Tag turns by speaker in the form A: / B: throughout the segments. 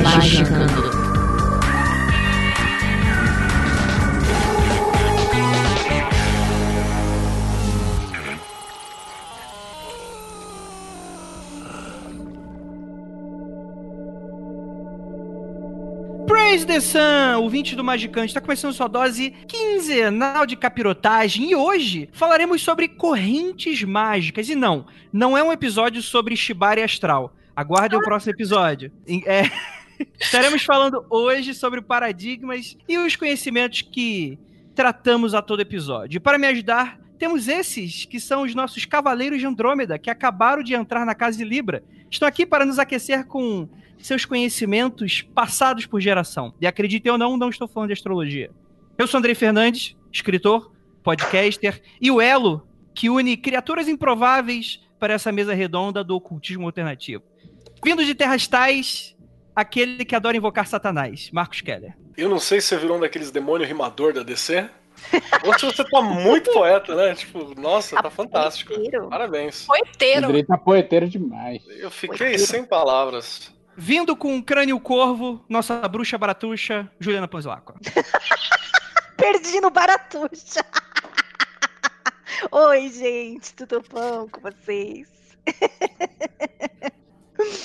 A: Magicando.
B: Praise the Sun, ouvinte do Magicante, está começando sua dose quinzenal de capirotagem e hoje falaremos sobre correntes mágicas. E não, não é um episódio sobre Shibari Astral. Aguardem o próximo episódio. É, estaremos falando hoje sobre paradigmas e os conhecimentos que tratamos a todo episódio. E para me ajudar, temos esses que são os nossos cavaleiros de Andrômeda, que acabaram de entrar na casa de Libra. Estão aqui para nos aquecer com seus conhecimentos passados por geração. E acreditem ou não, não estou falando de astrologia. Eu sou Andrei Fernandes, escritor, podcaster e o elo que une criaturas improváveis para essa mesa redonda do ocultismo alternativo. Vindo de terras tais, aquele que adora invocar Satanás, Marcos Keller.
C: Eu não sei se você virou um daqueles demônios rimador da DC. Ou se você tá muito poeta, né? Tipo, nossa, tá fantástico.
D: Poeteiro.
C: Parabéns.
D: Poeteiro.
E: Andrei tá poeteiro demais.
C: Eu fiquei sem palavras.
B: Vindo com o crânio corvo, nossa bruxa baratuxa, Juliana Ponzilacqua.
D: Perdi no Baratuxa. Oi, gente, tudo bom com vocês?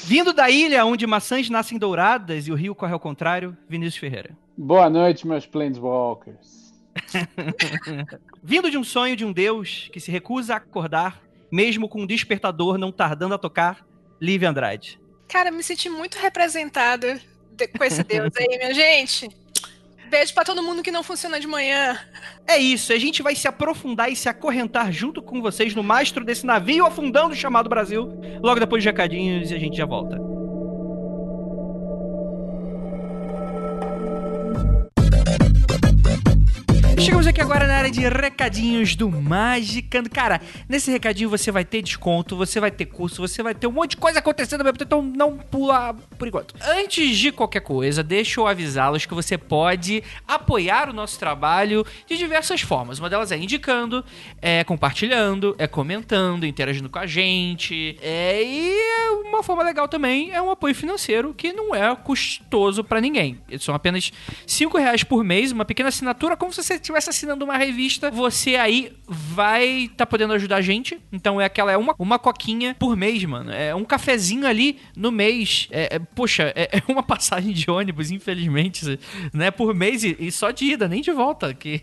B: Vindo da ilha onde maçãs nascem douradas e o rio corre ao contrário, Vinícius Ferreira.
E: Boa noite, meus Planeswalkers.
B: Vindo de um sonho de um deus que se recusa a acordar, mesmo com um despertador não tardando a tocar, Lívia Andrade.
F: Cara, me senti muito representada de- com esse Deus aí, minha gente. Beijo pra todo mundo que não funciona de manhã.
B: É isso, a gente vai se aprofundar e se acorrentar junto com vocês no mastro desse navio afundando chamado Brasil, logo depois dos recadinhos e a gente já volta. Chegamos aqui agora na área de recadinhos do Magicando. Cara, nesse recadinho você vai ter desconto, você vai ter curso, você vai ter um monte de coisa acontecendo mesmo então não pula por enquanto. Antes de qualquer coisa, deixa eu avisá-los que você pode apoiar o nosso trabalho de diversas formas. Uma delas é indicando, é compartilhando, é comentando, interagindo com a gente. É, e uma forma legal também é um apoio financeiro que não é custoso pra ninguém. São apenas 5 reais por mês, uma pequena assinatura, como se você estivesse assinando uma revista. Você aí vai estar podendo ajudar a gente. Então é aquela, é uma, uma coquinha por mês, mano. É um cafezinho ali no mês. É, é- poxa, é, é uma passagem de ônibus, infelizmente, né? Por mês e, e só de ida, nem de volta. Que...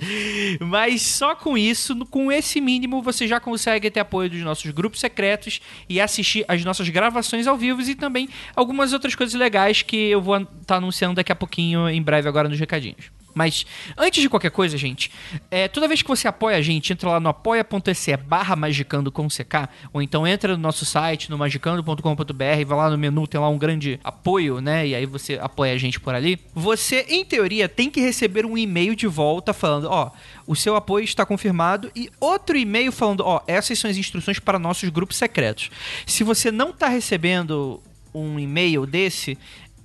B: Mas só com isso, com esse mínimo, você já consegue ter apoio dos nossos grupos secretos e assistir as nossas gravações ao vivo e também algumas outras coisas legais que eu vou estar anunciando daqui a pouquinho, em breve, agora nos recadinhos. Mas antes de qualquer coisa, gente, é, toda vez que você apoia a gente, entra lá no apoia.se barra magicando com CK, ou então entra no nosso site, no magicando.com.br, vai lá no menu, tem lá um grande apoio, né? E aí você apoia a gente por ali. Você, em teoria, tem que receber um e-mail de volta falando, ó, o seu apoio está confirmado e outro e-mail falando, ó, essas são as instruções para nossos grupos secretos. Se você não está recebendo um e-mail desse,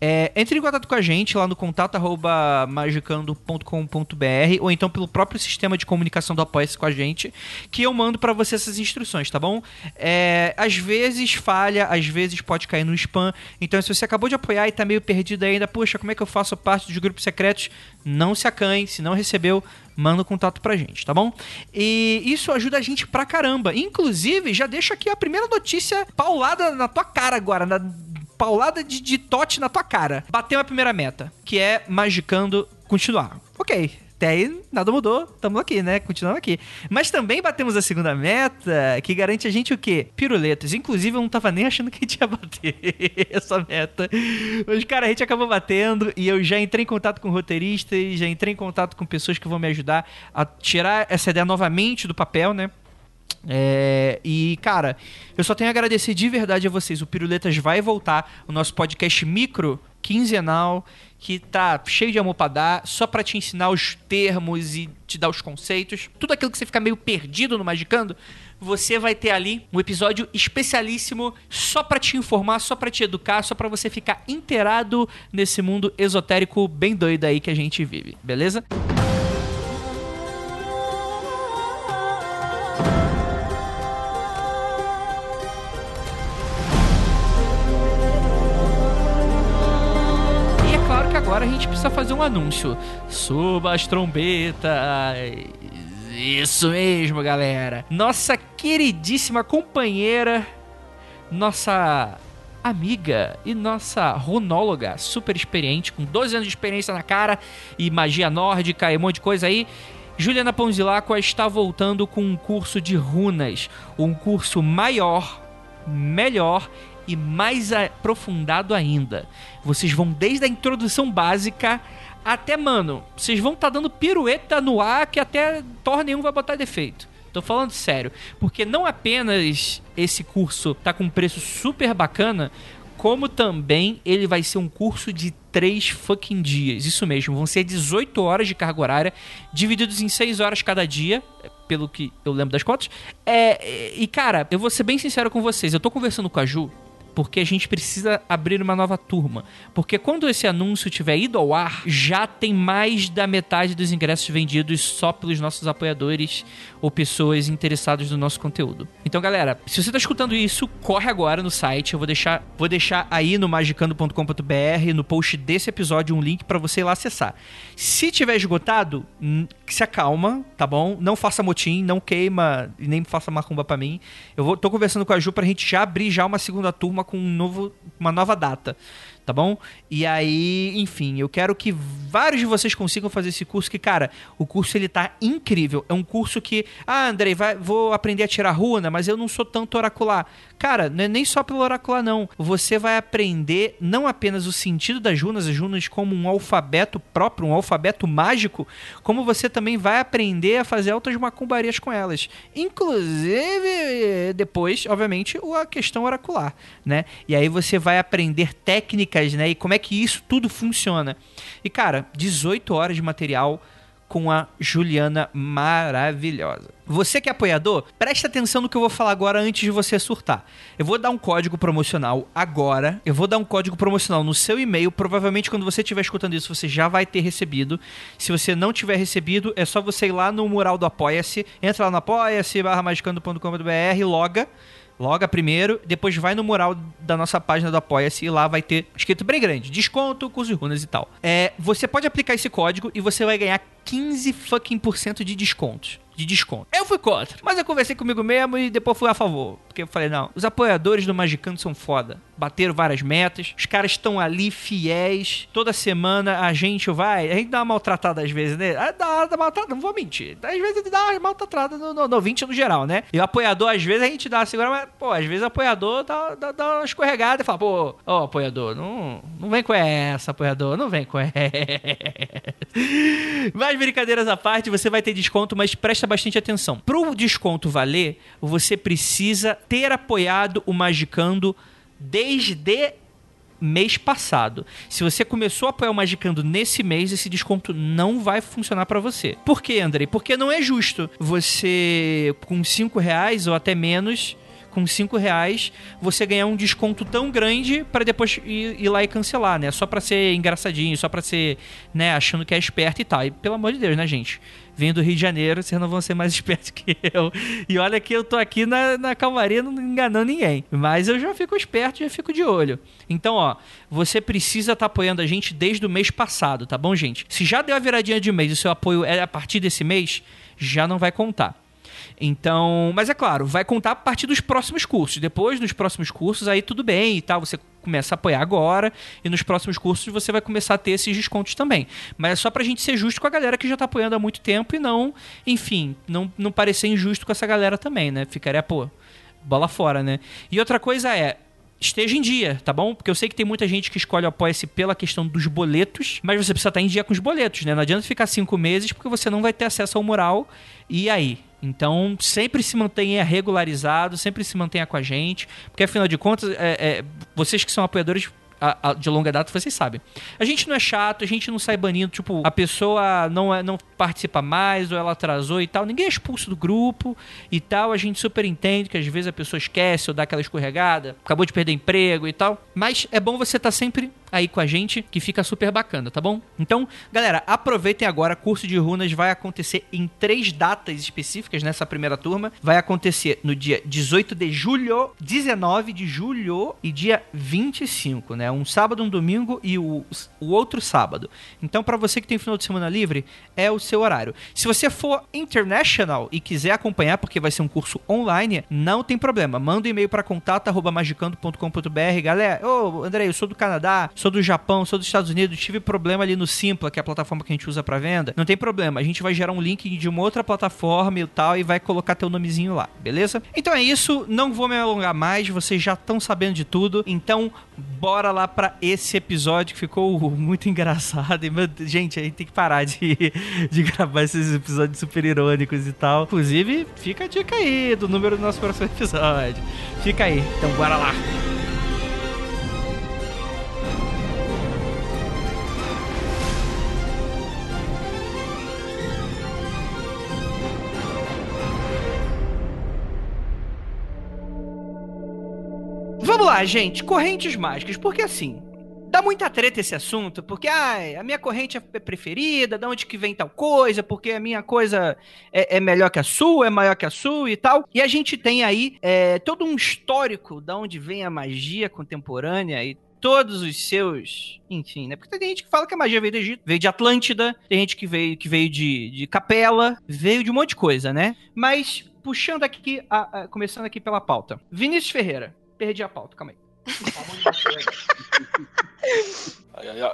B: é, entre em contato com a gente lá no contato arroba magicando.com.br ou então pelo próprio sistema de comunicação do Apoia-se com a gente, que eu mando pra você essas instruções, tá bom? É, às vezes falha, às vezes pode cair no spam. Então, se você acabou de apoiar e tá meio perdido ainda, poxa, como é que eu faço parte dos grupos secretos? Não se acanhe, se não recebeu, manda um contato pra gente, tá bom? E isso ajuda a gente pra caramba. Inclusive, já deixa aqui a primeira notícia paulada na tua cara agora, na paulada de, de tote na tua cara. Bateu a primeira meta, que é magicando continuar. Ok. Até aí nada mudou, estamos aqui, né? Continuamos aqui. Mas também batemos a segunda meta, que garante a gente o quê? Piruletas. Inclusive, eu não tava nem achando que a gente ia bater essa meta. Mas, cara, a gente acabou batendo e eu já entrei em contato com roteiristas, já entrei em contato com pessoas que vão me ajudar a tirar essa ideia novamente do papel, né? É, e, cara, eu só tenho a agradecer de verdade a vocês. O Piruletas vai voltar, o nosso podcast micro quinzenal que tá cheio de amor pra dar, só pra te ensinar os termos e te dar os conceitos. Tudo aquilo que você fica meio perdido no Magicando, você vai ter ali um episódio especialíssimo só pra te informar, só pra te educar, só pra você ficar inteirado nesse mundo esotérico bem doido aí que a gente vive, beleza? E precisa fazer um anúncio. Suba as trombetas. Isso mesmo, galera. Nossa queridíssima companheira, nossa amiga e nossa runóloga super experiente, com 12 anos de experiência na cara e magia nórdica e um monte de coisa aí. Juliana Ponzilacqua está voltando com um curso de runas, um curso maior, melhor e mais aprofundado ainda. Vocês vão desde a introdução básica até, mano, vocês vão estar dando pirueta no ar que até Thor nenhum vai botar defeito. Tô falando sério, porque não apenas esse curso tá com um preço super bacana, como também ele vai ser um curso de 3 fucking dias. Isso mesmo, vão ser 18 horas de carga horária, divididos em 6 horas cada dia, pelo que eu lembro das contas. É, e cara, eu vou ser bem sincero com vocês, eu tô conversando com a Ju, porque a gente precisa abrir uma nova turma. Porque quando esse anúncio tiver ido ao ar, já tem mais da metade dos ingressos vendidos só pelos nossos apoiadores ou pessoas interessadas no nosso conteúdo. Então, galera, se você tá escutando isso, corre agora no site. Eu vou deixar, vou deixar aí no magicando.com.br, no post desse episódio, um link para você ir lá acessar. Se tiver esgotado, se acalma, tá bom? Não faça motim, não queima e nem faça macumba pra mim. Eu vou, tô conversando com a Ju pra gente já abrir já uma segunda turma com um novo, uma nova data, tá bom? E aí, enfim, eu quero que vários de vocês consigam fazer esse curso, que, cara, o curso ele tá incrível. É um curso que, ah, Andrei, vai, vou aprender a tirar runa, mas eu não sou tanto oracular. Cara, não é nem só pelo oracular, não. Você vai aprender não apenas o sentido das runas, as runas como um alfabeto próprio, um alfabeto mágico, como você também vai aprender a fazer altas macumbarias com elas. Inclusive, depois, obviamente, a questão oracular, né? E aí você vai aprender técnicas, né? E como é que isso tudo funciona. E, cara, 18 horas de material com a Juliana maravilhosa. Você que é apoiador, presta atenção no que eu vou falar agora antes de você surtar. Eu vou dar um código promocional agora. Eu vou dar um código promocional no seu e-mail. Provavelmente quando você estiver escutando isso, você já vai ter recebido. Se você não tiver recebido, é só você ir lá no mural do Apoia-se. Entra lá no apoia-se, barra magicando.com.br, loga. Loga primeiro, depois vai no mural da nossa página do Apoia-se e lá vai ter escrito bem grande: desconto, curso de runas e tal. É, você pode aplicar esse código e você vai ganhar 15 fucking por cento de descontos. De desconto. Eu fui contra, mas eu conversei comigo mesmo e depois fui a favor. Porque eu falei, não, os apoiadores do Magicando são foda. Bateram várias metas, os caras estão ali fiéis. Toda semana a gente vai. A gente dá uma maltratada às vezes, né? Ah, Dá, dá maltratada, não vou mentir. Às vezes dá uma maltratada no, no, no 20 no geral, né? E o apoiador, às vezes, a gente dá segura, mas, pô, às vezes o apoiador dá, dá, dá uma escorregada e fala, pô, ó, apoiador, não, não vem com essa, apoiador, não vem com essa. Mas brincadeiras à parte, você vai ter desconto, mas presta bastante atenção. Pro desconto valer, você precisa ter apoiado o Magicando desde mês passado. Se você começou a apoiar o Magicando nesse mês, esse desconto não vai funcionar pra você. Por quê, Andrei? Porque não é justo você, com 5 reais ou até menos, com 5 reais, você ganhar um desconto tão grande para depois ir, ir lá e cancelar, né? Só pra ser engraçadinho, só pra ser, né, achando que é esperto e tal. E pelo amor de Deus, né, gente? Vindo do Rio de Janeiro, vocês não vão ser mais espertos que eu. E olha que eu tô aqui na, na calmaria não enganando ninguém. Mas eu já fico esperto, já fico de olho. Então, ó, você precisa estar apoiando a gente desde o mês passado, tá bom, gente? Se já deu a viradinha de mês e o seu apoio é a partir desse mês, já não vai contar. Então, mas é claro, vai contar a partir dos próximos cursos. Depois, nos próximos cursos, aí tudo bem e tal. Você começa a apoiar agora e nos próximos cursos você vai começar a ter esses descontos também. Mas é só pra gente ser justo com a galera que já tá apoiando há muito tempo e não, enfim, não, não parecer injusto com essa galera também, né? Ficaria, pô, bola fora, né? E outra coisa é, esteja em dia, tá bom? Porque eu sei que tem muita gente que escolhe o Apoia-se pela questão dos boletos, mas você precisa estar em dia com os boletos, né? Não adianta ficar cinco meses porque você não vai ter acesso ao mural. E aí? Então, sempre se mantenha regularizado, sempre se mantenha com a gente, porque afinal de contas, é, é, vocês que são apoiadores a- a- de longa data, vocês sabem. A gente não é chato, a gente não sai banindo, tipo, a pessoa não, é, não participa mais ou ela atrasou e tal. Ninguém é expulso do grupo e tal. A gente super entende que às vezes a pessoa esquece ou dá aquela escorregada, acabou de perder emprego e tal. Mas é bom você estar sempre aí com a gente, que fica super bacana, tá bom? Então, galera, aproveitem agora. Curso de runas vai acontecer em três datas específicas nessa primeira turma. Vai acontecer no dia 18 de julho, 19 de julho e dia 25, né? Um sábado, um domingo e o, o outro sábado. Então, pra você que tem final de semana livre, é o seu horário. Se você for international e quiser acompanhar, porque vai ser um curso online, não tem problema. Manda um e-mail para contato@magicando.com.br. Galera, ô, André, eu sou do Canadá, sou do Japão, sou dos Estados Unidos, tive problema ali no Simpla, que é a plataforma que a gente usa para venda. Não tem problema, a gente vai gerar um link de uma outra plataforma e tal e vai colocar teu nomezinho lá, beleza? Então é isso, não vou me alongar mais, vocês já estão sabendo de tudo. Então, bora lá para esse episódio que ficou muito engraçado. E, meu gente, a gente tem que parar de, de gravar esses episódios super irônicos e tal. Inclusive, fica a dica aí do número do nosso próximo episódio. Fica aí, então bora lá. Lá, gente. Correntes mágicas. Porque assim, dá muita treta esse assunto, porque ai, a minha corrente é preferida, da onde que vem tal coisa, porque a minha coisa é, é melhor que a sua, é maior que a sua e tal. E a gente tem aí é, todo um histórico da onde vem a magia contemporânea e todos os seus. Enfim, né? Porque tem gente que fala que a magia veio do Egito, veio de Atlântida, tem gente que veio, que veio de, de Capela, veio de um monte de coisa, né? Mas, puxando aqui, a- a- começando aqui pela pauta. Vinícius Ferreira. Perdi a pauta, calma aí.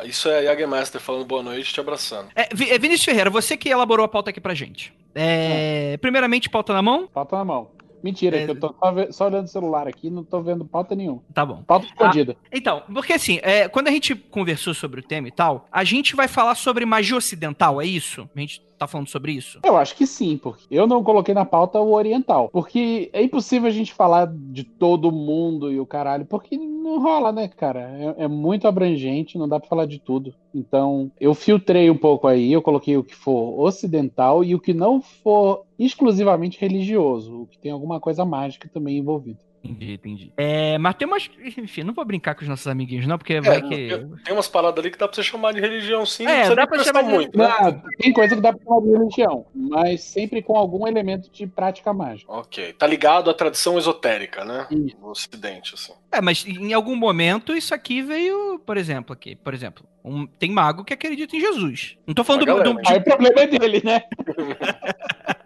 C: Isso é a Jagmaster falando boa noite, te abraçando.
B: É, é, Vinícius Ferreira, você que elaborou a pauta aqui pra gente. É, Primeiramente, pauta na mão?
E: Pauta na mão. Mentira,
B: É.
E: que eu tô só, só olhando o celular aqui, não tô vendo pauta nenhuma.
B: Tá bom.
E: Pauta escondida.
B: Então, porque assim, é, quando a gente conversou sobre o tema e tal, a gente vai falar sobre magia ocidental, é isso? A gente tá falando sobre isso?
E: Eu acho que sim, porque eu não coloquei na pauta o oriental. Porque é impossível a gente falar de todo mundo e o caralho, porque não rola, né, cara? É, é muito abrangente, não dá pra falar de tudo. Então, eu filtrei um pouco aí, eu coloquei o que for ocidental e o que não for exclusivamente religioso, o que tem alguma coisa mágica também envolvida.
B: Entendi, entendi. É, mas tem umas. Enfim, não vou brincar com os nossos amiguinhos, não, porque vai
C: É,
B: que.
C: Tem umas paradas ali que dá pra você chamar de religião, sim.
B: É, dá pra chamar de-
C: muito. né?
E: Não, tem coisa que dá pra chamar de religião, mas sempre com algum elemento de prática mágica.
C: Ok. Tá ligado à tradição esotérica, né?
E: Isso.
C: No ocidente, assim.
B: É, mas em algum momento isso aqui veio, por exemplo, aqui, por exemplo, um- tem mago que acredita em Jesus. Não tô falando do, do-
C: né?
B: de-
E: Aí o problema é dele, né?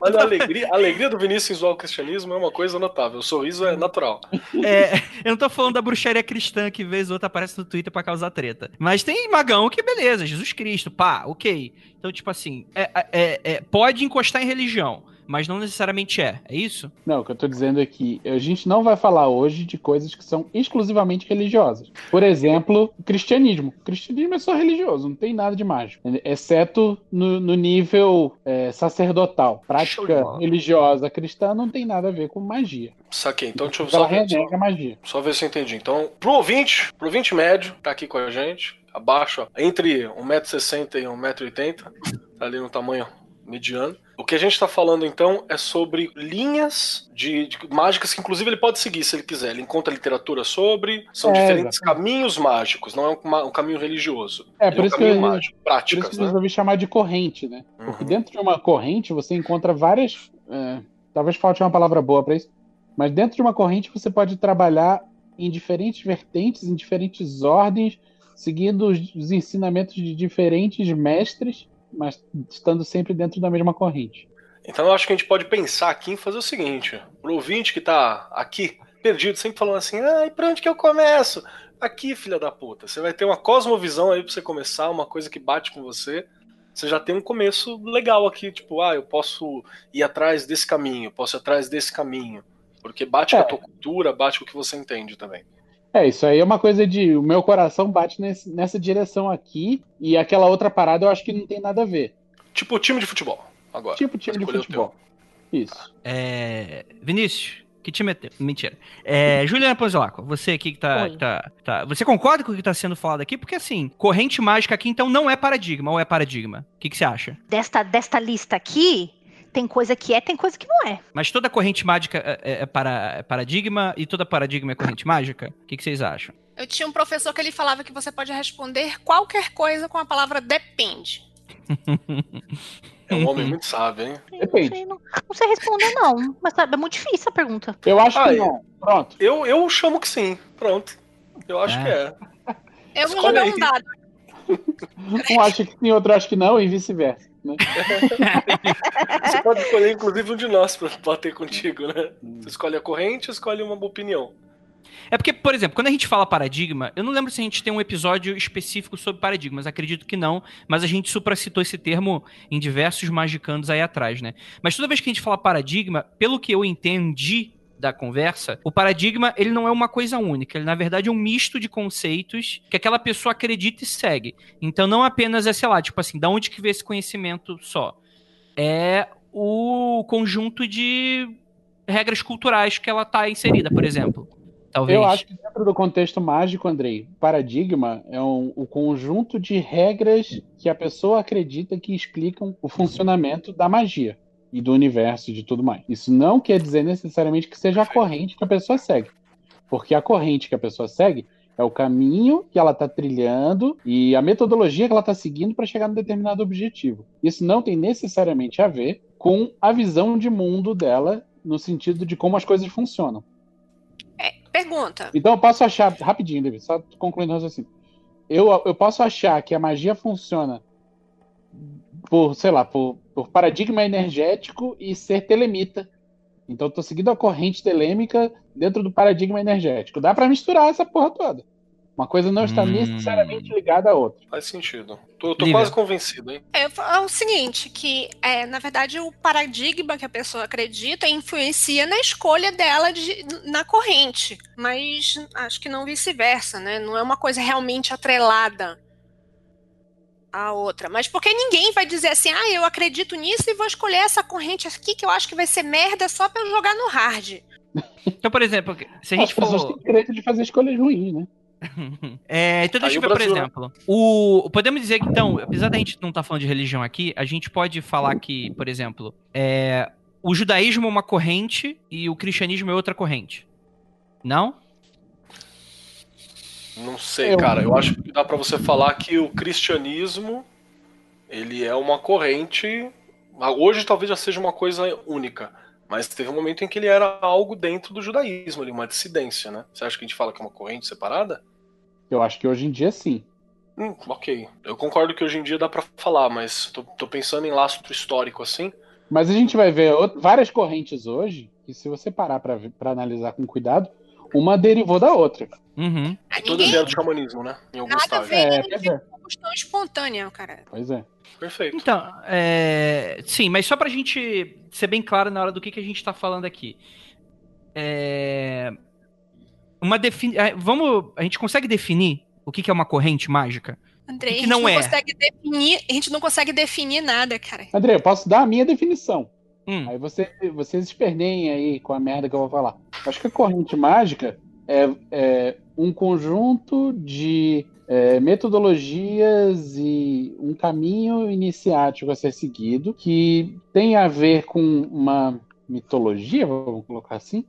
C: Mas a alegria, a alegria do Vinícius ao cristianismo é uma coisa notável. O sorriso é natural.
B: É, eu não tô falando da bruxaria cristã que vez ou outra aparece no Twitter pra causar treta. Mas tem magão que beleza, Jesus Cristo, pá, ok. Então, tipo assim, é- é- é- pode encostar em religião, mas não necessariamente é. É isso?
E: Não, o que eu tô dizendo é que a gente não vai falar hoje de coisas que são exclusivamente religiosas. Por exemplo, o cristianismo. O cristianismo é só religioso, não tem nada de mágico. Exceto no, no nível é, sacerdotal. Prática religiosa cristã não tem nada a ver com magia.
C: Saquei. Então deixa eu só ver, só,
E: renega magia.
C: só ver se eu entendi. Então, pro ouvinte, pro ouvinte médio, tá aqui com a gente, abaixo, ó, entre 1,60m e 1,80m, tá ali no tamanho mediano. O que a gente tá falando então é sobre linhas de, de mágicas que inclusive ele pode seguir se ele quiser. Ele encontra literatura sobre, são
E: É,
C: diferentes
E: exatamente.
C: caminhos mágicos, não é um, um caminho religioso.
E: É, por
C: um
E: isso eu-
C: mágico,
E: Por isso
C: práticas,
E: que eu
C: né?
E: resolvi chamar de corrente, né? Porque
C: Uhum.
E: dentro de uma corrente você encontra várias. é, talvez falte uma palavra boa para isso. Mas dentro de uma corrente você pode trabalhar em diferentes vertentes, em diferentes ordens, seguindo os, os ensinamentos de diferentes mestres, mas estando sempre dentro da mesma corrente.
C: Então eu acho que a gente pode pensar aqui em fazer o seguinte: pro ouvinte que tá aqui, perdido, sempre falando assim, ai, pra onde que eu começo? Aqui, filha da puta, você vai ter uma cosmovisão aí pra você começar, uma coisa que bate com você. Você já tem um começo legal aqui, tipo, ah, eu posso ir atrás desse caminho, posso ir atrás desse caminho. Porque bate
E: É.
C: com a tua cultura, bate com o que você entende também.
E: É, isso aí é uma coisa de. O meu coração bate nesse- nessa direção aqui, e aquela outra parada eu acho que não tem nada a ver.
C: Tipo time de futebol, agora.
E: Tipo time de futebol. Isso.
B: É, Vinícius, Que te meteu. Mentira. É, Juliana Ponzolaco, você aqui que tá, tá, tá- Você concorda com o que tá sendo falado aqui? Porque assim, corrente mágica aqui então não é paradigma, ou é paradigma? O que, que você acha?
D: Desta, desta lista aqui, tem coisa que é, tem coisa que não é.
B: Mas toda corrente mágica é, é- é para, é paradigma e toda paradigma é corrente mágica? O que, que vocês acham?
F: Eu tinha um professor que ele falava que você pode responder qualquer coisa com a palavra depende.
C: É um homem muito sábio, hein?
E: Depende.
D: Não sei, não, não sei responder, não. Mas sabe, é muito difícil a pergunta.
E: Eu acho
C: Ah,
E: que
C: é.
E: não. Pronto.
C: Eu, eu chamo que sim. Pronto. Eu acho
B: É.
C: que é.
F: Eu vou jogar
C: aí.
F: um dado.
E: Um acha que sim, outro acha que não, e vice-versa. Né?
C: Você pode escolher, inclusive, um de nós pra bater contigo, né? Você escolhe a corrente, escolhe uma opinião.
B: É porque, por exemplo, quando a gente fala paradigma, eu não lembro se a gente tem um episódio específico sobre paradigmas, acredito que não, mas a gente supracitou esse termo em diversos magicandos aí atrás, né? Mas toda vez que a gente fala paradigma, pelo que eu entendi da conversa, o paradigma, ele não é uma coisa única, ele na verdade é um misto de conceitos que aquela pessoa acredita e segue. Então não apenas é, sei lá, tipo assim, da onde que vê esse conhecimento só? É o conjunto de regras culturais que ela tá inserida, por exemplo. Talvez.
E: Eu acho que dentro do contexto mágico, Andrei, paradigma é um, o conjunto de regras que a pessoa acredita que explicam o funcionamento da magia e do universo e de tudo mais. Isso não quer dizer necessariamente que seja a corrente que a pessoa segue. Porque a corrente que a pessoa segue é o caminho que ela está trilhando e a metodologia que ela está seguindo para chegar num determinado objetivo. Isso não tem necessariamente a ver com a visão de mundo dela no sentido de como as coisas funcionam.
F: Pergunta.
E: Então eu posso achar, rapidinho, David, só concluindo o raciocínio. Eu, eu posso achar que a magia funciona por, sei lá, por, por paradigma energético e ser telemita. Então eu tô seguindo a corrente telêmica dentro do paradigma energético. Dá pra misturar essa porra toda. Uma coisa não está
B: Hum.
E: necessariamente ligada à outra.
C: Faz sentido. Tô, tô quase convencido, hein?
F: É, é o seguinte, que é, na verdade o paradigma que a pessoa acredita influencia na escolha dela de- na corrente, mas acho que não vice-versa, né? Não é uma coisa realmente atrelada à outra. Mas porque ninguém vai dizer assim, ah, eu acredito nisso e vou escolher essa corrente aqui que eu acho que vai ser merda só pra eu jogar no hard.
B: Então, por exemplo, se a
E: As
B: gente
E: pessoas
B: for.
E: têm direito de fazer escolhas ruins, né?
B: É, então, deixa eu
C: o
B: ver, por exemplo. O, podemos dizer que, então, apesar da gente não estar falando de religião aqui, a gente pode falar que, por exemplo, é, o judaísmo é uma corrente e o cristianismo é outra corrente. Não?
C: Não sei,
E: Eu-
C: cara. Eu acho que dá pra você falar que o cristianismo ele é uma corrente. Hoje talvez já seja uma coisa única, mas teve um momento em que ele era algo dentro do judaísmo, ali, uma dissidência, né? Você acha que a gente fala que é uma corrente separada?
E: Eu acho que hoje em dia sim.
C: Hum, ok. Eu concordo que hoje em dia dá pra falar, mas tô, tô pensando em lastro histórico assim.
E: Mas a gente vai ver várias correntes hoje, que se você parar pra analisar com cuidado, uma derivou da outra.
B: Uhum.
F: Ah,
C: Todas
F: Ninguém
C: vieram do xamanismo, né? Em algum
F: nada
C: estágio.
F: vem
E: É,
F: de
E: pois é.
F: combustão espontânea, cara.
E: Pois é.
C: Perfeito.
B: Então, é, sim, mas só pra gente ser bem claro na hora do que, que a gente tá falando aqui. É, uma defini... é, Vamos. A gente consegue definir o que, que é uma corrente mágica?
F: Andrei,
B: que
F: a gente
B: não
F: não,
B: é?
F: consegue definir, a gente não consegue definir nada, cara.
E: André, eu posso dar a minha definição.
B: Hum.
E: Aí você, vocês esperneiem aí com a merda que eu vou falar. Acho que a corrente mágica é, é um conjunto de é, metodologias e um caminho iniciático a ser seguido que tem a ver com uma mitologia, vamos colocar assim.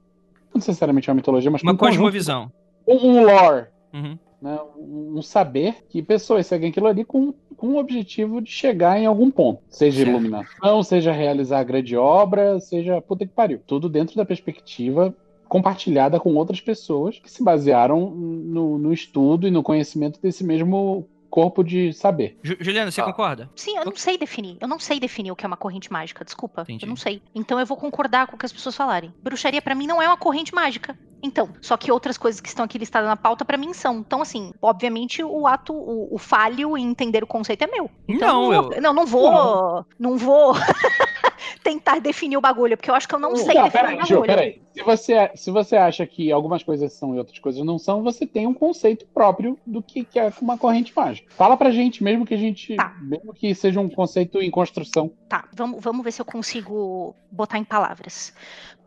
E: Não necessariamente uma mitologia, mas com
B: Uma
E: um, conjunto,
B: cosmovisão.
E: um, um lore,
B: Uhum.
E: Né, um saber que pessoas seguem aquilo ali com, com o objetivo de chegar em algum ponto. Seja
B: Certo.
E: iluminação, seja realizar grande obra, seja puta que pariu. Tudo dentro da perspectiva compartilhada com outras pessoas que se basearam no, no estudo e no conhecimento desse mesmo corpo de saber.
B: Ju- Juliana, você
C: Ah.
B: concorda?
D: Sim, eu não sei definir. Eu não sei definir o que é uma corrente mágica, desculpa.
B: Entendi.
D: Eu não sei. Então eu vou concordar com o que as pessoas falarem. Bruxaria pra mim não é uma corrente mágica. Então, só que outras coisas que estão aqui listadas na pauta para mim são. Então, assim, obviamente o ato, o, o falho em entender o conceito é meu. Então,
B: Não,
D: não, vou,
B: eu-
D: não, não vou, não vou tentar definir o bagulho, porque eu acho que eu não sei
E: Não,
D: definir
E: peraí,
D: o
E: Ju,
D: bagulho.
E: peraí. Se você, se você acha que algumas coisas são e outras coisas não são, você tem um conceito próprio do que, que é uma corrente mágica. Fala pra gente, mesmo que a gente.
D: Tá.
E: Mesmo que seja um conceito em construção.
D: Tá, vamos, vamos ver se eu consigo botar em palavras.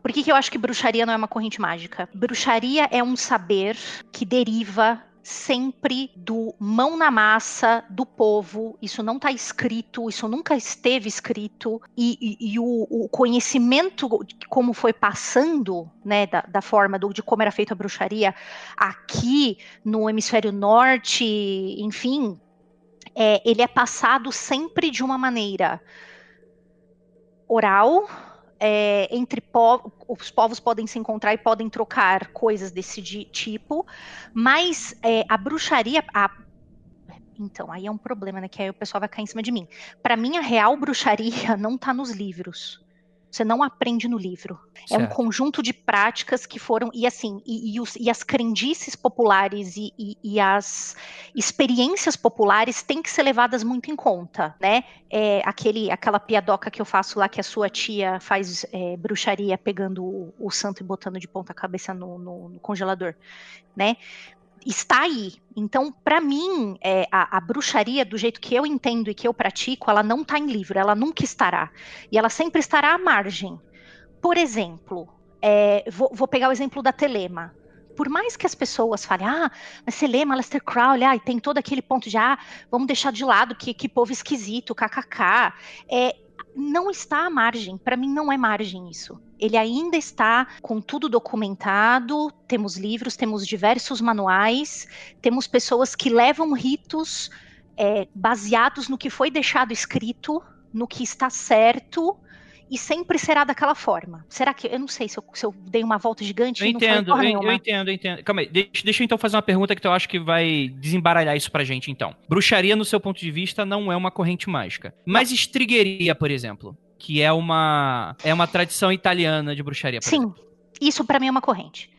D: Por que, que eu acho que bruxaria não é uma corrente mágica? Bruxaria é um saber que deriva sempre do mão na massa do povo. Isso não está escrito, isso nunca esteve escrito. E, e- e o, o conhecimento como foi passando, né, da, da forma do- de como era feita a bruxaria aqui no hemisfério norte, enfim, é, ele é passado sempre de uma maneira oral. É, entre po- os povos podem se encontrar e podem trocar coisas desse di- tipo, mas é, a bruxaria, a- então aí é um problema, né? Que aí o pessoal vai cair em cima de mim. Para mim, a real bruxaria não está nos livros. Você não aprende no livro. É um
B: Certo.
D: conjunto de práticas que foram. E assim, e, e os- e as crendices populares e, e- e as experiências populares têm que ser levadas muito em conta, né? É, aquele, aquela piadoca que eu faço lá que a sua tia faz é, bruxaria pegando o, o santo e botando de ponta cabeça no, no- no congelador, né? Está aí. Então, para mim, é, a, a bruxaria, do jeito que eu entendo e que eu pratico, ela não está em livro, ela nunca estará. E ela sempre estará à margem. Por exemplo, é, vou, vou pegar o exemplo da Telema. Por mais que as pessoas falem, ah, mas Telema, Lester Crowley, ah, e tem todo aquele ponto de, ah, vamos deixar de lado, que, que povo esquisito, kkk. É, não está à margem. Para mim, não é margem isso. Ele ainda está com tudo documentado. Temos livros, temos diversos manuais, temos pessoas que levam ritos é, baseados no que foi deixado escrito, no que está certo. E sempre será daquela forma. Será que. Eu não sei se eu, se eu dei uma volta gigante
B: Eu entendo, eu, eu entendo, eu entendo. Calma aí, deixa, deixa eu então fazer uma pergunta que eu acho que vai desembaralhar isso pra gente, então. Bruxaria, no seu ponto de vista, não é uma corrente mágica. Mas estrigueria, por exemplo, que é uma é uma tradição italiana de bruxaria,
D: Sim,
B: exemplo.
D: isso para mim é uma corrente.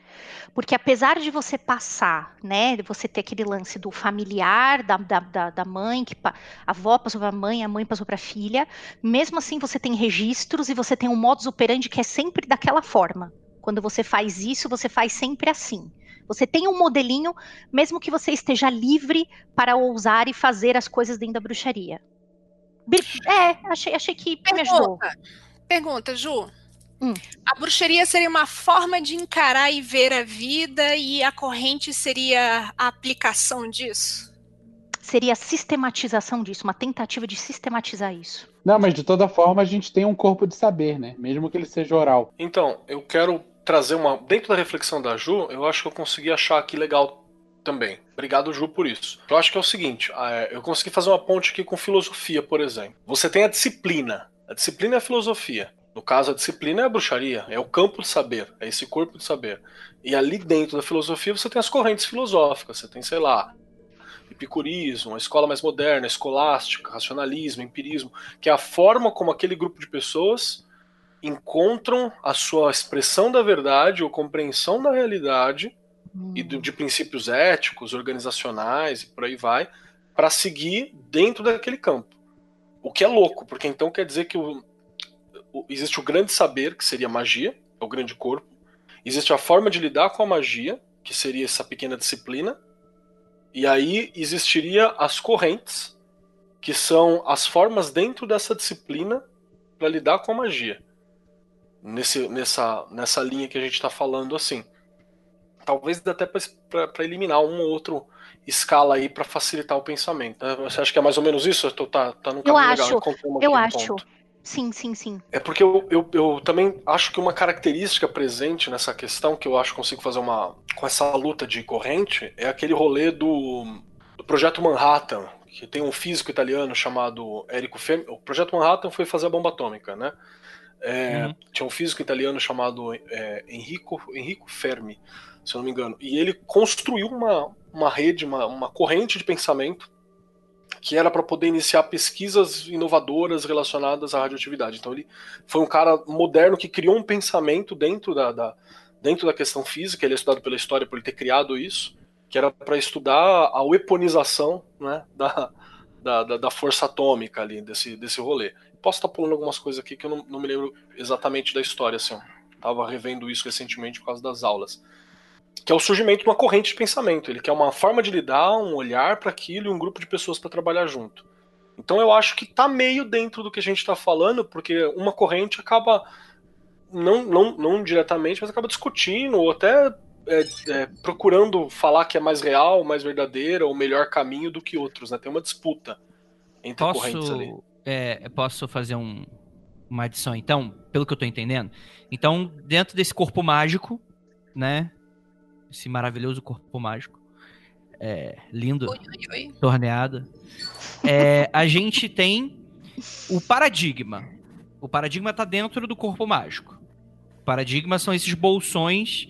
D: Porque apesar de você passar, né, de você ter aquele lance do familiar, da, da, da, mãe, que a avó passou para a mãe, a mãe passou para a filha, mesmo assim você tem registros e você tem um modus operandi que é sempre daquela forma. Quando você faz isso, você faz sempre assim. Você tem um modelinho, mesmo que você esteja livre para ousar e fazer as coisas dentro da bruxaria. É, achei, achei que me ajudou.
F: Pergunta, pergunta, Ju.
D: Hum.
F: A bruxaria seria uma forma de encarar e ver a vida e a corrente seria a aplicação disso?
D: Seria a sistematização disso, uma tentativa de sistematizar isso.
E: Não, mas de toda forma a gente tem um corpo de saber, né? Mesmo que ele seja oral.
C: Então, eu quero trazer uma. Dentro da reflexão da Ju, eu acho que eu consegui achar aqui legal também. Obrigado, Ju, por isso. Eu acho que é o seguinte: é, eu consegui fazer uma ponte aqui com filosofia, por exemplo. Você tem a disciplina. A disciplina é a filosofia. No caso, a disciplina é a bruxaria, é o campo de saber, é esse corpo de saber. E ali dentro da filosofia você tem as correntes filosóficas, você tem, sei lá, epicurismo, a escola mais moderna, escolástica, racionalismo, empirismo, que é a forma como aquele grupo de pessoas encontram a sua expressão da verdade ou compreensão da realidade e do- de princípios éticos, organizacionais e por aí vai, para seguir dentro daquele campo. O que é louco, porque então quer dizer que o- existe o grande saber, que seria magia, é o grande corpo, existe a forma de lidar com a magia, que seria essa pequena disciplina, e aí existiria as correntes, que são as formas dentro dessa disciplina para lidar com a magia. Nesse, nessa, nessa linha que a gente está falando assim. Talvez dê até para eliminar um ou outro escala aí para facilitar o pensamento. né? Você acha que é mais ou menos isso? Eu tô, tá, tá
D: Eu
C: caminho
D: acho,
C: legal.
D: Eu
C: um
D: acho.
C: ponto.
D: Sim, sim, sim.
C: É porque eu, eu, eu também acho que uma característica presente nessa questão, que eu acho que consigo fazer uma. com essa luta de corrente, é aquele rolê do, do Projeto Manhattan, que tem um físico italiano chamado Enrico Fermi. O Projeto Manhattan foi fazer a bomba atômica, né? É,
B: Uhum.
C: Tinha um físico italiano chamado é, Enrico, Enrico Fermi, se eu não me engano. E ele construiu uma, uma rede, uma, uma corrente de pensamento que era para poder iniciar pesquisas inovadoras relacionadas à radioatividade. Então ele foi um cara moderno que criou um pensamento dentro da, da, dentro da questão física, ele é estudado pela história por ele ter criado isso, que era para estudar a weaponização né, da, da, da, força atômica ali, desse, desse rolê. Posso estar pulando algumas coisas aqui que eu não, não me lembro exatamente da história, assim, estava revendo isso recentemente por causa das aulas. Que é o surgimento de uma corrente de pensamento. Ele quer uma forma de lidar, um olhar para aquilo e um grupo de pessoas para trabalhar junto. Então eu acho que tá meio dentro do que a gente está falando, porque uma corrente acaba não, não, não diretamente, mas acaba discutindo ou até é, é, procurando falar que é mais real, mais verdadeira, ou melhor caminho do que outros, né? Tem uma disputa entre
B: posso,
C: correntes ali.
B: É, posso fazer um, uma adição, então, pelo que eu tô entendendo? Então, dentro desse corpo mágico, né? Esse maravilhoso corpo mágico. É, lindo, oi, oi, oi. torneado. É, a gente tem o paradigma. O paradigma está dentro do corpo mágico. Paradigmas são esses bolsões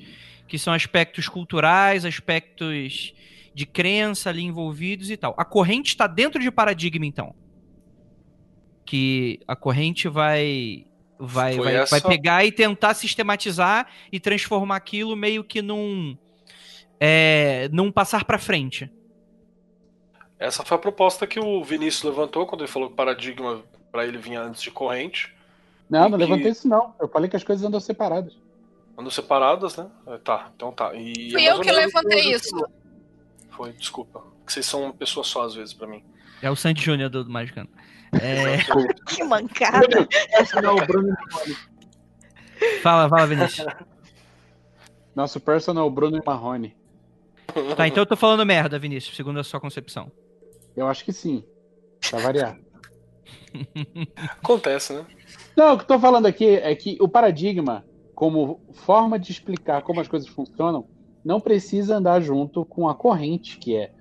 B: que são aspectos culturais, aspectos de crença ali envolvidos e tal. A corrente está dentro de paradigma, então. Que a corrente vai vai, vai, essa... vai pegar e tentar sistematizar e transformar aquilo meio que num é, num passar para frente.
C: Essa foi a proposta que o Vinícius levantou quando ele falou que paradigma para ele vinha antes de corrente.
E: Não, não levantei isso não. Eu falei que as coisas andam separadas.
C: Andam separadas, né? É, tá, então tá.
F: E Fui eu que levantei isso.
C: Foi, desculpa. Que vocês são uma pessoa só às vezes para mim.
B: É o Sandy Júnior do, do Magicano. É...
D: que mancada.
B: fala, fala, Vinícius.
E: Nosso personal Bruno e Marrone.
B: Tá, então eu tô falando merda, Vinícius, segundo a sua concepção.
E: Eu acho que sim. Pra variar.
C: Acontece, né?
E: Não, o que eu tô falando aqui é que o paradigma, como forma de explicar como as coisas funcionam, não precisa andar junto com a corrente, que é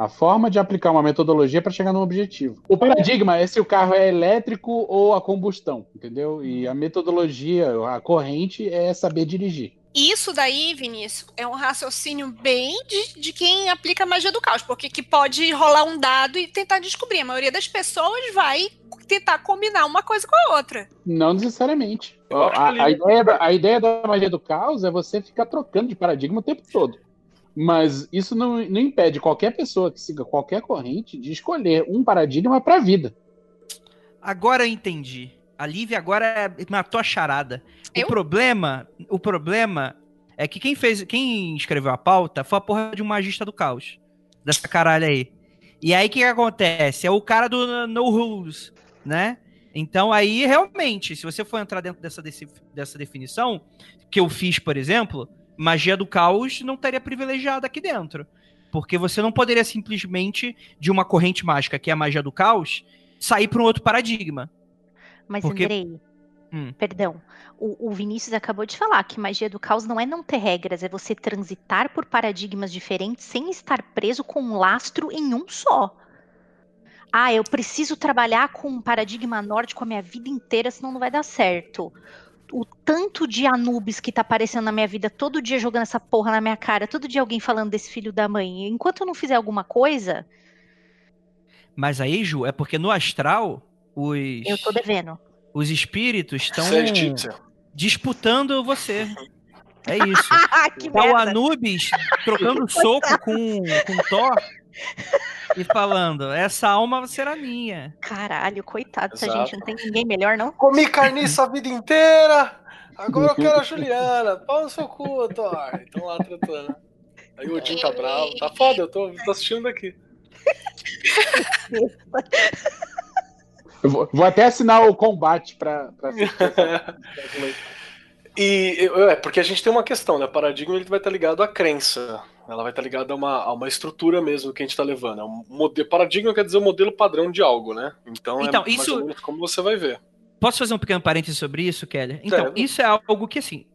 E: a forma de aplicar uma metodologia para chegar num objetivo. O paradigma é se o carro é elétrico ou a combustão, entendeu? E a metodologia, a corrente é saber dirigir.
F: Isso daí, Vinícius, é um raciocínio bem de, de quem aplica magia do caos, porque que pode rolar um dado e tentar descobrir. A maioria das pessoas vai tentar combinar uma coisa com a outra.
E: Não necessariamente. A, a, ideia da, a ideia da magia do caos é você ficar trocando de paradigma o tempo todo. Mas isso não, não impede qualquer pessoa que siga qualquer corrente de escolher um paradigma para a vida.
B: Agora eu entendi. A Lívia agora matou a charada. Eu? O problema, o problema é que quem fez, quem escreveu a pauta foi a porra de um magista do caos. Dessa caralho aí. E aí o que, que, acontece? É o cara do No Rules, né? Então aí realmente, se você for entrar dentro dessa, dessa definição, que eu fiz, por exemplo, magia do caos não estaria privilegiada aqui dentro. Porque você não poderia simplesmente, de uma corrente mágica, que é a magia do caos, sair para um outro paradigma.
D: Mas, Porque... Andrei, hum. perdão, o, o, Vinícius acabou de falar que magia do caos não é não ter regras, é você transitar por paradigmas diferentes sem estar preso com um lastro em um só. Ah, eu preciso trabalhar com um paradigma nórdico a minha vida inteira, senão não vai dar certo. O tanto de Anubis que tá aparecendo na minha vida, todo dia jogando essa porra na minha cara, todo dia alguém falando desse filho da mãe. Enquanto eu não fizer alguma coisa.
B: Mas aí, Ju, é porque no astral os.
D: Eu tô devendo.
B: Os espíritos estão disputando você. É isso.
D: que
B: tá o Anubis trocando soco com, com Thor e falando: essa alma será minha.
D: Caralho, coitado dessa gente, não tem ninguém melhor, não?
C: Comi carniça a vida inteira! Agora eu quero a Juliana. Pau no seu cu, Thor. Estão lá tratando. Aí o Odin tá bravo. Tá foda, eu tô, tô assistindo daqui.
E: Eu vou, vou, até assinar o combate pra. pra
C: e é porque a gente tem uma questão, né? O paradigma ele vai estar ligado à crença. Ela vai estar ligada a uma, a uma estrutura mesmo que a gente está levando. É um modelo, paradigma quer dizer o um modelo padrão de algo, né? Então,
B: então
C: é
B: isso...
C: como você vai ver.
B: Posso fazer um pequeno parênteses sobre isso, Kelly? Então, isso é algo que, assim,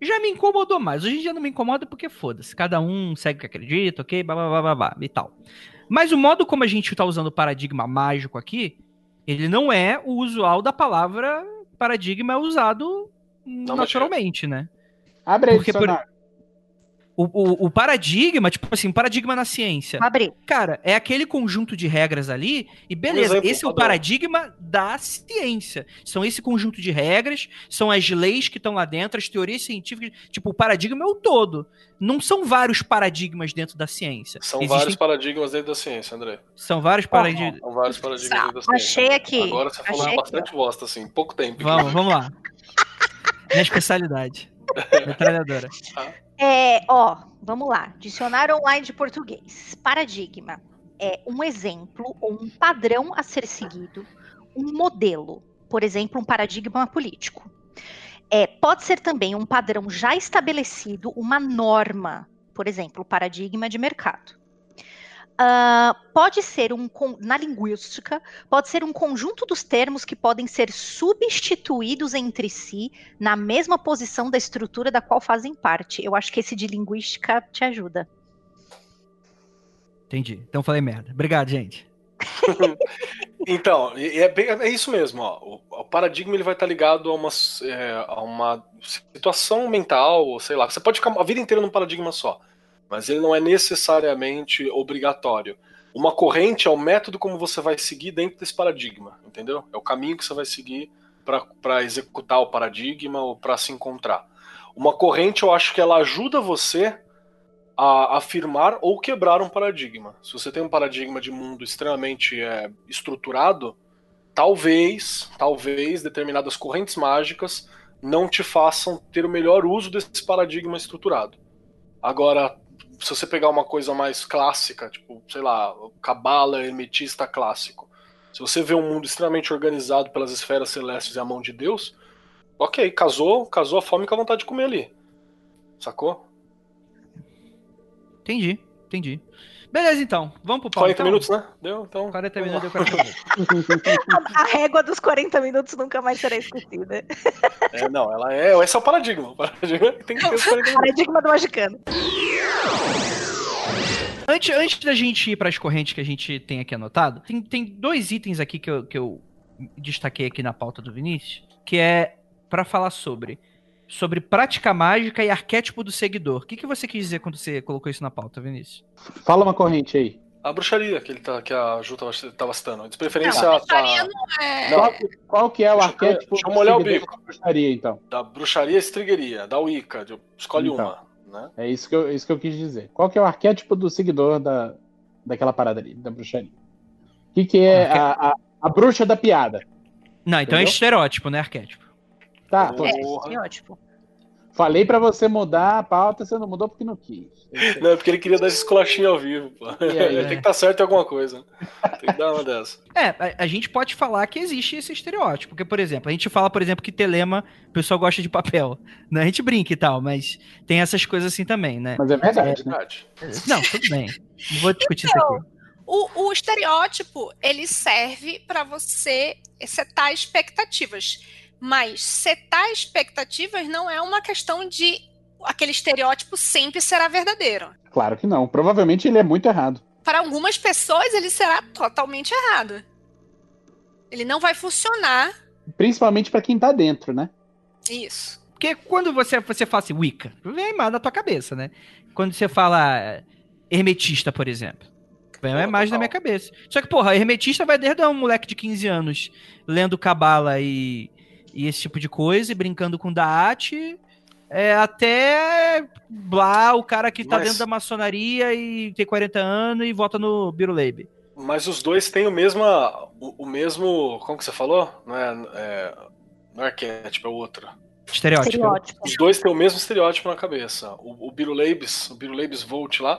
B: já me incomodou mais. Hoje em dia não me incomoda porque foda-se. Cada um segue o que acredita, ok? Blá, blá, blá, blá, e tal. Mas o modo como a gente está usando o paradigma mágico aqui ele não é o usual da palavra paradigma usado não naturalmente, né?
E: Abre aí, Porque por...
B: O, o, o paradigma, tipo assim, paradigma na ciência.
D: Abrir.
B: Cara, é aquele conjunto de regras ali, e beleza,
C: exemplo,
B: esse é o paradigma da ciência. São esse conjunto de regras, são as leis que estão lá dentro, as teorias científicas. Tipo, o paradigma é o todo. Não são vários paradigmas dentro da ciência.
C: São
B: Existem-
C: vários paradigmas dentro da ciência, André.
B: São vários paradigmas.
C: São vários paradigmas dentro da ciência.
D: Achei aqui.
C: Agora você falou
D: Achei
C: bastante bosta, assim, pouco tempo.
B: Vamos, vamos lá. Minha especialidade. Metralhadora.
D: É, ó, vamos lá. Dicionário online de português. Paradigma é um exemplo ou um padrão a ser seguido, um modelo, por exemplo, um paradigma político. É, pode ser também um padrão já estabelecido, uma norma, por exemplo, paradigma de mercado. Ah, pode ser um, na linguística, pode ser um conjunto dos termos que podem ser substituídos entre si na mesma posição da estrutura da qual fazem parte. Eu acho que esse de linguística te ajuda.
B: Entendi. Então falei merda. Obrigado, gente.
C: Então, é, bem- é isso mesmo, ó. O, o paradigma ele vai estar ligado a uma, é, a uma situação mental, ou sei lá. Você pode ficar a vida inteira num paradigma só, mas ele não é necessariamente obrigatório. Uma corrente é o método como você vai seguir dentro desse paradigma, entendeu? É o caminho que você vai seguir para executar o paradigma ou para se encontrar. Uma corrente, eu acho que ela ajuda você a afirmar ou quebrar um paradigma. Se você tem um paradigma de mundo extremamente é, estruturado, talvez, talvez determinadas correntes mágicas não te façam ter o melhor uso desse paradigma estruturado. Agora, se você pegar uma coisa mais clássica, tipo, sei lá, cabala hermetista clássico, se você vê um mundo extremamente organizado pelas esferas celestes e a mão de Deus, ok, casou, casou a fome com a vontade de comer ali. Sacou?
B: Entendi, entendi. Beleza, então. Vamos pro pau.
C: 40
B: então?
C: minutos, né? Deu, então.
B: 40
C: vamos
B: minutos,
C: lá.
B: deu 40 minutos.
D: A régua dos 40 minutos nunca mais será esquecida.
C: É, não, ela é. Esse é o paradigma. O paradigma tem que ter os 40 minutos.
D: Paradigma do magicano.
B: Antes, antes da gente ir para as correntes que a gente tem aqui anotado, tem, tem dois itens aqui que eu, que eu destaquei aqui na pauta do Vinícius, que é para falar sobre sobre prática mágica e arquétipo do seguidor. O que, que você quis dizer quando você colocou isso na pauta, Vinícius?
E: Fala uma corrente aí.
C: A bruxaria que, ele tá, que a Ju tava, tava citando. De preferência
F: Não, a
C: tá,
F: bruxaria não é.
C: Não.
E: Qual, que- qual que é o
C: Deixa eu-
E: arquétipo
C: deixa eu molhar o bico.
E: da bruxaria, então?
C: da bruxaria estrigueria, da Wicca. de- Escolhe
E: Então.
C: uma. Né?
E: É isso que, eu, isso que eu quis dizer. Qual que é o arquétipo do seguidor da, daquela parada ali, da bruxaria? O que, que é a, a, a bruxa da piada?
B: Não, então é
E: Entendeu?
B: estereótipo, né, arquétipo.
E: Tá,
C: Porra.
D: É, estereótipo.
E: falei pra você mudar a pauta, você não mudou porque não quis.
C: Não, é porque ele queria dar esse esculachinho ao vivo, pô.
E: E aí?
C: Tem que estar certo em alguma coisa. Tem que dar uma dessa.
B: É, a, a gente pode falar que existe esse estereótipo. Porque, por exemplo, a gente fala, por exemplo, que telema, o pessoal gosta de papel. Né? A gente brinca e tal, mas tem essas coisas assim também, né?
E: Mas é verdade, né?
C: Verdade.
B: Não, tudo bem. Não vou discutir isso aqui.
F: O, o estereótipo, ele serve para você setar expectativas. Mas setar expectativas não é uma questão de aquele estereótipo sempre será verdadeiro.
E: Claro que não. Provavelmente ele é muito errado.
F: Para algumas pessoas, ele será totalmente errado. Ele não vai funcionar.
E: Principalmente pra quem tá dentro, né?
F: Isso.
B: Porque quando você, você fala assim, Wicca, vem imagem na tua cabeça, né? Quando você fala é, hermetista, por exemplo. Vem uma imagem na minha cabeça. Só que, porra, hermetista vai desde um moleque de 15 anos lendo cabala e, e esse tipo de coisa, e brincando com Daat, é, até lá o cara que tá
C: Mas-
B: dentro da maçonaria e tem 40 anos e vota no Biruleibe.
C: Mas os dois têm o mesmo. O, o mesmo. Como que você falou? Não é, é, não é arquétipo, é outro.
B: Estereótipo.
D: Estereótipo.
C: Os dois têm o mesmo estereótipo na cabeça. O, o Biruleibes, o Biruleibes Volt lá,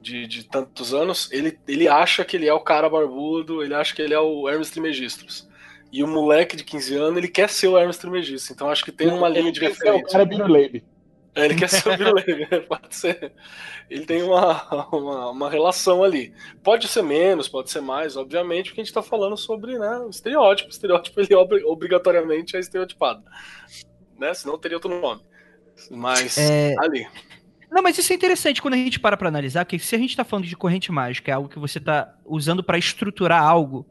C: de, de tantos anos, ele, ele acha que ele é o cara barbudo, ele acha que ele é o Hermes Trismegistus. E o moleque de 15 anos, ele quer ser o Hermes Trismegistus. Então acho que tem uma linha de
E: Esse é o
C: referência.
E: cara Biruleibe.
C: É, ele quer ser o Biruleibe, pode ser. Ele tem uma, uma, uma relação ali. Pode ser menos, pode ser mais, obviamente, porque a gente está falando sobre né, o estereótipo. O estereótipo ele obri- obrigatoriamente é estereotipado. Né? Senão teria outro nome. Mas
B: É,
C: ali.
B: Não, mas isso é interessante quando a gente para pra analisar, porque se a gente tá falando de corrente mágica, é algo que você tá usando pra estruturar algo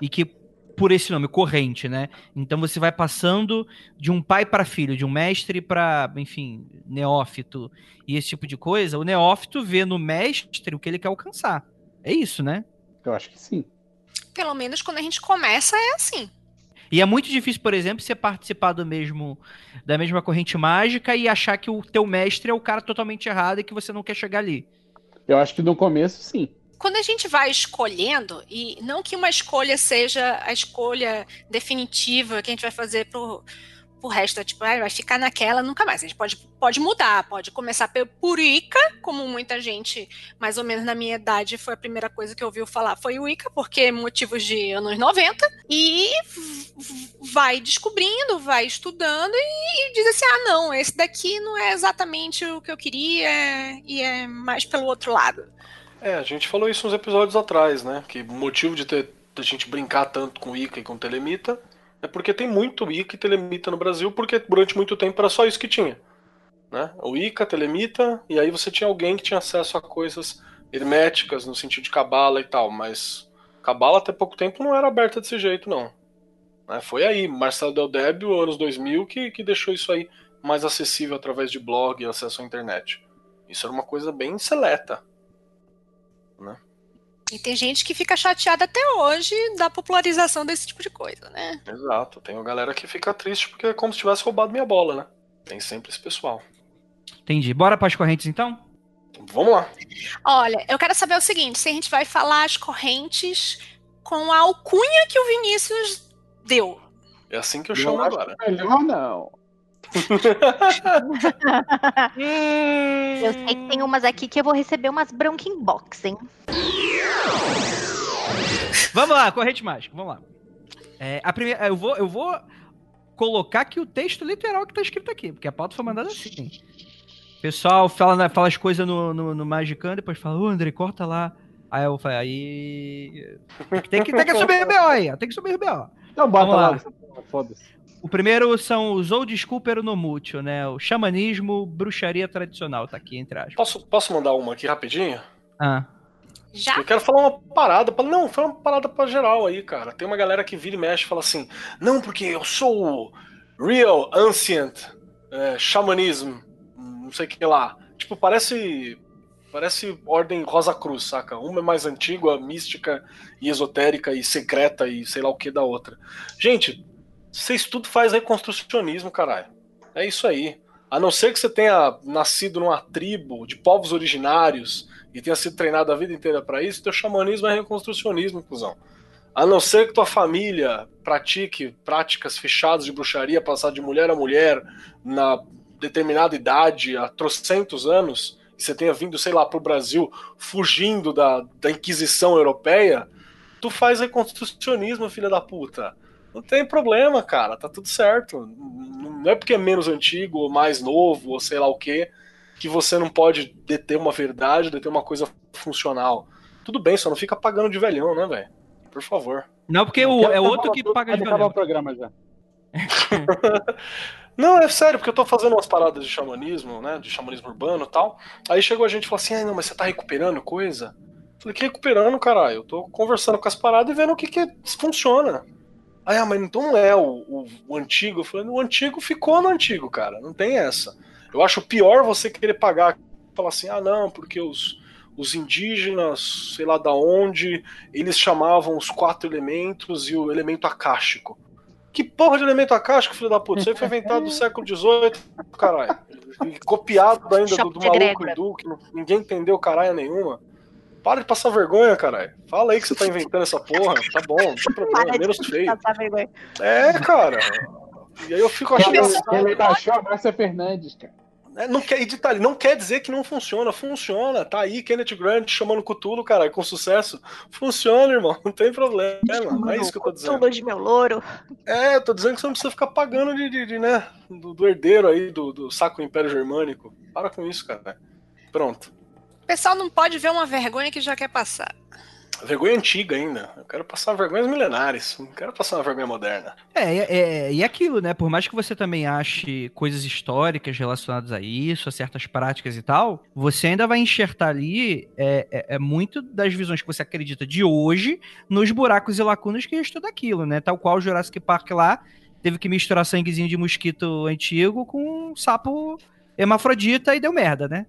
B: e que por esse nome, corrente, né? Então você vai passando de um pai para filho, de um mestre para, enfim, neófito e esse tipo de coisa. O neófito vê no mestre o que ele quer alcançar. É isso, né?
E: Eu acho que sim.
F: Pelo menos quando a gente começa é assim.
B: E é muito difícil, por exemplo, você participar do mesmo da mesma corrente mágica e achar que o teu mestre é o cara totalmente errado e que você não quer chegar ali.
E: Eu acho que no começo, sim.
F: Quando a gente vai escolhendo, e não que uma escolha seja a escolha definitiva que a gente vai fazer pro, pro resto, tipo, vai ficar naquela nunca mais. A gente pode, pode mudar, pode começar por Ica, como muita gente, mais ou menos na minha idade, foi a primeira coisa que ouviu falar, foi o Ica, porque motivos de anos 90, e vai descobrindo, vai estudando e, e diz assim, ah, não, esse daqui não é exatamente o que eu queria, e é mais pelo outro lado.
C: É, a gente falou isso uns episódios atrás, né? Que o motivo de ter a gente brincar tanto com Ica e com Telemita é porque tem muito Ica e Telemita no Brasil, porque durante muito tempo era só isso que tinha. Né? O Ica, Telemita, e aí você tinha alguém que tinha acesso a coisas herméticas no sentido de cabala e tal, mas cabala até pouco tempo não era aberta desse jeito, não. Né? Foi aí, Marcelo Del Débio, anos 2000, que, que deixou isso aí mais acessível através de blog e acesso à internet. Isso era uma coisa bem seleta. Né?
F: E tem gente que fica chateada até hoje da popularização desse tipo de coisa, né?
C: Exato. Tem uma galera que fica triste porque é como se tivesse roubado minha bola, né? Tem sempre esse pessoal.
B: Entendi. Bora para as correntes então?
C: Vamos lá.
F: Olha, eu quero saber o seguinte: se a gente vai falar as correntes com a alcunha que o Vinícius deu.
C: É assim que eu chamo agora.
E: Melhor não.
D: eu sei que tem umas aqui que eu vou receber umas bronca inbox, hein?
B: Vamos lá, corrente mágica, vamos lá. É, a primeira, eu vou, eu vou colocar aqui o texto literal que tá escrito aqui, porque a pauta foi mandada assim. Pessoal fala, fala as coisas no, no, no Magicando, depois fala, ô André, corta lá. Aí eu falei, aí. Tem que, tem que subir o BO aí, tem que subir o BO.
E: Então bota lá, foda-se.
B: O primeiro são os old school peronomútil, né? O xamanismo, bruxaria tradicional, tá aqui entre aspas.
C: Posso, posso mandar uma aqui rapidinho?
B: Ah.
F: Já?
C: Eu quero falar uma parada. Pra... Não, foi uma parada pra geral aí, cara. Tem uma galera que vira e mexe e fala assim: não, porque eu sou o Real Ancient é, Shamanism, não sei o que lá. Tipo, parece. Parece Ordem Rosa Cruz, saca? Uma é mais antiga, mística e esotérica e secreta e sei lá o que da outra. Gente, vocês tudo faz reconstrucionismo, caralho. É isso aí. A não ser que você tenha nascido numa tribo de povos originários e tenha sido treinado a vida inteira para isso, teu xamanismo é reconstrucionismo, cuzão. A não ser que tua família pratique práticas fechadas de bruxaria, passar de mulher a mulher na determinada idade, há trocentos anos, e você tenha vindo, sei lá, pro Brasil fugindo da, da Inquisição Europeia, tu faz reconstrucionismo, filha da puta. Não tem problema, cara, tá tudo certo. Não é porque é menos antigo, ou mais novo, ou sei lá o que, que você não pode deter uma verdade, deter uma coisa funcional. Tudo bem, só não fica pagando de velhão, né, velho? Por favor.
B: Não, porque o, é outro que paga de velhão.
E: o programa já.
C: não, é sério, porque eu tô fazendo umas paradas de xamanismo, né? De xamanismo urbano e tal. Aí chegou a gente e falou assim: ah, não, mas você tá recuperando coisa? falei, que recuperando, caralho? Eu tô conversando com as paradas e vendo o que, que funciona. Ah, mas então não é o, o, o, antigo. Eu falei, o antigo ficou no antigo, cara. Não tem essa. Eu acho pior você querer pagar, falar assim, ah, não, porque os, os indígenas, sei lá da onde, eles chamavam os quatro elementos e o elemento acástico. Que porra de elemento acástico, filho da puta? Isso aí foi inventado no século XVIII, caralho. E copiado ainda do, do maluco Edu, que ninguém entendeu caralho nenhuma. Para de passar vergonha, caralho. Fala aí que você tá inventando essa porra. Tá bom, não tem problema, é menos feio. É, cara. E aí eu fico achando.
E: Ele achou a Márcia Fernandes, cara.
C: É, não quer, e detalhe, não quer dizer que não funciona, funciona. Tá aí Kenneth Grant chamando Cutulo, cara, com sucesso. Funciona, irmão, não tem problema. Não é isso que eu tô dizendo.
D: Cutulo de meu louro.
C: É, eu tô dizendo que você não precisa ficar pagando de, de, de né, do, do, herdeiro aí, do, do saco Império Germânico. Para com isso, cara. Pronto
F: pessoal não pode ver uma vergonha que já quer passar.
C: Vergonha antiga ainda. Eu quero passar vergonhas milenares. Não quero passar uma vergonha moderna.
B: É, é, é, e aquilo, né? Por mais que você também ache coisas históricas relacionadas a isso, a certas práticas e tal, você ainda vai enxertar ali é, é, é muito das visões que você acredita de hoje nos buracos e lacunas que restou daquilo, né? Tal qual o Jurassic Park lá teve que misturar sanguezinho de mosquito antigo com um sapo hermafrodita e deu merda, né?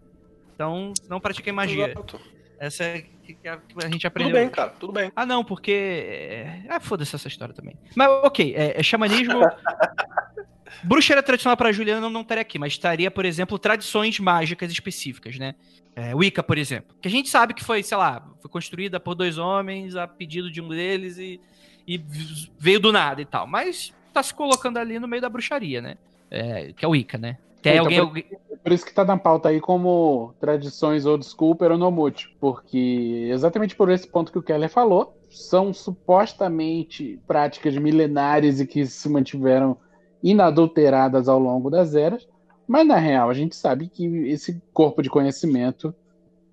B: Então, não pratiquem magia.
C: Exato.
B: Essa é que a que a gente
C: Tudo
B: aprendeu.
C: bem, cara, tudo bem.
B: Ah, não, porque. é, Ah, foda-se essa história também. Mas, ok, é, é xamanismo. Bruxaria tradicional para Juliana não, não estaria aqui, mas estaria, por exemplo, tradições mágicas específicas, né? É, Wicca, por exemplo. Que a gente sabe que foi, sei lá, foi construída por dois homens a pedido de um deles e, e veio do nada e tal. Mas tá se colocando ali no meio da bruxaria, né? É, que é o Wicca, né? Tem
E: Então,
B: alguém,
E: por-
B: alguém-
E: Por isso que tá na pauta aí como tradições old school peronomútil. Porque exatamente por esse ponto que o Keller falou, são supostamente práticas milenares e que se mantiveram inadulteradas ao longo das eras, mas na real a gente sabe que esse corpo de conhecimento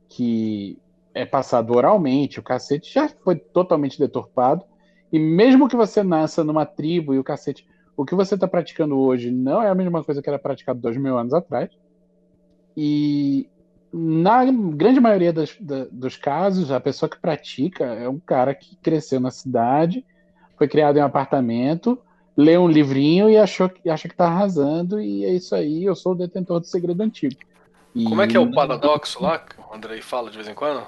E: que é passado oralmente, o cacete já foi totalmente deturpado, e mesmo que você nasça numa tribo e o cacete o que você está praticando hoje não é a mesma coisa que era praticado dois mil anos atrás. E na grande maioria das- da- dos casos, a pessoa que pratica é um cara que cresceu na cidade, foi criado em um apartamento, leu um livrinho e achou que, acha que está arrasando, e é isso aí, eu sou o detentor do segredo antigo. E-
C: Como é que é o paradoxo lá, que o Andrei fala de vez em quando?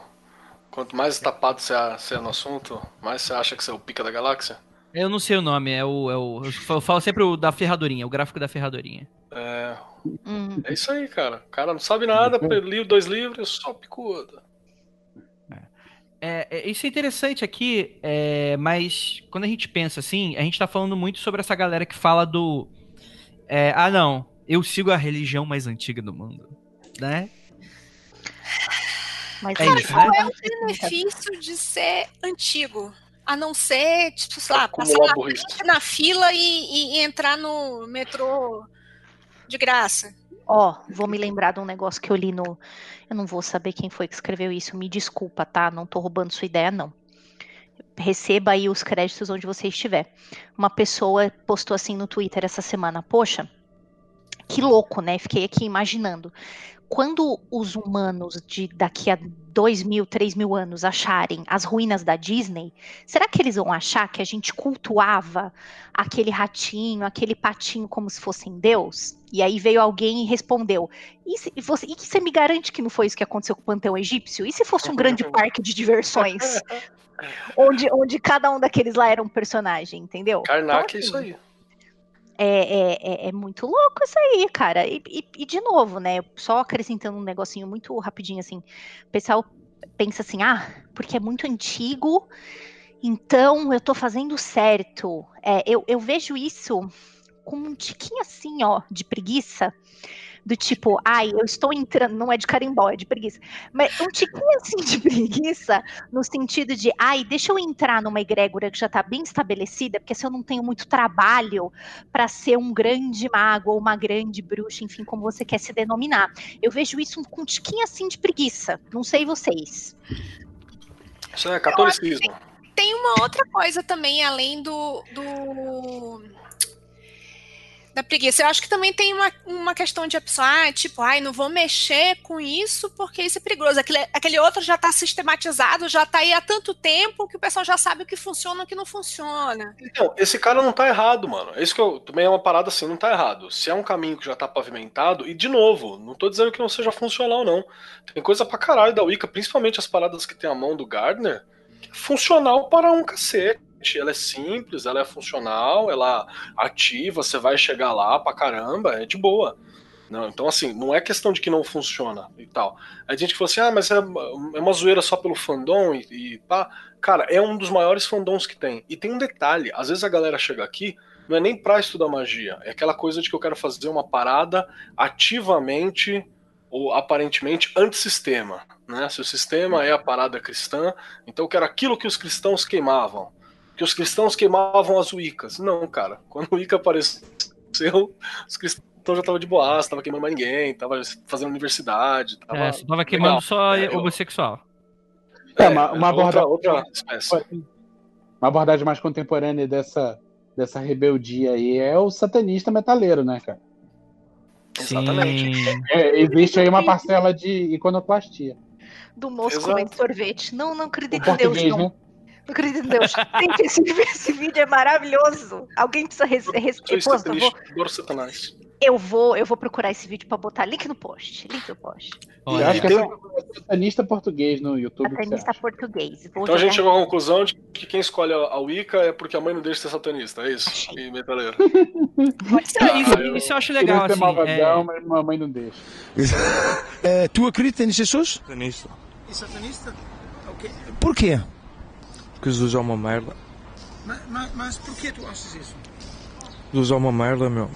C: Quanto mais tapado você é, você é no assunto, mais você acha que você é o pica da galáxia?
B: Eu não sei o nome, é o. É o eu falo- sempre o da ferradorinha, o gráfico da ferradorinha.
C: É,
D: Hum.
C: é isso aí, cara. O cara não sabe nada, li dois livros, só picuda.
B: É, é, isso é interessante aqui, é, mas quando a gente pensa assim, a gente tá falando muito sobre essa galera que fala do. é, ah, não, eu sigo a religião mais antiga do mundo. Né?
D: Mas
B: É
D: cara,
B: isso,
D: qual
B: né?
D: é o
F: benefício de ser antigo. A não ser, tipo, sei lá,
C: Acumular
F: passar na,
C: burrice.
F: na fila e, e- e entrar no metrô de graça.
D: Ó, vou me lembrar de um negócio que eu li no. Eu não vou saber quem foi que escreveu isso, me desculpa, tá? Não tô roubando sua ideia, não. Receba aí os créditos onde você estiver. Uma pessoa postou assim no Twitter essa semana: Poxa, que louco, né? Fiquei aqui imaginando. Quando os humanos de daqui a dois mil, três mil anos acharem as ruínas da Disney, será que eles vão achar que a gente cultuava aquele ratinho, aquele patinho como se fossem Deus? E aí veio alguém e respondeu: e, se, você, e você me garante que não foi isso que aconteceu com o Panteão Egípcio? E se fosse um grande parque de diversões? onde, onde cada um daqueles lá era um personagem, entendeu?
C: Karnak é
D: Então,
C: isso
D: assim,
C: aí.
D: É, é, é, é muito louco isso aí, cara. E, e- e, de novo, né? Só acrescentando um negocinho muito rapidinho assim. O pessoal pensa assim, ah, porque é muito antigo, então eu tô fazendo certo. É, eu, eu vejo isso com um tiquinho assim, ó, de preguiça. Do tipo, ai, eu estou entrando, não é de carimbó, é de preguiça. Mas um tiquinho assim de preguiça, no sentido de, ai, deixa eu entrar numa egrégora que já tá bem estabelecida, porque se eu não tenho muito trabalho, para ser um grande mago ou uma grande bruxa, enfim, como você quer se denominar. Eu vejo isso com um tiquinho assim de preguiça. Não sei vocês.
C: Isso é catolicismo.
F: Tem uma outra coisa também, além do. do- da preguiça. Eu acho que também tem uma, uma questão de opção, ah, tipo, ai, não vou mexer com isso porque isso é perigoso. Aquele, aquele outro já está sistematizado, já está aí há tanto tempo que o pessoal já sabe o que funciona e o que não funciona.
C: Então, esse cara não tá errado, mano. É isso que eu. Também é uma parada assim, não tá errado. Se é um caminho que já tá pavimentado, e de novo, não tô dizendo que não seja funcional, não. Tem coisa pra caralho da Wicca, principalmente as paradas que tem a mão do Gardner, que é funcional para um cacete. Ela é simples, ela é funcional, ela ativa, você vai chegar lá pra caramba, é de boa. Não, então, assim, não é questão de que não funciona e tal. A gente fala assim, ah, mas é, é uma zoeira só pelo fandom e, e pá. Cara, é um dos maiores fandoms que tem. E tem um detalhe: às vezes a galera chega aqui, não é nem pra estudar magia, é aquela coisa de que eu quero fazer uma parada ativamente ou aparentemente antissistema. Né? Se o sistema é a parada cristã, então eu quero aquilo que os cristãos queimavam. Que os cristãos queimavam as Wiccas. Não, cara. Quando o Wicca apareceu, os cristãos já estavam de boas, tava queimando mais ninguém, tava fazendo universidade. Tava...
B: É, tava queimando
C: legal.
B: só
C: É,
B: homossexual.
E: É, uma, uma
C: outra,
E: abordagem,
C: outra
E: uma abordagem mais contemporânea dessa, dessa rebeldia aí é o satanista metaleiro, né, cara?
C: Exatamente.
B: Sim.
E: É, existe aí uma parcela de iconoclastia.
D: Do moço
C: Exato.
D: comendo sorvete. Não, não acredito em Deus, não.
E: né?
D: Não acredito em Deus. Gente, esse, esse vídeo é maravilhoso. Alguém precisa res, res,
C: Sou
D: pô, eu, vou,
C: satanás.
D: eu vou, eu vou procurar esse vídeo pra botar link no post. Link no post.
E: Eu
B: Olha,
E: acho que
C: tem
E: é satanista português no YouTube.
D: Satanista português. Vou
C: Então a gente chegou à conclusão de que quem escolhe a a Wicca é porque a mãe não deixa ser satanista, é isso?
D: Achei.
C: E metaleiro.
B: isso, isso-
C: Ah, eu-
B: isso eu acho legal, assim.
E: malvadão,
B: é-
E: mas mamãe não deixa.
A: Eh, tu acreditas em Jesus?
G: Satanista.
A: Em satanista? Ok. Porquê?
G: Porque Jesus é uma merda.
A: Mas, mas, mas porquê tu achas isso?
G: Jesus é uma merda, meu.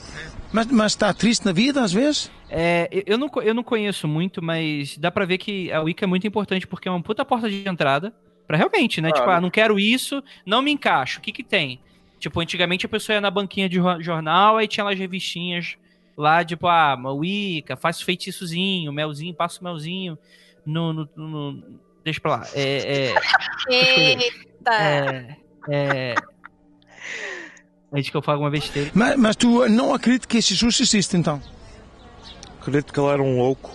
A: Mas, mas está triste na vida às vezes?
B: É, eu- não, eu não conheço muito, mas dá pra ver que a Wicca é muito importante porque é uma puta porta de entrada pra realmente, né?
C: Claro.
B: Tipo, ah, não quero isso, não me encaixo. O que que tem? Tipo, antigamente a pessoa ia na banquinha de jornal, aí tinha lá as revistinhas lá, tipo, ah, Wicca, faço feitiçozinho, melzinho, passo melzinho no... no, no- deixa pra lá. É... é. É. É. Antes que eu falo uma besteira.
A: Mas, mas tu não acreditas que Jesus existe então?
G: Acredito que ele era um louco.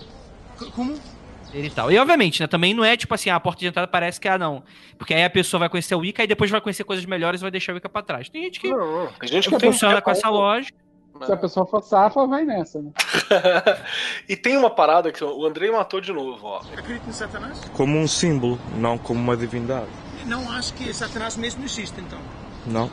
A: Como?
B: E tal. E obviamente, né? Também não é tipo assim, a porta de entrada parece que, ah, não. Porque aí a pessoa vai conhecer o Wicca e depois vai conhecer coisas melhores e vai deixar o Wicca pra trás. Tem gente que
C: Não. Tem gente que
B: funciona com essa lógica.
E: Se a pessoa for safa, vai nessa, né?
C: e tem uma parada que o Andrei matou de novo, ó.
A: Acredita em Satanás?
G: Como um símbolo, não como uma divindade.
A: Não acho que Satanás mesmo existe então.
G: Não.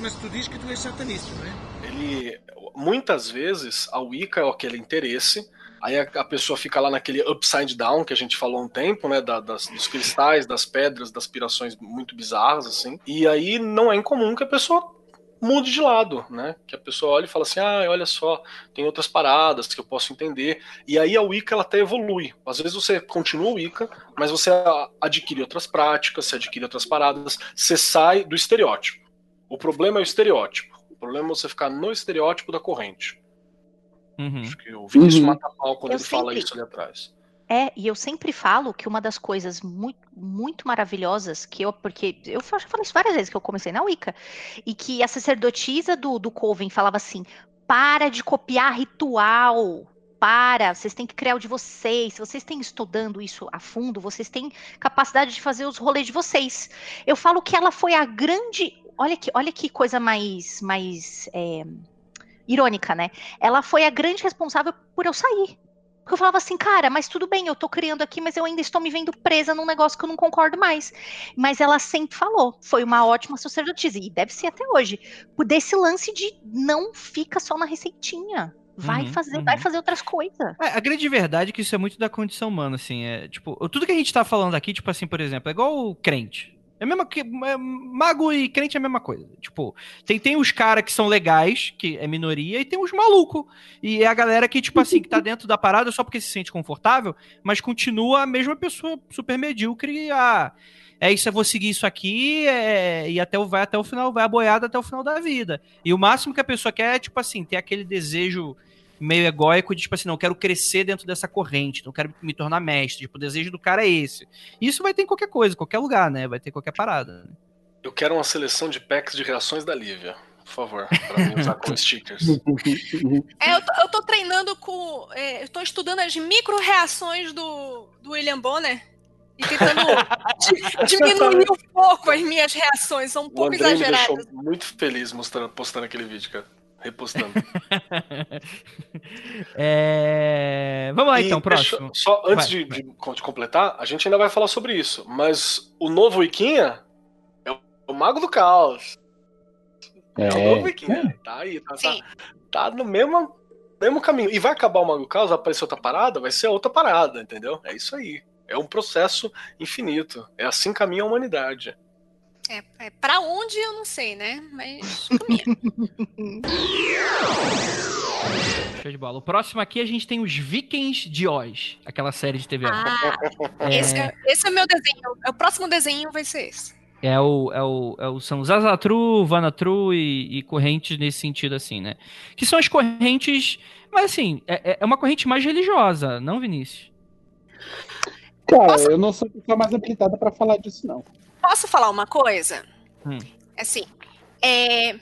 A: Mas tu dizes que tu és satanista, não é?
C: Ele. Muitas vezes a Wicca é aquele interesse. Aí a, a pessoa fica lá naquele upside down que a gente falou há um tempo, né? da- das, dos cristais, das pedras, das pirações muito bizarras, assim. E aí não é incomum que a pessoa mude de lado, né? Que a pessoa olha e fala assim, ah, olha só, tem outras paradas que eu posso entender. E aí a Wicca ela até evolui. Às vezes você continua Wicca, mas você adquire outras práticas, você adquire outras paradas, você sai do estereótipo. O problema é o estereótipo. O problema é você ficar no estereótipo da corrente.
B: Uhum.
C: Acho que o Vinícius
E: Uhum.
C: mata pau quando
D: Eu
C: ele fala
D: sempre-
C: isso ali atrás.
D: É, e eu sempre falo que uma das coisas muito, muito maravilhosas que eu, porque eu fa- já falei isso várias vezes que eu comecei na Wicca, e que a sacerdotisa do, do Coven falava assim: para de copiar ritual. Para, vocês têm que criar o de vocês. Se vocês têm estudando isso a fundo, vocês têm capacidade de fazer os rolês de vocês. Eu falo que ela foi a grande. Olha que, olha que coisa mais, mais é, irônica, né? Ela foi a grande responsável por eu sair. Porque eu falava assim, cara, mas tudo bem, eu tô criando aqui, mas eu ainda estou me vendo presa num negócio que eu não concordo mais. Mas ela sempre falou, foi uma ótima sacerdotisa, e deve ser até hoje, desse lance de não fica só na receitinha. Vai
B: Uhum,
D: fazer,
B: uhum.
D: vai fazer outras coisas.
B: É, a grande verdade é que isso é muito da condição humana, assim. É, tipo, tudo que a gente tá falando aqui, tipo assim, por exemplo, é igual o crente. É a mesma que. é, mago e crente é a mesma coisa. Tipo, tem, tem os caras que são legais, que é minoria, e tem os malucos. E é a galera que, tipo assim, que tá dentro da parada só porque se sente confortável, mas continua a mesma pessoa super medíocre. Ah, é isso, eu vou seguir isso aqui, é, e até o, vai até o final, vai a boiada até o final da vida. E o máximo que a pessoa quer é, tipo assim, ter aquele desejo meio egóico de, tipo assim, não, eu quero crescer dentro dessa corrente, não quero me tornar mestre. Tipo, o desejo do cara é esse. Isso vai ter em qualquer coisa, qualquer lugar, né? Vai ter em qualquer parada. né?
C: Eu quero uma seleção de packs de reações da Lívia, por favor, pra mim usar como stickers.
F: É, eu, tô, eu tô treinando com. é, eu tô estudando as micro-reações do, do William Bonner e tentando di- diminuir um pouco as minhas reações. São um
C: O
F: pouco
C: Andrei me
F: exageradas.
C: deixou muito feliz mostrando, postando aquele vídeo, cara. Repostando.
B: É... Vamos lá,
C: E
B: então,
C: deixa-
B: próximo.
C: Só antes
B: Vai,
C: de, de- de completar, a gente ainda vai falar sobre isso. Mas o novo Iquinha é o, Mago do Caos. É, o novo
E: É.
C: Iquinha. Tá aí, tá, tá, tá no mesmo, mesmo caminho. E vai acabar o Mago do Caos, vai aparecer outra parada, vai ser outra parada, entendeu? É isso aí. É um processo infinito. É assim que caminha a humanidade.
F: É, é, pra onde eu não sei, né? Mas caminha.
B: Show de bola. O próximo aqui a gente tem os Vikings de Oz, aquela série de TV.
F: Ah,
B: é,
F: esse, é, esse é o meu desenho. O próximo desenho vai ser esse.
B: é o, é o, é o são Zazatru, Vanatru e, e correntes nesse sentido, assim, né? Que são as correntes. Mas assim, é, é uma corrente mais religiosa, não, Vinícius?
E: Cara,
F: Posso-
E: eu não sou a pessoa mais habilitada pra falar disso, não.
F: Posso falar uma coisa?
B: Hum.
F: Assim, é,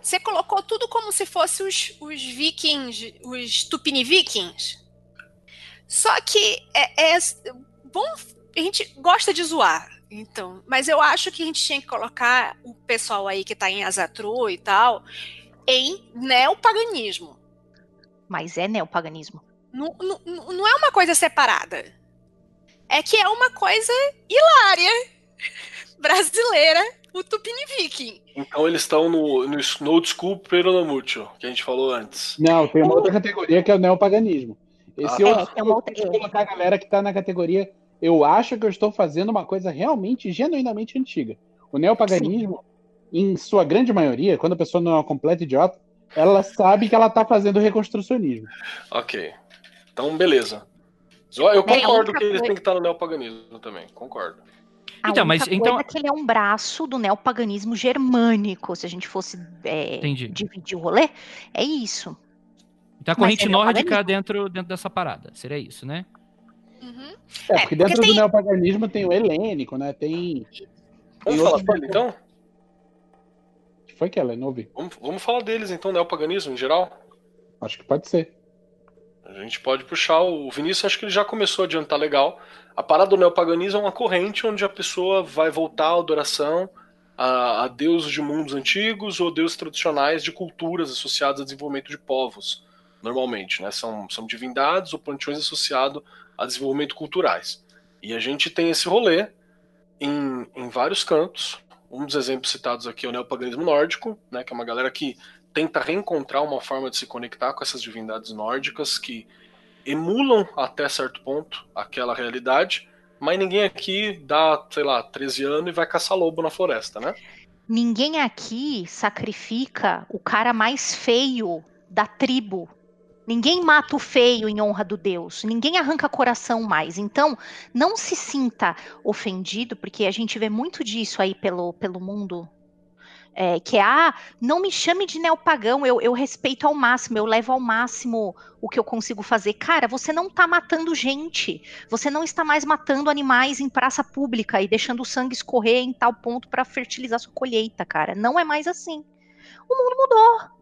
F: você colocou tudo como se fosse os, os vikings, os Tupini vikings. Só que é, é bom, a gente gosta de zoar, então, mas eu acho que a gente tinha que colocar o pessoal aí que tá em Azatru e tal em neopaganismo.
D: Mas é neopaganismo.
F: Não, não, não é uma coisa separada. É que é uma coisa hilária brasileira, o Tupini Viking.
C: Então eles estão no, no, no Old School Peronomútil, que a gente falou antes.
E: Não, tem uma outra categoria que é o neopaganismo. Esse
C: Ah,
E: outro,
D: é, tem uma outra-
E: eu vou colocar a galera que tá na categoria. Eu acho que eu estou fazendo uma coisa realmente, genuinamente antiga. O neopaganismo, em sua grande maioria, quando a pessoa não é uma completa idiota, ela sabe que ela tá fazendo reconstrucionismo.
C: Ok. Então, beleza. Eu, eu
D: É,
C: concordo que eles têm que estar no neopaganismo também, concordo.
D: A
B: Então,
D: única
B: mas-
D: coisa
B: então-
D: é que ele é um braço do neopaganismo germânico, se a gente fosse é, dividir o rolê, é isso.
B: Então a corrente
D: é
B: nórdica dentro, dentro dessa parada. Seria isso, né?
F: Uhum.
E: É,
F: É,
E: porque dentro
F: porque
E: do
F: tem-
E: neopaganismo tem o helênico, né? Tem.
C: Vamos
E: Tem
C: falar dele, então?
E: Foi que ela não ouvi.
C: Vamos, vamos falar deles, então, neopaganismo em geral?
E: Acho que pode ser.
C: A gente pode puxar o Vinícius, acho que ele já começou a adiantar legal. A parada do neopaganismo é uma corrente onde a pessoa vai voltar à adoração a, a deuses de mundos antigos ou deuses tradicionais de culturas associadas ao desenvolvimento de povos, normalmente, né? São, são divindades ou panteões associados a desenvolvimento culturais. E a gente tem esse rolê em, em vários cantos. Um dos exemplos citados aqui é o neopaganismo nórdico, né? Que é uma galera que tenta reencontrar uma forma de se conectar com essas divindades nórdicas que emulam até certo ponto aquela realidade, mas ninguém aqui dá, sei lá, 13 anos e vai caçar lobo na floresta, né?
D: Ninguém aqui sacrifica o cara mais feio da tribo. Ninguém mata o feio em honra do Deus. Ninguém arranca coração mais. Então, não se sinta ofendido, porque a gente vê muito disso aí pelo, pelo mundo. É, que é, ah, não me chame de neopagão, eu, eu respeito ao máximo, eu levo ao máximo o que eu consigo fazer. Cara, você não tá matando gente. Você não está mais matando animais em praça pública e deixando o sangue escorrer em tal ponto para fertilizar sua colheita, cara. Não é mais assim. O mundo mudou.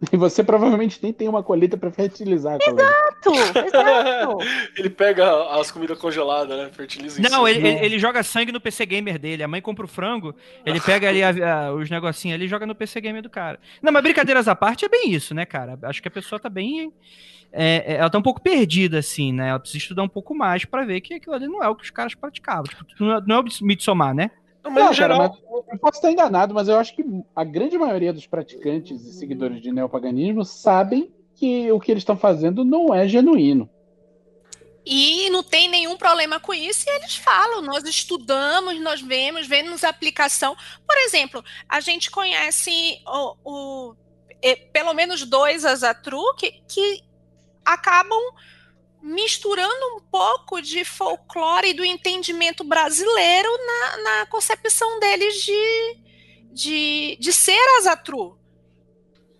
E: E você provavelmente nem tem uma colheita pra fertilizar.
D: Exato, exato.
C: Ele pega as comidas congeladas, né? Fertiliza
B: Não, ele, ele, ele joga sangue no PC Gamer dele. A mãe compra o frango, ele pega ali a- a- os negocinhos ali e joga no PC Gamer do cara. Não, mas brincadeiras à parte é bem isso, né, cara? Acho que a pessoa tá bem. é, é, ela tá um pouco perdida, assim, né? Ela precisa estudar um pouco mais pra ver que aquilo ali não é o que os caras praticavam. Tipo, não é, não é o Midsommar, né?
C: Não, mas
E: Não, cara,
C: geral,
E: mas eu posso estar enganado, mas eu acho que a grande maioria dos praticantes e seguidores de neopaganismo sabem que o que eles estão fazendo não é genuíno.
F: E não tem nenhum problema com isso, e eles falam, nós estudamos, nós vemos, vemos a aplicação. Por exemplo, a gente conhece o, o- eh, pelo menos dois Azatru que, que acabam misturando um pouco de folclore e do entendimento brasileiro na, na concepção deles de, de, de ser Azatru.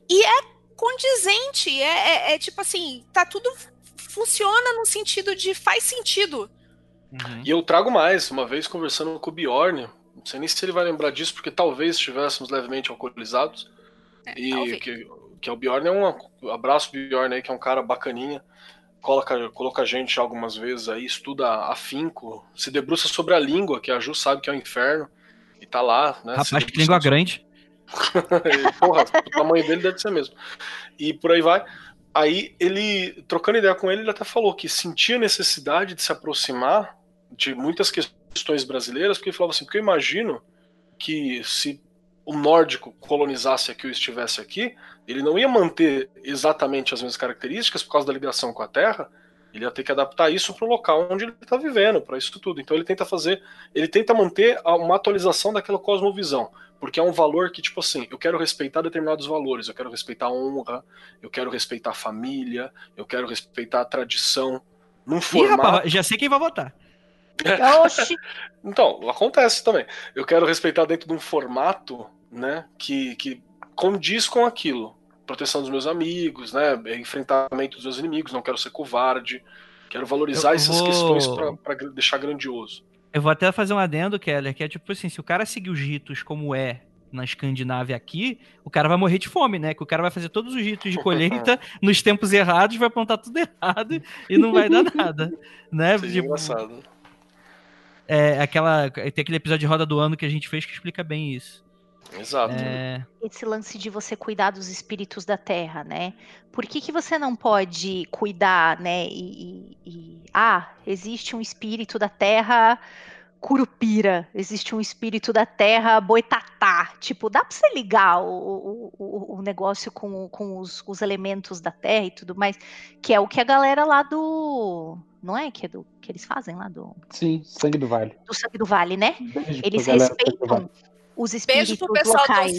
F: E é condizente, é, é- é tipo assim, tá tudo funciona no sentido de faz sentido.
C: E eu trago mais, uma vez conversando com o Bjorn, não sei nem se ele vai lembrar disso, porque talvez estivéssemos levemente alcoolizados.
F: É,
C: e que, que é o Bjorn é um abraço Bjorn aí, que é um cara bacaninha. Coloca, coloca a gente algumas vezes aí, estuda afinco, se debruça sobre a língua, que a Ju sabe que é o inferno, e tá lá, né?
B: Rapaz, que língua
C: sobre-
B: grande.
C: Porra, o tamanho dele deve ser mesmo. E por aí vai. Aí ele, trocando ideia com ele, ele até falou que sentia necessidade de se aproximar de muitas questões brasileiras, porque ele falava assim, porque eu imagino que se o nórdico colonizasse aqui ou estivesse aqui, ele não ia manter exatamente as mesmas características por causa da ligação com a Terra, ele ia ter que adaptar isso para o local onde ele está vivendo, para isso tudo. Então ele tenta fazer, ele tenta manter a- uma atualização daquela cosmovisão, porque é um valor que, tipo assim, eu quero respeitar determinados valores, eu quero respeitar a honra, eu quero respeitar a família, eu quero respeitar a tradição, num
B: Ih,
C: formato...
B: rapaz, já sei quem vai votar.
C: Então, acontece também. Eu quero respeitar dentro de um formato, né, que, que condiz com aquilo. Proteção dos meus amigos, né, enfrentamento dos meus inimigos, não quero ser covarde. Quero valorizar
B: Eu
C: essas
B: vou-
C: questões pra, pra deixar grandioso.
B: Eu vou até fazer um adendo, Keller, que é tipo assim, se o cara seguir os ritos como é na Escandinávia aqui, o cara vai morrer de fome, né? Que o cara vai fazer todos os ritos de colheita nos tempos errados, vai plantar tudo errado e não vai dar nada, né?
C: Seria
B: Tipo,
C: engraçado.
B: é, aquela, tem aquele episódio de Roda do Ano que a gente fez que explica bem isso.
C: Exato.
B: É,
D: esse lance de você cuidar dos espíritos da terra, né? Por que, que você não pode cuidar, né? E, e- e- ah, existe um espírito da terra curupira, existe um espírito da terra boitatá. Tipo, dá pra você ligar o, o, o- negócio com, com os, os elementos da terra e tudo mais, que é o que a galera lá do. Não é? Que, é do, que eles fazem lá do,
E: Sim, sangue do vale.
D: do Sangue do Vale, né?
E: Beijo
D: Eles respeitam os
F: Beijo
D: espíritos
F: pro pessoal do
D: locais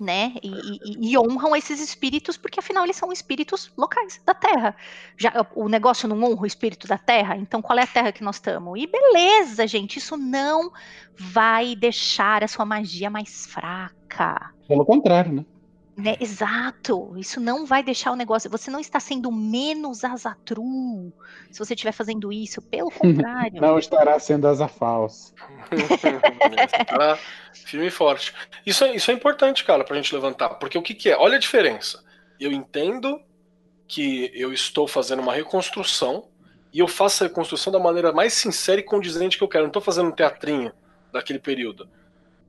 D: né? E, e- e honram esses espíritos porque afinal eles são espíritos locais da Terra. Já o negócio não honra o espírito da Terra, então qual é a Terra que nós estamos? E beleza, gente, isso não vai deixar a sua magia mais fraca.
E: Pelo contrário, né?
D: Né? Exato, isso não vai deixar o negócio. Você não está sendo menos azatru se você estiver fazendo isso, pelo contrário.
E: Não estará sendo asa falsa.
C: Tá firme e forte. Isso é, isso é importante, cara, pra gente levantar. Porque o que, que é? Olha a diferença. Eu entendo que eu estou fazendo uma reconstrução e eu faço a reconstrução da maneira mais sincera e condizente que eu quero. Eu não tô fazendo um teatrinho daquele período.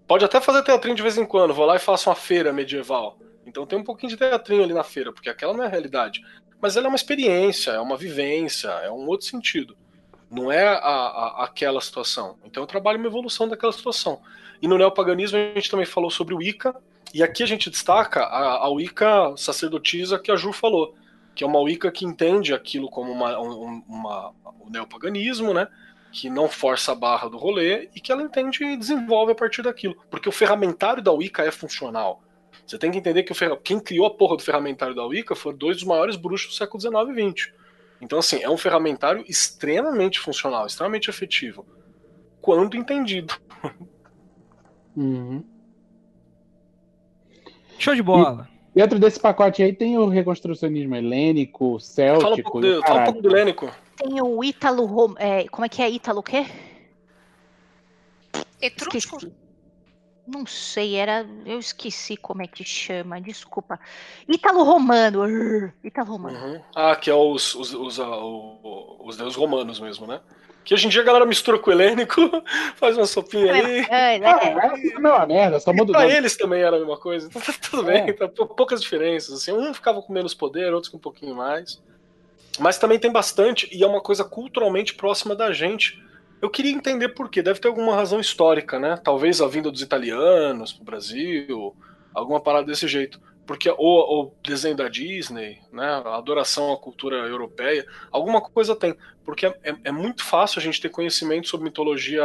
C: Pode até fazer teatrinho de vez em quando. Vou lá e faço uma feira medieval. Então tem um pouquinho de teatrinho ali na feira, porque aquela não é a realidade. Mas ela é uma experiência, é uma vivência, é um outro sentido. Não é a, a- aquela situação. Então eu trabalho uma evolução daquela situação. E no neopaganismo a gente também falou sobre o Wicca, e aqui a gente destaca a, a Wicca sacerdotisa que a Ju falou, que é uma Wicca que entende aquilo como uma, um- uma, o neopaganismo, né? Que não força a barra do rolê e que ela entende e desenvolve a partir daquilo. Porque o ferramentário da Wicca é funcional. Você tem que entender que ferra... quem criou a porra do ferramentário da Wicca foram dois dos maiores bruxos do século XIX e XX. Então, assim, é um ferramentário extremamente funcional, extremamente efetivo. Quando entendido.
E: Uhum.
B: show de bola.
E: Dentro desse pacote aí tem o reconstrucionismo helênico,
C: Fala um
E: céltico.
C: pouco,
E: e
C: de,
E: o
C: fala um pouco do Lênico.
D: Tem o Ítalo, Rom- é, como é que é Ítalo o quê?
F: Etrusco?
D: Esqueci. Não sei, era. Eu esqueci como é que chama, desculpa. Ítalo Romano. Ítalo Romano.
C: Uhum. Ah, que é os, os, os, ah, os deuses romanos mesmo, né? Que hoje em dia a galera mistura com o helênico, faz uma sopinha ali.
D: É,
E: Ah,
D: né?
E: é a mesma merda, só muda
C: pra eles também era a mesma coisa. Então tá tudo
E: É.
C: bem, tá pou- poucas diferenças. Assim, um ficava com menos poder, outros com um pouquinho mais. Mas também tem bastante, e é uma coisa culturalmente próxima da gente. Eu queria entender por quê. Deve ter alguma razão histórica, né? Talvez a vinda dos italianos pro Brasil, alguma parada desse jeito. Porque o, o desenho da Disney, né? A adoração à cultura europeia, alguma coisa tem. Porque é, é- é muito fácil a gente ter conhecimento sobre mitologia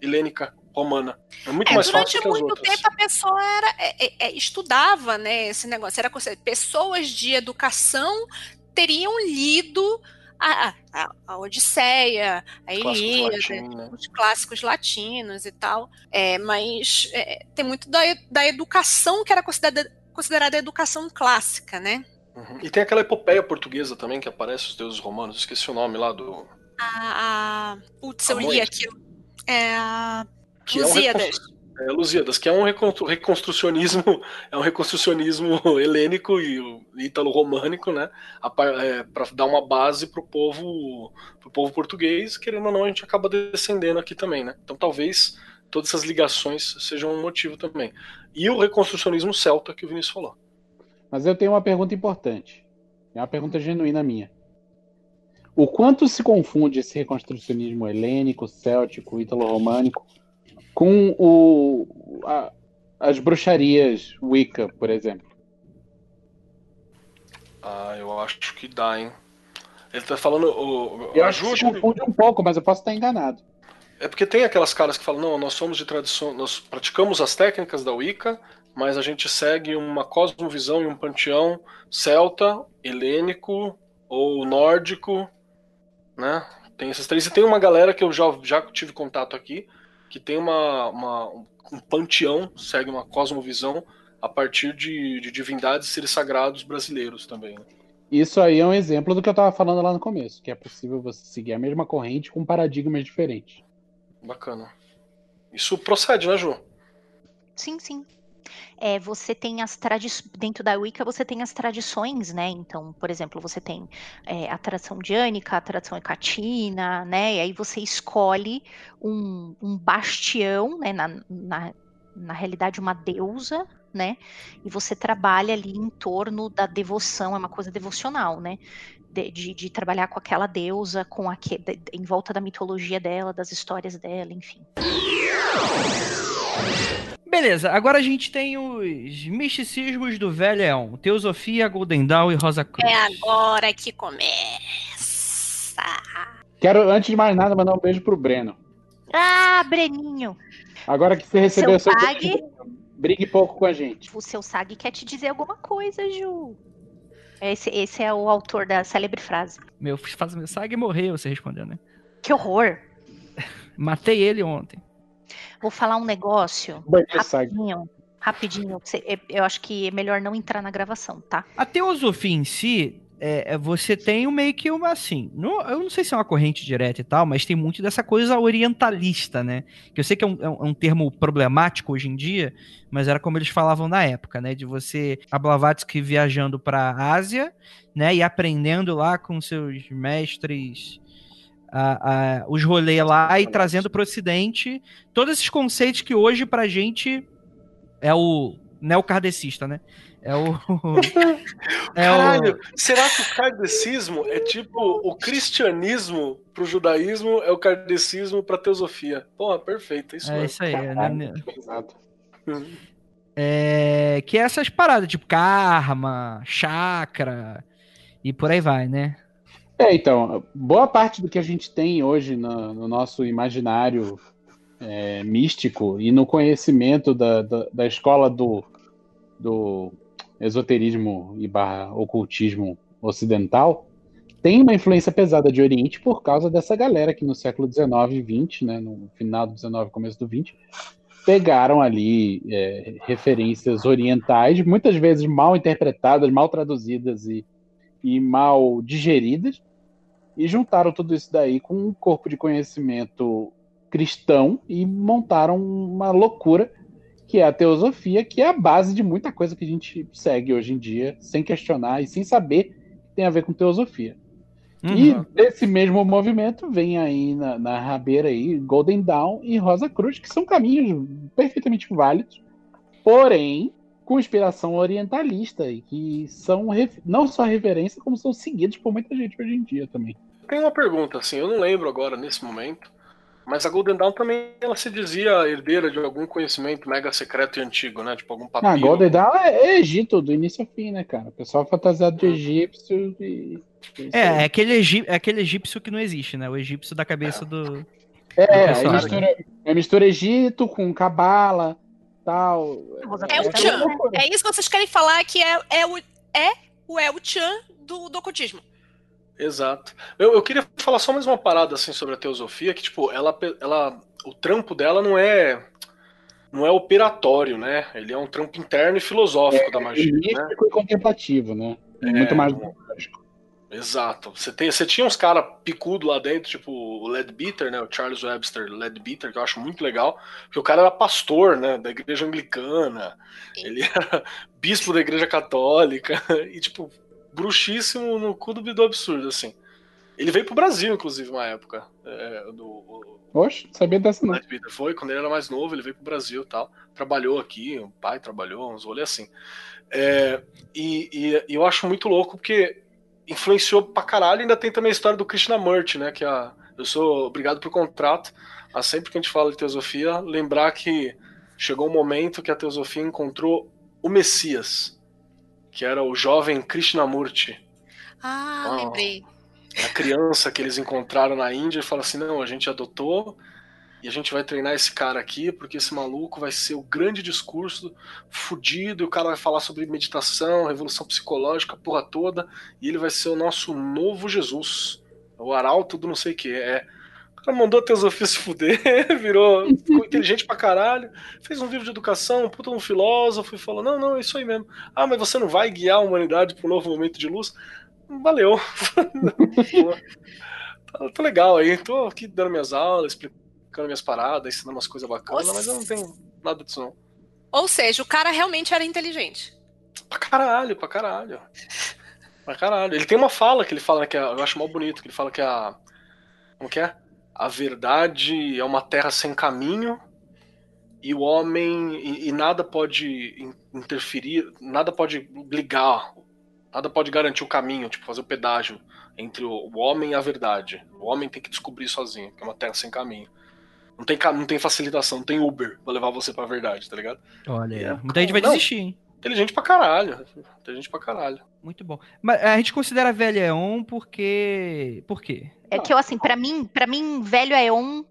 C: helênica romana. É muito
F: É,
C: mais
F: durante
C: fácil que as
F: muito
C: outras.
F: tempo a pessoa era, é, é, é, estudava né, esse negócio. Era pessoas de educação teriam lido a, a, a Odisseia, a Ilíada,
C: né?
F: os clássicos latinos e tal. É, mas é, tem muito da, da educação que era considerada, considerada educação clássica, né?
C: Uhum. E tem aquela epopeia portuguesa também que aparece os deuses romanos. Esqueci o nome lá do.
F: A, a, putz, eu li aquilo. É a
C: Que é um
F: Lusíadas.
C: É, Lusíadas, que é um reconstru- reconstrucionismo, é um reconstrucionismo helênico e o ítalo-românico, né? Para dar uma base pro povo, pro povo português, querendo ou não, a gente acaba descendendo aqui também, né? Então talvez todas essas ligações sejam um motivo também. E o reconstrucionismo celta que o Vinícius falou.
E: Mas eu tenho uma pergunta importante. É uma pergunta genuína minha. O quanto se confunde esse reconstrucionismo helênico, céltico, ítalo-românico com o, a- as bruxarias Wicca, por exemplo?
C: Ah, eu acho que dá, hein? Ele tá falando. O,
E: Eu acho que confunde um pouco, mas eu posso estar enganado.
C: É porque tem aquelas caras que falam, não, nós somos de tradição, nós praticamos as técnicas da Wicca, mas a gente segue uma cosmovisão e um panteão celta, helênico ou nórdico, né? Tem esses três. E tem uma galera que eu já, já tive contato aqui, que tem uma, uma- um panteão, segue uma cosmovisão a partir de, de divindades e seres sagrados brasileiros também. né?
E: Isso aí é um exemplo do que eu tava falando lá no começo, que é possível você seguir a mesma corrente com paradigmas diferentes.
C: Bacana. Isso procede, né, Ju?
D: Sim, sim. É, você tem as tradições. Dentro da Wicca, você tem as tradições, né? Então, por exemplo, você tem é, a tradição diânica, a tradição hecatina, né? E aí você escolhe um, um bastião, né? Na, na, na realidade, uma deusa, né? E você trabalha ali em torno da devoção, é uma coisa devocional, né? De, de, de trabalhar com aquela deusa, com aque, de, em volta da mitologia dela, das histórias dela, enfim.
B: Beleza, agora a gente tem os misticismos do Velho Eon. Teosofia, Golden Dawn e Rosa Cruz.
F: É agora que começa.
E: Quero, antes de mais nada, mandar um beijo pro Breno.
D: Ah, Breninho!
E: Agora que você recebeu
D: Seu
E: seu beijo, brigue pouco com a gente.
D: O seu SAG quer te dizer alguma coisa, Ju. Esse, esse é o autor da célebre frase.
B: Meu, faz meu sag morreu, você respondeu, né?
D: Que horror!
B: Matei ele ontem.
D: Vou falar um negócio rapidinho. Rapidinho. É- Eu acho que é melhor não entrar na gravação, tá?
B: A teosofia em si, é, é, você tem um meio que uma assim. não- eu não sei se é uma corrente direta e tal, mas tem muito dessa coisa orientalista, né? Que eu sei que é um, é um- é termo problemático hoje em dia, mas era como eles falavam na época, né? De você, a Blavatsky viajando para Ásia, né? E aprendendo lá com seus mestres. A- a- os rolês lá e trazendo para o Ocidente todos esses conceitos que hoje pra gente é o neocardecista, né? É o. é o-
C: Caralho, será que o kardecismo é tipo o cristianismo pro judaísmo é o kardecismo pra teosofia? Porra, perfeito, é isso
B: É
C: mesmo.
B: isso aí. é,
E: Caralho,
B: né?
E: Exato.
B: É, que é essas paradas, tipo karma, chakra e por aí vai, né?
E: É, então, boa parte do que a gente tem hoje no, no nosso imaginário é, místico e no conhecimento da, da, da escola do, do esoterismo e barra ocultismo ocidental tem uma influência pesada de Oriente por causa dessa galera que no século XIX e XX, né, no final do XIX começo do XX, pegaram ali é, referências orientais, muitas vezes mal interpretadas, mal traduzidas e, e mal digeridas, e juntaram tudo isso daí com um corpo de conhecimento cristão e montaram uma loucura que é a teosofia, que é a base de muita coisa que a gente segue hoje em dia, sem questionar e sem saber que tem a ver com teosofia. E
B: Uhum.
E: desse mesmo movimento vem aí na, na rabeira aí Golden Dawn e Rosa Cruz, que são caminhos perfeitamente válidos, porém com inspiração orientalista e que são não só referência, como são seguidos por muita gente hoje em dia também.
C: Tem uma pergunta, assim, eu não lembro agora nesse momento, mas a Golden Dawn também ela se dizia herdeira de algum conhecimento mega secreto e antigo, né? Tipo algum papiro.
E: Golden Dawn é, é Egito, do início ao fim, né, cara? O pessoal fantasiado de egípcio e.
B: É, é aquele, egí- é aquele egípcio que não existe, né? O egípcio da cabeça do.
E: É,
B: do
E: é,
B: pessoal.
E: mistura, é mistura Egito com Cabala, tal.
F: É o Chan. É isso que vocês querem falar que é, é, o, é o El Chan do, do ocultismo.
C: Exato. Eu, eu queria falar só mais uma parada assim sobre a teosofia, que tipo, ela, ela o trampo dela não é não é operatório, né? Ele é um trampo interno e filosófico da magia, né?
E: místico e contemplativo, né?
C: É,
E: Muito mais
C: não- Exato. Você, tem, você tinha uns caras picudo lá dentro, tipo o Leadbeater, né? O Charles Webster Leadbeater, que eu acho muito legal, porque o cara era pastor, né? Da igreja anglicana, ele era bispo da igreja católica, e tipo, bruxíssimo no cu do do absurdo, assim. Ele veio pro Brasil, inclusive, uma época. É, do, o
E: Oxe, sabia dessa não.
C: Foi, quando ele era mais novo, ele veio pro Brasil e tal. Trabalhou aqui, o pai trabalhou, uns rolês assim. É, e, e- e eu acho muito louco porque influenciou pra caralho. Ainda tem também a história do Krishnamurti, né? Que é a, eu sou obrigado por contrato a sempre que a gente fala de teosofia, lembrar que chegou um momento que a teosofia encontrou o Messias, que era o jovem Krishnamurti
F: Ah,
C: Ah.
F: lembrei.
C: a criança que eles encontraram na Índia e fala assim: não, a gente adotou e a gente vai treinar esse cara aqui porque esse maluco vai ser o grande discurso fudido e o cara vai falar sobre meditação, revolução psicológica, porra toda e ele vai ser o nosso novo Jesus, o arauto do não sei o que. É. O cara mandou teosofia se fuder, virou, ficou inteligente pra caralho, fez um livro de educação, um puta um filósofo e falou: não, não, é isso aí mesmo. Ah, mas você não vai guiar a humanidade para um novo momento de luz? valeu. tá, tá legal aí, tô aqui dando minhas aulas, explicando minhas paradas, ensinando umas coisas bacanas, mas eu não tenho nada disso não.
F: Ou seja, o cara realmente era inteligente.
C: Pra caralho, pra caralho. Pra caralho. Ele tem uma fala que ele fala que é, eu acho mal bonito, que ele fala que a. Como que é? A verdade é uma terra sem caminho e o homem. E, e nada pode in- interferir, nada pode ligar, nada pode garantir o caminho, tipo, fazer o pedágio entre o, o homem e a verdade. O homem tem que descobrir sozinho, que é uma terra sem caminho. Não tem, não tem facilitação, não tem Uber pra levar você pra verdade, tá ligado?
B: Olha,
C: É,
B: muita gente vai
C: não.
B: desistir, hein?
C: Inteligente pra caralho. Inteligente pra caralho.
B: Muito bom. Mas a gente considera velho Eon porque. Por quê?
D: É que eu, assim, pra mim, para mim, velho Aeon,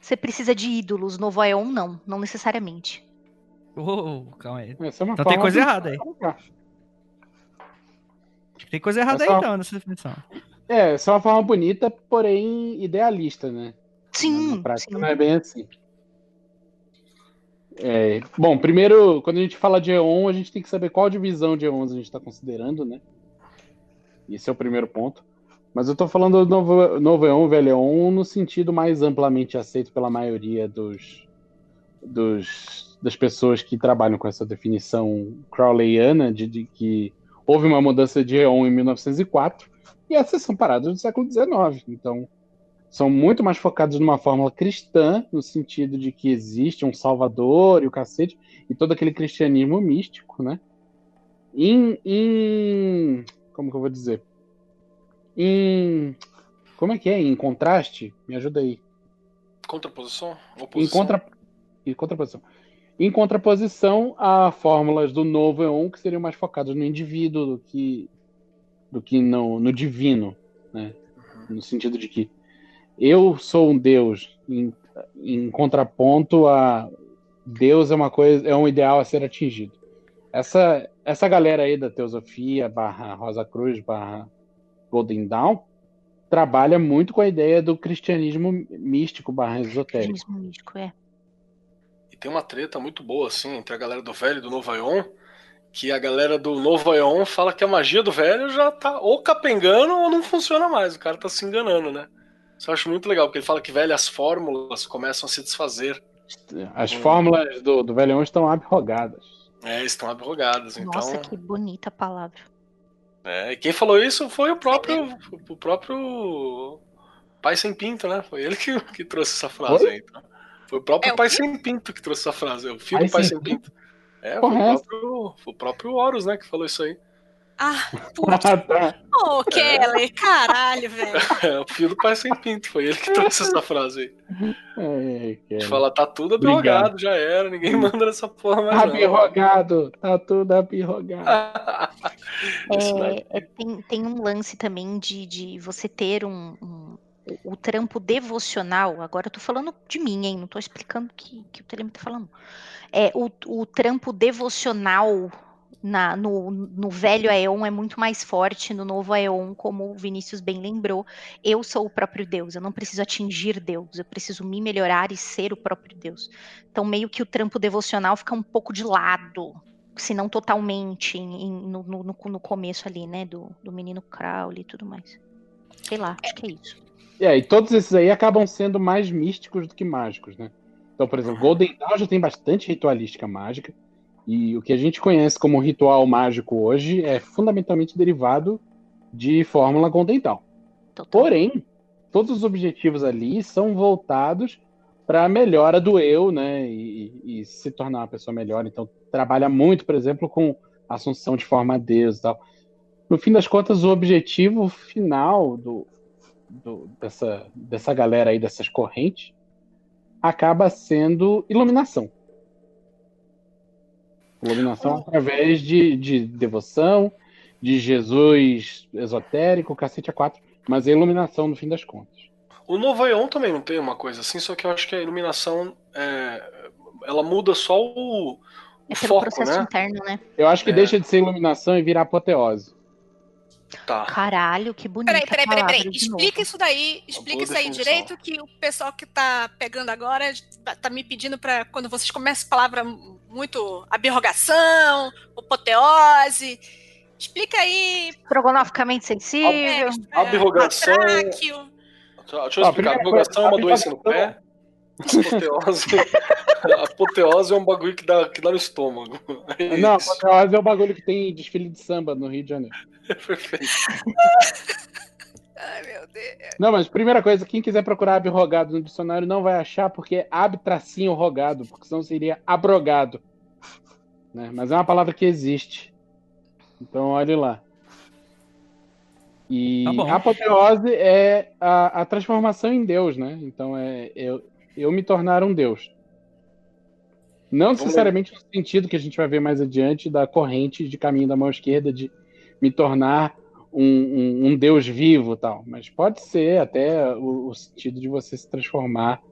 D: você precisa de ídolos. Novo Aeon, não. Não necessariamente.
B: Ô, calma aí.
E: Essa é
B: Então tem coisa
E: de-
B: errada aí. Tem coisa errada aí
E: Pessoal-
B: então nessa definição.
E: É, essa é uma forma bonita, porém idealista, né? Na-
D: Sim,
E: na prática
D: sim.
E: não é bem assim. É, bom, primeiro, quando a gente fala de Eon, a gente tem que saber qual divisão de Eons a gente está considerando, né? Esse é o primeiro ponto. Mas eu tô falando do novo, novo Eon, velho Eon, no sentido mais amplamente aceito pela maioria dos, dos, das pessoas que trabalham com essa definição crowleyana de, de que houve uma mudança de Eon em 1904 e essas são paradas do século XIX. Então, são muito mais focados numa fórmula cristã, no sentido de que existe um salvador e o cacete, e todo aquele cristianismo místico, né? Em, em como que eu vou dizer? Em como é que é? Em contraste? Me ajuda aí.
C: Contraposição?
E: Em,
C: Oposição?
E: contra... em contraposição. Em contraposição a fórmulas do novo Eon, que seriam mais focadas no indivíduo do que, do que no, no divino, né? No sentido de que eu sou um Deus em, em contraponto a Deus é uma coisa, é um ideal a ser atingido. Essa, essa galera aí da teosofia barra Rosa Cruz barra Golden Dawn trabalha muito com a ideia do cristianismo místico barra esotérico.
D: Cristianismo místico, é.
C: E tem uma treta muito boa, assim, entre a galera do velho e do novo Aeon, que a galera do novo Aeon fala que a magia do velho já tá ou capengando ou não funciona mais. O cara tá se enganando, né? Isso eu acho muito legal, porque ele fala que velhas fórmulas começam a se desfazer.
E: As
C: Hum.
E: fórmulas do, do velhão estão abrogadas.
C: É, estão abrogadas.
D: Nossa,
C: Então,
D: que bonita palavra.
C: é, e quem falou isso foi o próprio, o próprio Pai Sem Pinto, né? Foi ele que, que trouxe essa frase
E: Oi?
C: aí. Então. Foi o próprio
F: É o
C: Pai? Sem Pinto que trouxe essa frase. é O filho
E: Pai
C: do Pai
E: Sem
C: Sem Pinto. É, foi o, próprio, foi o próprio Horus, né, que falou isso aí.
F: Ah, puta.
E: Ah, tá.
F: Ô, Kelly, caralho, velho.
C: É, o filho do pai sem pinto, foi ele que trouxe essa frase aí.
E: É,
C: A gente
E: é.
C: fala, tá tudo abirrogado, já era, ninguém manda nessa porra mais não.
E: Abirrogado, tá tudo abirrogado.
C: É-
D: É, é, tem, tem um lance também de, de você ter um, um- o, o trampo devocional. Agora eu tô falando de mim, hein? Não tô explicando o que, que o Telema tá falando. É, o, o trampo devocional na, no, no velho Aeon é muito mais forte, no novo Aeon, como o Vinícius bem lembrou. Eu sou o próprio Deus, eu não preciso atingir Deus, eu preciso me melhorar e ser o próprio Deus. Então, meio que o trampo devocional fica um pouco de lado, se não totalmente, em- em- no, no, no- começo ali, né, do, do menino Crowley e tudo mais. Sei lá, acho que é isso.
E: É, e todos esses aí acabam sendo mais místicos do que mágicos, né? Então, por exemplo, Golden Dawn já tem bastante ritualística mágica. E o que a gente conhece como ritual mágico hoje é fundamentalmente derivado de fórmula.
D: Total.
E: Porém, todos os objetivos ali são voltados para a melhora do eu, né? E, e se tornar uma pessoa melhor. Então, trabalha muito, por exemplo, com assunção de forma a Deus e tal. No fim das contas, o objetivo final do, do- dessa, dessa galera aí, dessas correntes, acaba sendo iluminação. Iluminação através de, de devoção, de Jesus esotérico, cacete a quatro, mas é iluminação no fim das contas.
C: O Novo Aeon também não tem uma coisa assim, só que eu acho que a iluminação é, ela muda só o, o
D: É
C: foco,
D: processo
C: né?
D: interno, né?
E: Eu acho que
C: É.
E: deixa de ser iluminação e vira apoteose.
C: Tá.
D: Caralho, que bonita
F: Peraí, peraí, peraí, peraí. Explica isso daí, explica isso aí direito, que o pessoal que tá pegando agora tá, tá me pedindo pra quando vocês começam a palavra muito abirrogação, apoteose. Explica aí.
D: Estrogonoficamente sensível.
F: é,
C: Abrogação.
F: batráquio.
C: Deixa eu explicar.
E: primeira
C: Abrogação é uma doença no pé. Apoteose. Apoteose é um bagulho que dá, que dá no estômago. É
E: Não, apoteose é o bagulho que tem desfile de samba no Rio de Janeiro.
C: Perfeito.
F: Ai, meu Deus.
E: Não, mas primeira coisa, quem quiser procurar abrogado no dicionário não vai achar, porque é ab tracinho rogado, porque senão seria abrogado. Né? Mas é uma palavra que existe. Então olhe lá. E
B: Tá
E: apoteose é a, a transformação em Deus, né? Então é eu, eu me tornar um Deus. Não
C: Vamos
E: necessariamente no sentido que a gente vai ver mais adiante da corrente de caminho da mão esquerda de me tornar um, um- um Deus vivo e tal. Mas pode ser até o, o sentido de você se transformar,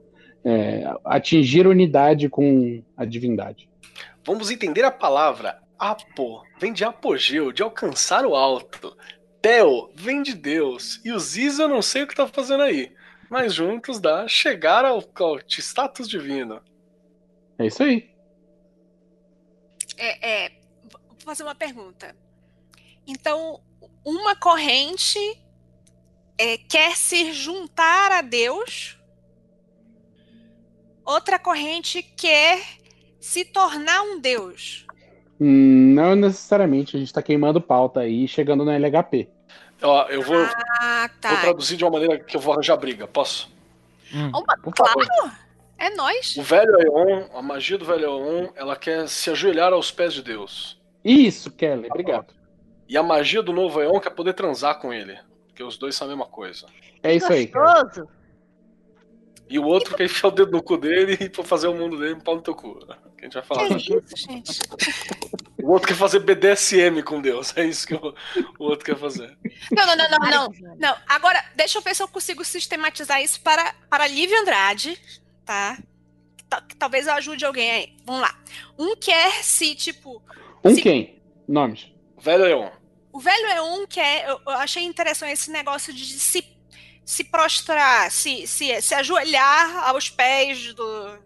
E: é, atingir unidade com a divindade.
C: Vamos entender a palavra apo, vem de apogeu, de alcançar o alto. Theo vem de Deus. E o Ziz eu não sei o que tá fazendo aí. Mas juntos dá chegar ao, ao status divino.
E: É isso aí.
F: É, é, vou fazer uma pergunta. Então, uma corrente é, quer se juntar a Deus, outra corrente quer se tornar um Deus.
E: Hum, Não necessariamente, a gente está queimando pauta aí e chegando no LHP.
C: Ó, eu vou,
F: Ah,
C: vou
F: tá.
C: traduzir de uma maneira que eu vou arranjar briga. Posso?
F: Uma-
E: favor.
F: claro, é nós.
C: O velho Aeon, a magia do velho Aeon, ela quer se ajoelhar aos pés de Deus.
E: Isso, Kelly, obrigado.
C: E a magia do novo Aeon quer poder transar com ele. Porque os dois são a mesma coisa.
E: É isso aí.
D: Gostoso.
C: E o outro quer enfiar o dedo no cu dele e for fazer o mundo dele um pau no teu cu. Que a gente vai falar.
F: Que isso, gente?
C: O outro quer fazer BDSM com Deus. É isso que o, o outro quer fazer.
F: Não, não, não, não, não. Não, agora deixa eu ver se eu consigo sistematizar isso para, para Lívia Andrade, tá? Ta- Talvez eu ajude alguém aí. Vamos lá. Um quer se, tipo.
E: Um
F: se-
E: quem? Nomes.
C: Velho Aeon.
F: O velho é um que é. Eu, achei interessante esse negócio de se, se prostrar, se, se, se ajoelhar aos pés do,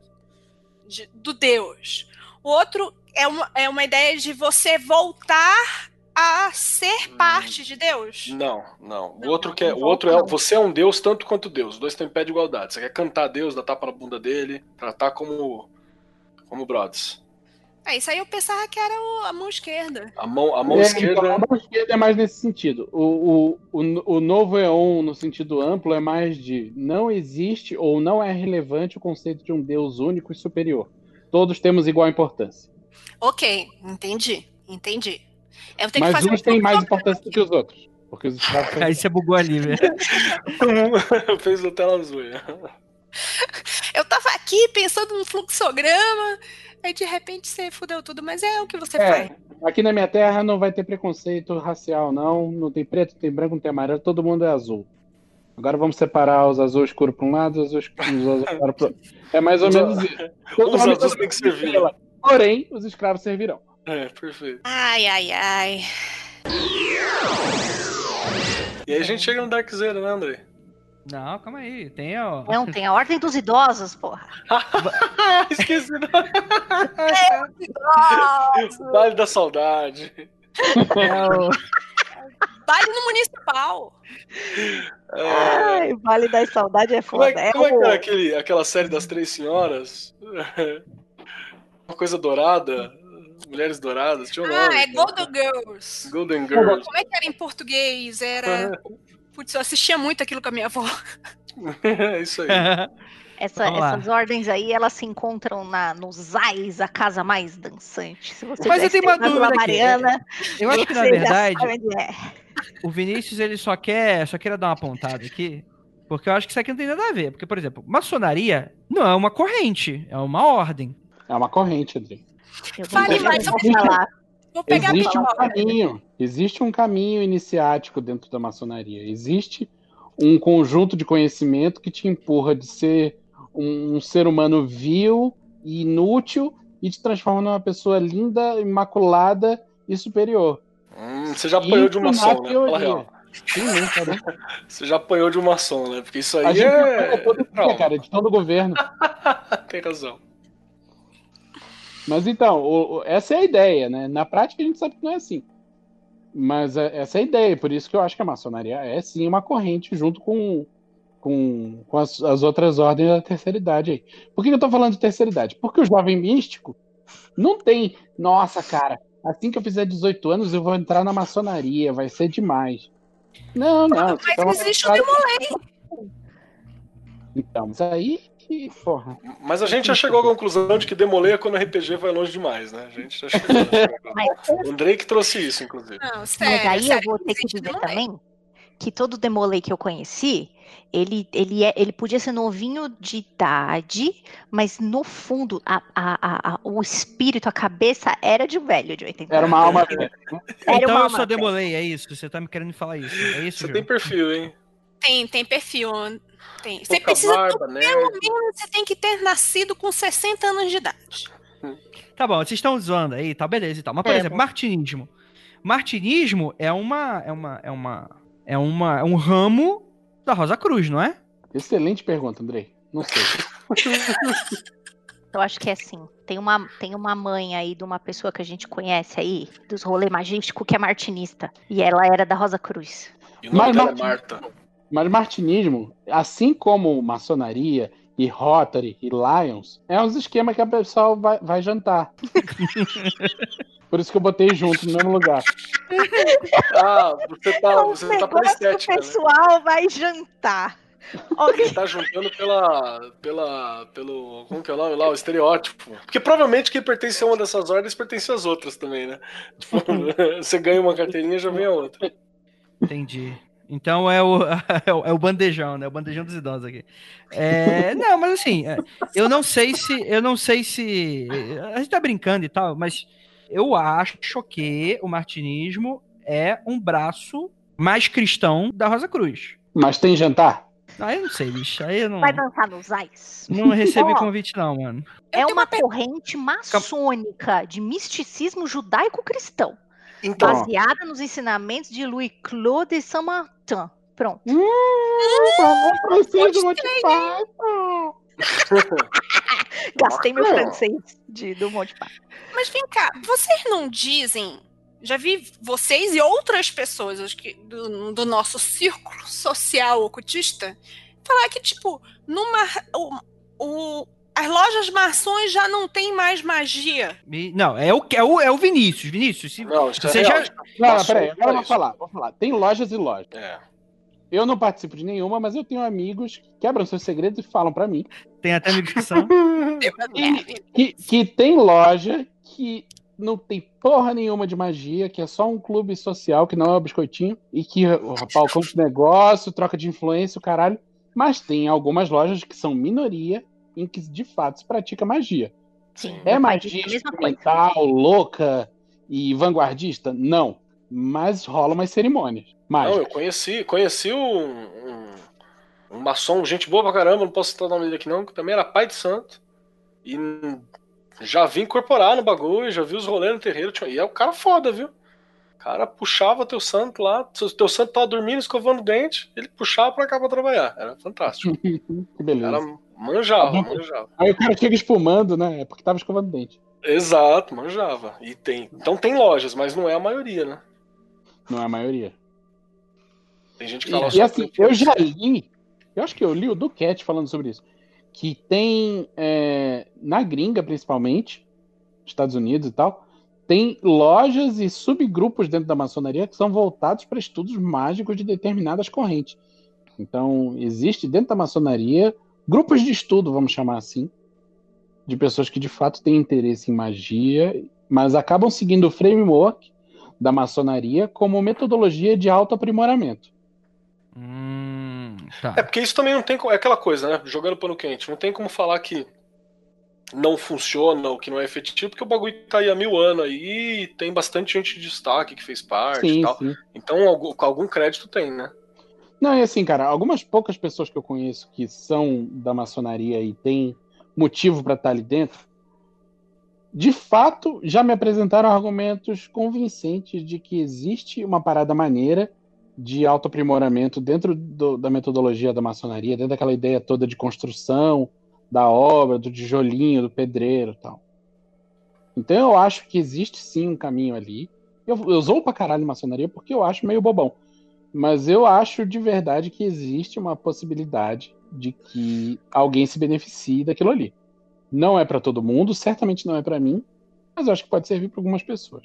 F: de- do Deus. O outro é uma, é uma ideia de você voltar a ser parte de Deus.
C: Não, não. O outro quer.
F: não
C: O outro é. Você é um Deus tanto quanto Deus. Os dois estão em pé de igualdade. Você quer cantar a Deus, dar tapa na bunda dele, tratar como. como brothers.
F: É, isso aí eu pensava que era o- a mão esquerda.
C: A mão, a mão
E: É,
C: esquerda.
E: então, a mão esquerda é mais nesse sentido. O, o, o, o novo Eon, no sentido amplo, é mais de não existe ou não é relevante o conceito de um Deus único e superior. Todos temos igual importância.
F: Ok, entendi, entendi. Eu tenho que
E: Mas
F: fazer
E: uns
F: um
E: têm mais importância do que os outros. Porque os escravos
B: Aí você bugou a Lívia.
C: Fez o tela azul.
F: Eu tava aqui pensando num fluxograma, aí de repente você fudeu tudo, mas é o que você faz.
E: É, aqui na minha terra não vai ter preconceito racial, não. Não tem preto, não tem branco, não tem amarelo, todo mundo é azul. Agora vamos separar os azuis escuros para um lado e os azuis os azuis claros para outro. É mais ou
C: Os-
E: menos isso. Todo
C: Os azuis têm que servir.
E: Porém, os escravos servirão.
C: É, perfeito.
F: Ai, ai, ai.
C: E aí a gente chega no Dark Zero, né, André?
B: Não, calma aí. Tem, ó.
D: Não, tem a ordem dos idosos, porra.
C: Esqueci. Vale da saudade.
B: É o-
F: Baile no municipal.
C: É,
D: Ai, Vale da Saudade é
C: como,
D: foda.
C: é, como é que era aquele, aquela série das três senhoras? Uma coisa dourada? Mulheres douradas? Tinha um nome.
F: Ah, é Golden Girls.
C: Golden Girls.
F: Como é que era em português? Era. Putz, eu assistia muito aquilo com a minha avó.
C: é isso aí.
D: Essa- essas ordens aí, elas se encontram na, nos AIS, a casa mais dançante. Se você
B: Mas eu tenho uma dúvida aqui.
D: Mariana,
B: Eu acho que, na verdade,
D: é.
B: o Vinícius ele só quer, só quer dar uma apontada aqui, porque eu acho que isso aqui não tem nada a ver. Porque, por exemplo, maçonaria não é uma corrente, é uma ordem.
E: É uma corrente, André.
D: Vou
F: Fale mais sobre
D: falar.
F: Vou pegar
E: Existe
F: a
E: um caminho, existe um caminho iniciático dentro da maçonaria. Existe um conjunto de conhecimento que te empurra de ser um, um ser humano vil e inútil e te transforma numa pessoa linda, imaculada e superior.
C: Hum, você já apanhou de uma som, né? Fala a
E: teoria.
C: real.
E: Sim, né?
C: Você já apanhou de uma som, né? Porque isso
E: A
C: aí
E: gente
C: é.
E: é todo dia, cara, de todo governo.
C: Tem razão.
E: Mas então, o- o- essa é a ideia, né? Na prática a gente sabe que não é assim. Mas é- essa é a ideia, por isso que eu acho que a maçonaria é sim uma corrente junto com, com, com as, as outras ordens da terceira idade aí. Por que eu tô falando de terceira idade? Porque o jovem místico não tem, nossa, cara, assim que eu fizer 18 anos eu vou entrar na maçonaria, vai ser demais. Não, não.
F: Mas existe o Demolei.
E: Então, mas aí, que, porra.
C: Mas a gente já chegou à conclusão de que demoler é quando o RPG vai longe demais, né? A gente já chegou.
D: Mas,
C: o Andrei que trouxe isso, inclusive.
F: Não,
D: mas
F: sério,
D: aí eu
F: sério,
D: vou ter que dizer
F: Demolei.
D: também que todo Demolei que eu conheci, ele, ele, é, ele podia ser novinho de idade, mas no fundo, a, a, a- a- o espírito, a cabeça era de um velho de 80
E: Era uma alma velha.
D: Era
B: então
D: uma
B: eu só demolei, é isso? Você tá me querendo falar isso? É isso,
C: Você
B: Ju?
C: tem perfil, hein?
F: Tem, tem perfil. Tem. Você precisa,
C: barba, né?
F: pelo menos, você tem que ter nascido com 60 anos de idade.
B: Tá bom, vocês estão zoando aí, tá, beleza e tal. Mas, por
D: É.
B: exemplo, martinismo. Martinismo é uma. É uma. É uma. É uma. É um ramo da Rosa Cruz, não é?
E: Excelente pergunta, Andrei. Não sei.
D: Eu acho que é assim. Tem uma, tem uma mãe aí de uma pessoa que a gente conhece aí, dos rolê magístico, que é martinista. E ela era da Rosa Cruz.
C: E o nome
E: Mas
C: dela é Marta.
E: Mas martinismo, assim como maçonaria e Rotary e Lions, é uns esquemas que a pessoa vai, vai jantar. Por isso que eu botei junto no mesmo lugar.
C: Ah, você tá,
D: É um
C: você tá pela
D: que o
C: estética, né?
D: pessoal vai jantar.
C: Você tá juntando pela, pela, pelo, como que é o nome lá, o estereótipo. Porque provavelmente quem pertence a uma dessas ordens pertence às outras também, né? Tipo, você ganha uma carteirinha já vem a outra.
B: Entendi. Então é o, é o, é o bandejão, né? O bandejão dos idosos aqui. É, não, mas assim, é, eu não sei se. Eu não sei se. A gente tá brincando e tal, mas eu acho que o martinismo é um braço mais cristão da Rosa Cruz.
E: Mas tem jantar?
B: Aí eu não sei, bicho. Aí eu não,
D: Vai dançar nos ais?
B: não recebi convite, não, mano.
D: É uma corrente maçônica de misticismo judaico-cristão,
C: Então,
D: baseada nos ensinamentos de Louis-Claude de Saint-Martin. Pronto.
E: francês do Monte
D: Gastei meu francês de, do Monte Python.
F: Mas vem cá, vocês não dizem. Já vi vocês e outras pessoas acho que do, do nosso círculo social ocultista falar que, tipo, numa. O, o- as lojas maçons já não tem mais magia.
B: Não, é o, é, o, é o Vinícius. Vinícius, se,
C: não,
B: você
C: é
B: já-
C: real.
E: Não, não, peraí, agora eu vou falar, vou falar. Tem lojas e lojas.
C: É.
E: Eu não participo de nenhuma, mas eu tenho amigos que quebram seus segredos e falam pra mim
B: tem até migração.
E: que, que tem loja que não tem porra nenhuma de magia, que é só um clube social, que não é o biscoitinho, e que o balcão de negócio, troca de influência, o caralho. Mas tem algumas lojas que são minoria em que de fato se pratica magia.
D: Sim,
E: É magia
D: a mesma coisa.
E: experimental, louca e vanguardista? Não. Mas rola umas cerimônias.
C: Não, eu conheci, conheci um, um, um maçom, gente boa pra caramba, não posso citar o nome dele aqui não, que também era pai de santo. E já vi incorporar no bagulho, já vi os rolês no terreiro. E é o cara foda, viu? O cara puxava teu santo lá, teu santo tava dormindo, escovando o dente, ele puxava pra cá pra trabalhar. Era fantástico.
E: Que beleza.
C: cara manjava, manjava.
E: Aí o cara chega espumando, né? É porque tava escovando o dente.
C: Exato, manjava. E tem. Então tem lojas, mas não é a maioria, né?
E: Não é a maioria.
C: Tem gente que
E: E,
C: fala
E: e
C: só
E: assim,
C: que-
E: eu já li, eu acho que eu li o Duquette falando sobre isso, que tem, é, na gringa principalmente, Estados Unidos e tal, tem lojas e subgrupos dentro da maçonaria que são voltados para estudos mágicos de determinadas correntes. Então, existe dentro da maçonaria grupos de estudo, vamos chamar assim, de pessoas que de fato têm interesse em magia, mas acabam seguindo o framework da maçonaria como metodologia de autoaprimoramento.
B: hum, tá.
C: É porque isso também não tem como. É aquela coisa, né? Jogando pano quente. Não tem como falar que não funciona ou que não é efetivo, porque o bagulho tá aí há mil anos aí e tem bastante gente de destaque que fez parte e
E: Sim,
C: tal.
E: sim.
C: Então algum, algum crédito tem, né?
E: Não, é assim, cara, algumas poucas pessoas que eu conheço que são da maçonaria e têm motivo para estar ali dentro, de fato já me apresentaram argumentos convincentes de que existe uma parada maneira de autoaprimoramento dentro do- da metodologia da maçonaria, dentro daquela ideia toda de construção da obra, do tijolinho, do pedreiro tal. Então eu acho que existe sim um caminho ali. Eu, eu zoo pra caralho maçonaria porque eu acho meio bobão. Mas eu acho de verdade que existe uma possibilidade de que alguém se beneficie daquilo ali. Não é pra todo mundo, certamente não é pra mim, mas eu acho que pode servir pra algumas pessoas.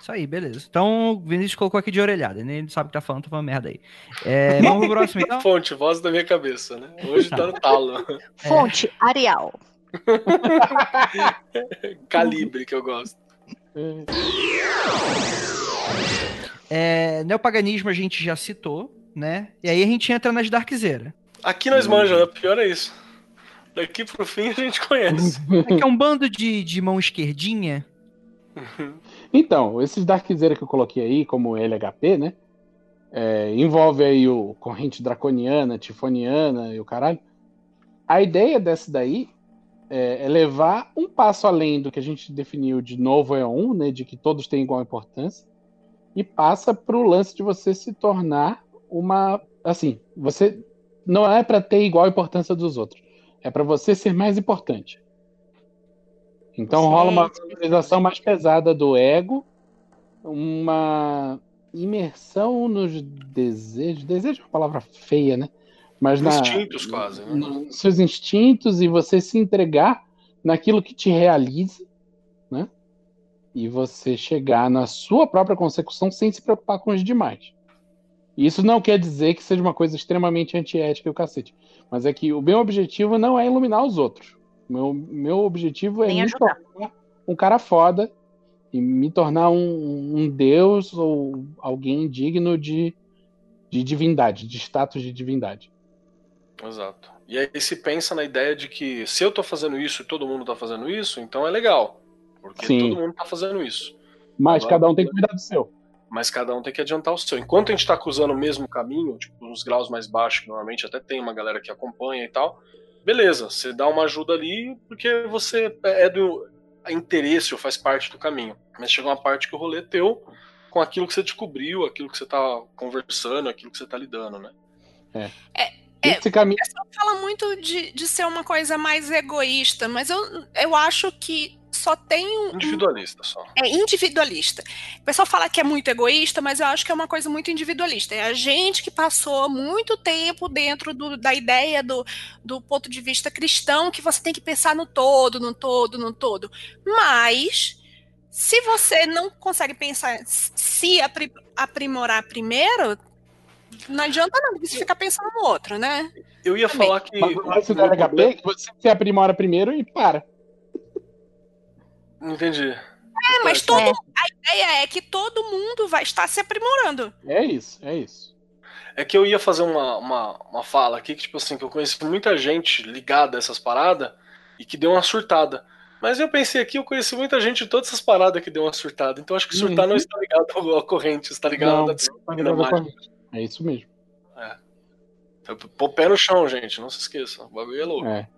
B: Isso aí, beleza. Então, o Vinícius colocou aqui de orelhada, né? Ele sabe o que tá falando, tá falando merda aí. É, vamos pro próximo, então?
C: Fonte, voz da minha cabeça, né? Hoje tá no talo.
D: Fonte, Arial.
C: Calibre que eu gosto.
B: É, neopaganismo a gente já citou, né? E aí a gente entra nas Darkzera.
C: Aqui nós manjamos, né? Pior é isso. Daqui pro fim a gente conhece.
B: É que é um bando de, de mão esquerdinha.
E: Então, esses Darkzera que eu coloquei aí, como LHP, né? é, envolve aí o corrente draconiana, tifoniana e o caralho. A ideia dessa daí é, é levar um passo além do que a gente definiu de novo é um, né? De que todos têm igual importância. E passa pro lance de você se tornar uma. Assim, você não é para ter igual importância dos outros. É para você ser mais importante. Então
D: Sim,
E: rola uma valorização mais pesada do ego, uma imersão nos desejos. Desejo é uma palavra feia, né? Mas na,
C: Instintos quase, né?
E: nos seus instintos e você se entregar naquilo que te realiza? E você chegar na sua própria consecução sem se preocupar com os demais. Isso não quer dizer que seja uma coisa extremamente antiética e o cacete. Mas é que o meu objetivo não é iluminar os outros. Meu, meu objetivo é
D: Nem
E: me
D: ajudar.
E: tornar um cara foda e me tornar um, um deus ou alguém digno de, de divindade, de status de divindade.
C: Exato. E aí se pensa na ideia de que se eu tô fazendo isso e todo mundo tá fazendo isso, então é legal. Porque
E: Sim.
C: todo mundo tá fazendo isso.
E: Mas
C: Agora-
E: cada um tem que cuidar do seu.
C: Mas cada um tem que adiantar o seu. Enquanto a gente tá cruzando o mesmo caminho, tipo, nos graus mais baixos, que normalmente até tem uma galera que acompanha e tal, beleza, você dá uma ajuda ali porque você é do interesse ou faz parte do caminho. Mas chega uma parte que o rolê é teu com aquilo que você descobriu, aquilo que você tá conversando, aquilo que você tá lidando, né?
F: É,
E: Esse caminho.
F: O pessoal fala muito de, de ser uma coisa mais egoísta, mas eu, eu acho que só tem um.
C: Individualista só.
F: É individualista. O pessoal fala que é muito egoísta, mas eu acho que é uma coisa muito individualista. É a gente que passou muito tempo dentro do- da ideia do, do ponto de vista cristão que você tem que pensar no todo, no todo, no todo. Mas, se você não consegue pensar, se apri- aprimorar primeiro, não adianta não, você ficar pensando no outro, né?
C: Eu ia
F: Também.
C: falar que.
E: Mas LHP é você se aprimora primeiro e para.
C: Entendi.
F: É, mas todo, a ideia é que todo mundo vai estar se aprimorando.
E: É isso, é isso.
C: É que eu ia fazer uma, uma, uma fala aqui que, tipo assim, que eu conheci muita gente ligada a essas paradas e que deu uma surtada. Mas eu pensei aqui, eu conheci muita gente de todas essas paradas que deu uma surtada. Então acho que surtar
E: Uhum.
C: não está ligado à corrente, está ligado
E: Não,
C: à disciplina mágica.
E: É isso mesmo.
C: Pôr o pé no chão, gente, não se esqueça. O bagulho é louco.
E: É.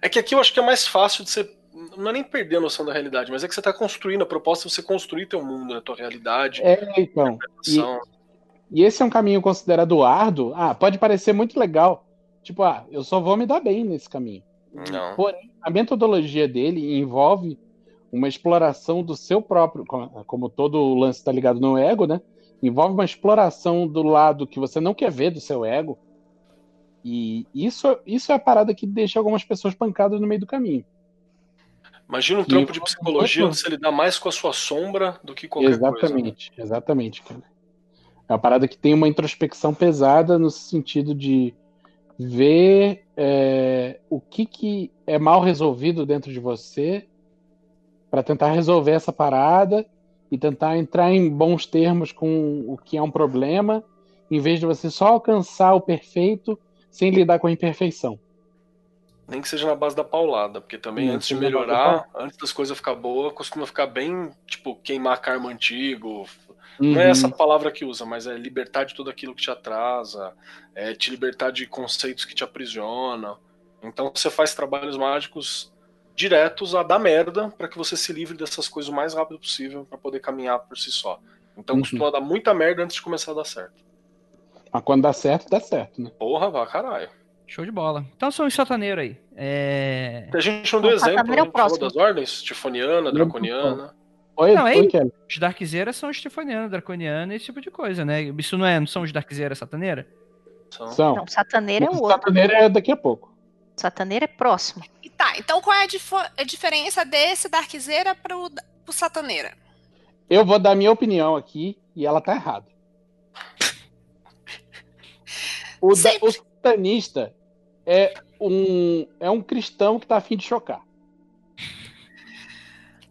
C: É que aqui eu acho que é mais fácil de você. Não é nem perder a noção da realidade, mas é que você tá construindo a proposta de você construir teu mundo, né? Tua realidade.
E: É, então. E, e esse é um caminho considerado árduo. Ah, pode parecer muito legal. Tipo, ah, eu só vou me dar bem nesse caminho.
C: Não.
E: Porém, a metodologia dele envolve uma exploração do seu próprio, como como todo o lance está ligado no ego, né? Envolve uma exploração do lado que você não quer ver do seu ego. E isso, isso é a parada que deixa algumas pessoas pancadas no meio do caminho.
C: Imagina um
E: E
C: trampo de psicologia onde você lidar mais com a sua sombra do que qualquer coisa. né?
E: exatamente, exatamente, cara. É uma parada que tem uma introspecção pesada no sentido de ver é, o que, que é mal resolvido dentro de você para tentar resolver essa parada e tentar entrar em bons termos com o que é um problema, em vez de você só alcançar o perfeito sem lidar com a imperfeição.
C: Nem que seja na base da paulada, porque também
E: Nem
C: antes de
E: base da
C: melhorar, antes das coisas ficar boas, costuma ficar bem, tipo, queimar karma antigo. Não é
E: Uhum.
C: essa palavra que usa, mas é libertar de tudo aquilo que te atrasa, é te libertar de conceitos que te aprisionam. Então você faz trabalhos mágicos diretos a dar merda para que você se livre dessas coisas o mais rápido possível para poder caminhar por si só. Então
E: Uhum.
C: costuma dar muita merda antes de começar a dar certo.
E: Mas quando dá certo, dá certo, né?
C: Porra, vá caralho.
B: Show de bola. Então são os sataneiros aí. É...
C: A gente não deu
D: O
C: exemplo,
D: é o próximo.
C: das ordens, tifoniana, draconiana.
E: Oi,
B: Não, é isso.
E: Kelly.
B: Os Darkzeiras são estefanianos, draconianos, esse tipo de coisa, né? Isso não é, não são os Darkzeiras sataneira?
C: São-.
D: Não, Sataneira é o outro.
E: Sataneira é daqui a pouco.
D: Sataneira é próximo.
F: Tá, então qual é a, difo- a diferença desse Darkzeira pro, pro Sataneira?
E: Eu vou dar minha opinião aqui e ela tá errada. O, da, o satanista é um, é um cristão que tá afim de chocar.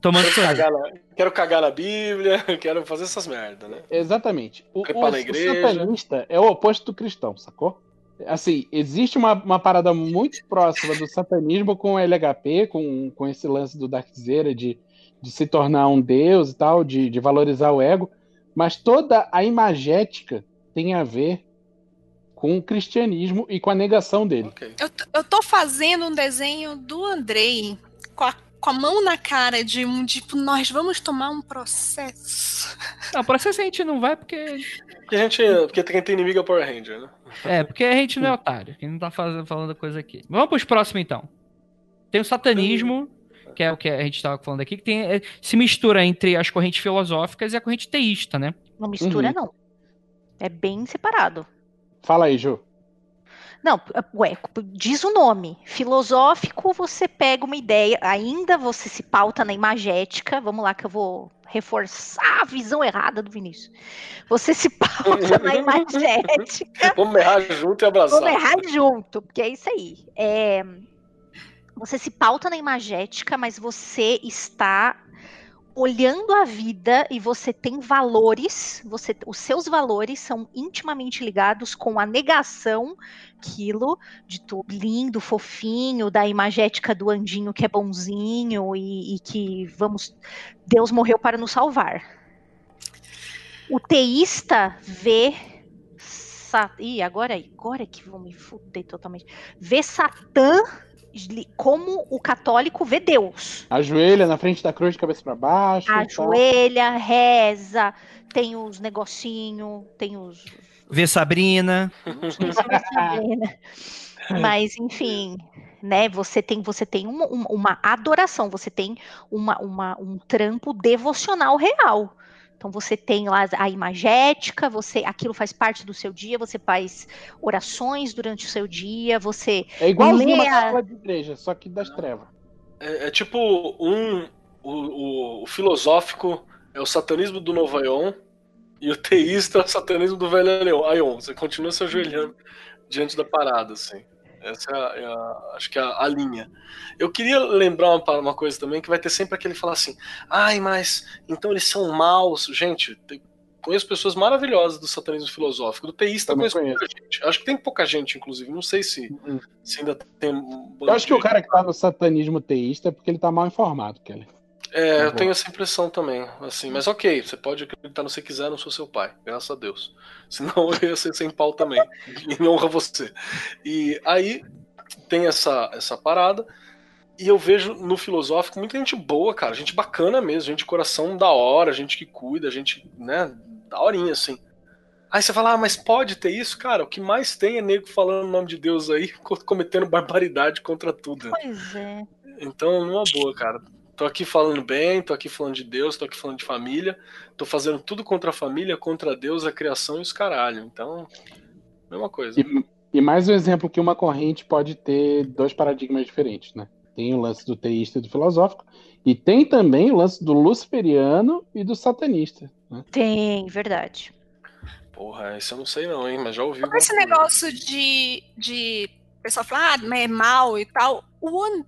B: Tomando
C: Quero cagar, na, quero cagar na Bíblia, quero fazer essas merda, né?
E: Exatamente. O, o- o satanista é o oposto do cristão, sacou? Assim, existe uma, uma parada muito próxima do satanismo com o LHP, com, com esse lance do Darkzeira de, de se tornar um deus e tal, de, de valorizar o ego, mas toda a imagética tem a ver com o cristianismo e com a negação dele.
C: Ok.
F: Eu, eu tô fazendo um desenho do Andrei com a, com a mão na cara de um tipo, nós vamos tomar um processo.
B: Não, processo a gente não vai porque.
C: Porque a gente. Porque quem tem inimigo é o Power Ranger, né?
B: É, porque a gente não é otário. A gente não tá fazendo, falando coisa aqui. Vamos pros próximos então. Tem o satanismo, que é o que a gente tava falando aqui, que tem, é, se mistura entre as correntes filosóficas e a corrente teísta, né?
D: Não mistura,
E: Uhum.
D: não. É bem separado.
E: Fala aí, Ju.
D: Não, ué, diz o nome. Filosófico, você pega uma ideia, ainda você se pauta na imagética. Vamos lá, que eu vou reforçar a visão errada do Vinícius. Você se pauta na imagética.
C: Vamos errar junto e abraçar.
D: Vamos errar junto, porque é isso aí. É, você se pauta na imagética, mas você está olhando a vida e você tem valores, você, os seus valores são intimamente ligados com a negação aquilo de tudo lindo, fofinho, da imagética do andinho que é bonzinho e, e que vamos Deus morreu para nos salvar. O teísta vê Sa... Ih, agora, agora que vou me fuder totalmente. Vê Satã como o católico vê Deus.
E: Ajoelha na frente da cruz de cabeça pra baixo. tal.
D: Ajoelha, reza, tem os negocinho, tem os.
B: Vê Sabrina.
D: Né? Mas, enfim, né? Você tem, você tem uma, uma- uma adoração, você tem uma, uma- um trampo devocional real. Então você tem lá a imagética, você aquilo faz parte do seu dia, você faz orações durante o seu dia, você
E: É igualzinho uma
D: Lê a-
E: sala de igreja, só que das trevas.
C: É, é tipo um. O, o- o filosófico é o satanismo do Novo Aion e o teísta é o satanismo do Velho Aion. Você continua se ajoelhando diante da parada, assim. Essa é a, é a- acho que é a, a linha. Eu queria lembrar uma, uma coisa também, que vai ter sempre aquele falar assim, ai, mas então eles são maus. Gente, tem- conheço pessoas maravilhosas do satanismo filosófico, do teísta
E: Também
C: conheço pouca gente. Acho que tem pouca gente, inclusive, não sei se,
E: Uhum.
C: se ainda tem... um
E: Eu acho que o cara que tá no satanismo teísta é porque ele tá mal informado, Kelly.
C: É, eu tenho essa impressão também, assim, mas ok, você pode acreditar no que você quiser, não sou seu pai, graças a Deus. Senão eu ia ser sem pau também, em honra a você. E aí tem essa, essa parada, e eu vejo no filosófico muita gente boa, cara, gente bacana mesmo, gente de coração da hora, gente que cuida, gente, né, da horinha, assim. Aí você fala, ah, mas pode ter isso? Cara, o que mais tem é nego falando o nome de Deus aí, co- cometendo barbaridade contra tudo.
D: Pois é.
C: Então, numa boa, cara. Tô aqui falando bem, tô aqui falando de Deus, tô aqui falando de família, tô fazendo tudo contra a família, contra Deus, a criação e os caralho. Então, mesma coisa.
E: E, e mais um exemplo que uma corrente pode ter dois paradigmas diferentes, né? Tem o lance do teísta e do filosófico, e tem também o lance do luciferiano e do satanista. Né?
D: Tem, verdade.
C: Porra, isso eu não sei não, hein, mas já ouvi.
F: Esse negócio de, de pessoal falar, ah, é mal e tal, o,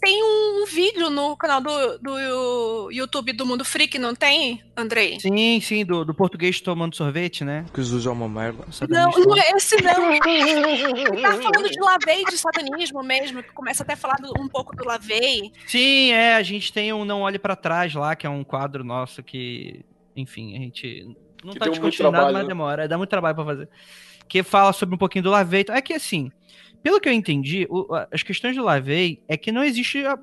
F: tem um, vídeo no canal do, do YouTube do Mundo Freak, não tem, Andrei?
B: Sim, sim, do, do português tomando sorvete, né?
G: Que Jesus é uma merda.
F: Não, não é esse não. Ele tá falando de Lavei, de satanismo mesmo, que começa até a falar do- um pouco do Lavei.
B: Sim, é, a gente tem um Não Olhe Pra Trás lá, que é um quadro nosso que, enfim, a gente não
C: Que
B: tá discutindo nada, mas
C: né?
B: demora, dá muito trabalho pra fazer. Que fala sobre um pouquinho do Lavei. É que assim, pelo que eu entendi, o- a- as questões do Lavei é que não existe, a-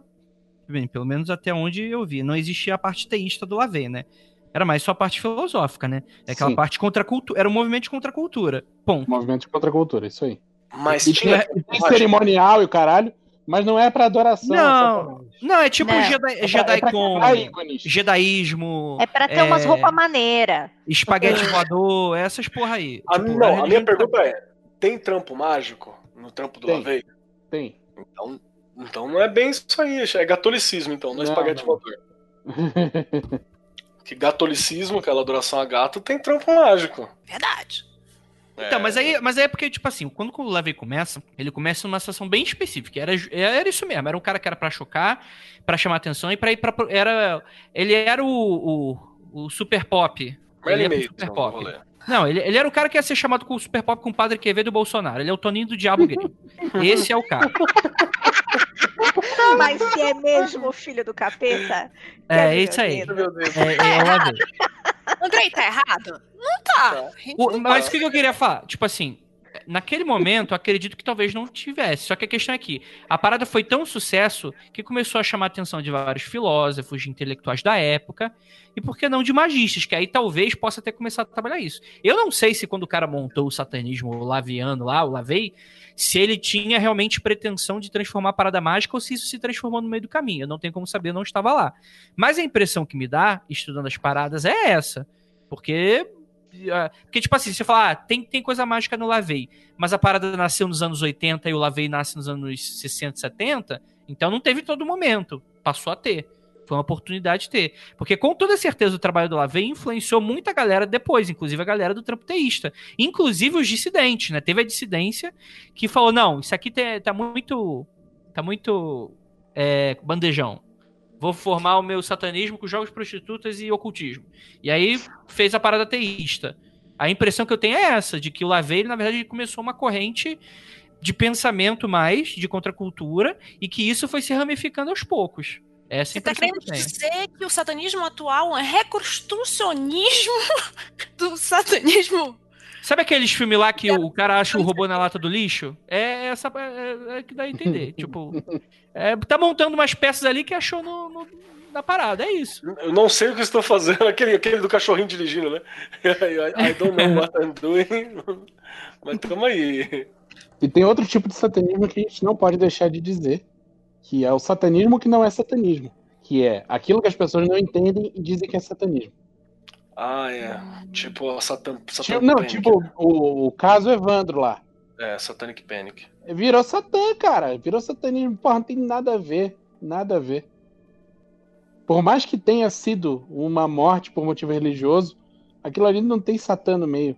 B: bem, pelo menos até onde eu vi, não existia a parte teísta do Lavei, né? Era mais só a parte filosófica, né? É aquela
E: Sim.
B: parte contra a cultura, era um movimento contra a cultura. Ponto.
E: Movimento contra a cultura, isso aí.
C: Mas
E: E
C: tinha.
E: tinha, tem cerimonial e o caralho, Mas não é pra adoração.
B: Não,
E: Satanás.
B: Não, é tipo
D: Não.
B: Jedi,
E: É pra-
B: Jedi
E: é
B: com
D: É pra ter umas
B: É.
D: roupas maneiras.
B: espaguete voador, essas porra aí.
C: A,
B: Tipo,
C: não, a
B: religião
C: minha
B: tá-
C: pergunta é: tem trampo mágico no trampo do
E: Tem.
C: Lavei?
E: Tem.
C: Então, então não é bem isso aí, é gatolicismo, então, não é
E: Não,
C: espaguete
E: não.
C: voador. Que gatolicismo, aquela adoração a gato, tem trampo mágico.
F: Verdade.
B: Então,
C: É,
B: mas aí, mas aí é porque, tipo assim, quando o Levy começa, ele começa numa situação bem específica. Era, era isso mesmo, era um cara que era pra chocar, pra chamar atenção e pra ir pra. Era, ele era o, o, o super pop. Ele
C: Merlin Mason,
B: super pop. Não, ele, ele era o cara que ia ser chamado com o super pop com o Padre Quevedo e o Bolsonaro. Ele é o Toninho do Diabo Grego. Esse é o cara.
D: Mas se é mesmo o filho do capeta.
B: É,
D: quer
B: isso aí. É, é o Lavey.
F: Andrei, tá errado? Não tá.
C: Tá.
B: O- mas o que que eu queria falar? Tipo assim, naquele momento, acredito que talvez não tivesse. Só que a questão é que a parada foi tão sucesso que começou a chamar a atenção de vários filósofos, de intelectuais da época, e por que não de magistas, que aí talvez possa ter começado a trabalhar isso. Eu não sei se quando o cara montou o satanismo laviano lá, o Lavei, se ele tinha realmente pretensão de transformar a parada mágica ou se isso se transformou no meio do caminho. Eu não tenho como saber, eu não estava lá. Mas a impressão que me dá, estudando as paradas, é essa. Porque Porque, tipo assim, você fala, ah, tem, tem coisa mágica no Lavei, mas a parada nasceu nos anos 80 e o Lavei nasce nos anos 60, 70, então não teve todo momento. Passou a ter. Foi uma oportunidade de ter. Porque com toda certeza o trabalho do Lavei influenciou muita galera depois, inclusive a galera do trampo teísta. Inclusive os dissidentes, né? Teve a dissidência que falou, não, isso aqui tá, tá muito. Tá muito. é, bandejão. Vou formar o meu satanismo com jogos prostitutas e ocultismo. E aí fez a parada teísta. A impressão que eu tenho é essa, de que o Lavey, na verdade, começou uma corrente de pensamento mais, de contracultura, e que isso foi se ramificando aos poucos. Essa
F: Você
B: é a
F: tá
B: impressão
F: querendo
B: que
F: dizer que o satanismo atual é reconstrucionismo do satanismo?
B: Sabe aqueles filmes lá que o cara acha o robô na lata do lixo? É essa é, é que dá a entender. tipo, é, tá montando umas peças ali que achou no, no- na parada, é isso.
C: Eu não sei o que estou fazendo, aquele, aquele do cachorrinho dirigindo, né? I, I don't know what I'm doing. Mas tamo aí.
E: E tem outro tipo de satanismo que a gente não pode deixar de dizer, que é o satanismo que não é satanismo, que é aquilo que as pessoas não entendem e dizem que é satanismo.
C: Ah, é. Tipo a Satan,
E: Tipo,
C: Satanic
E: não,
C: Panic.
E: tipo o, o caso Evandro lá.
C: É, Satanic Panic.
E: Virou satã, cara. Virou satanismo. Porra, não tem nada a ver. Nada a ver. Por mais que tenha sido uma morte por motivo religioso, aquilo ali não tem satã no meio.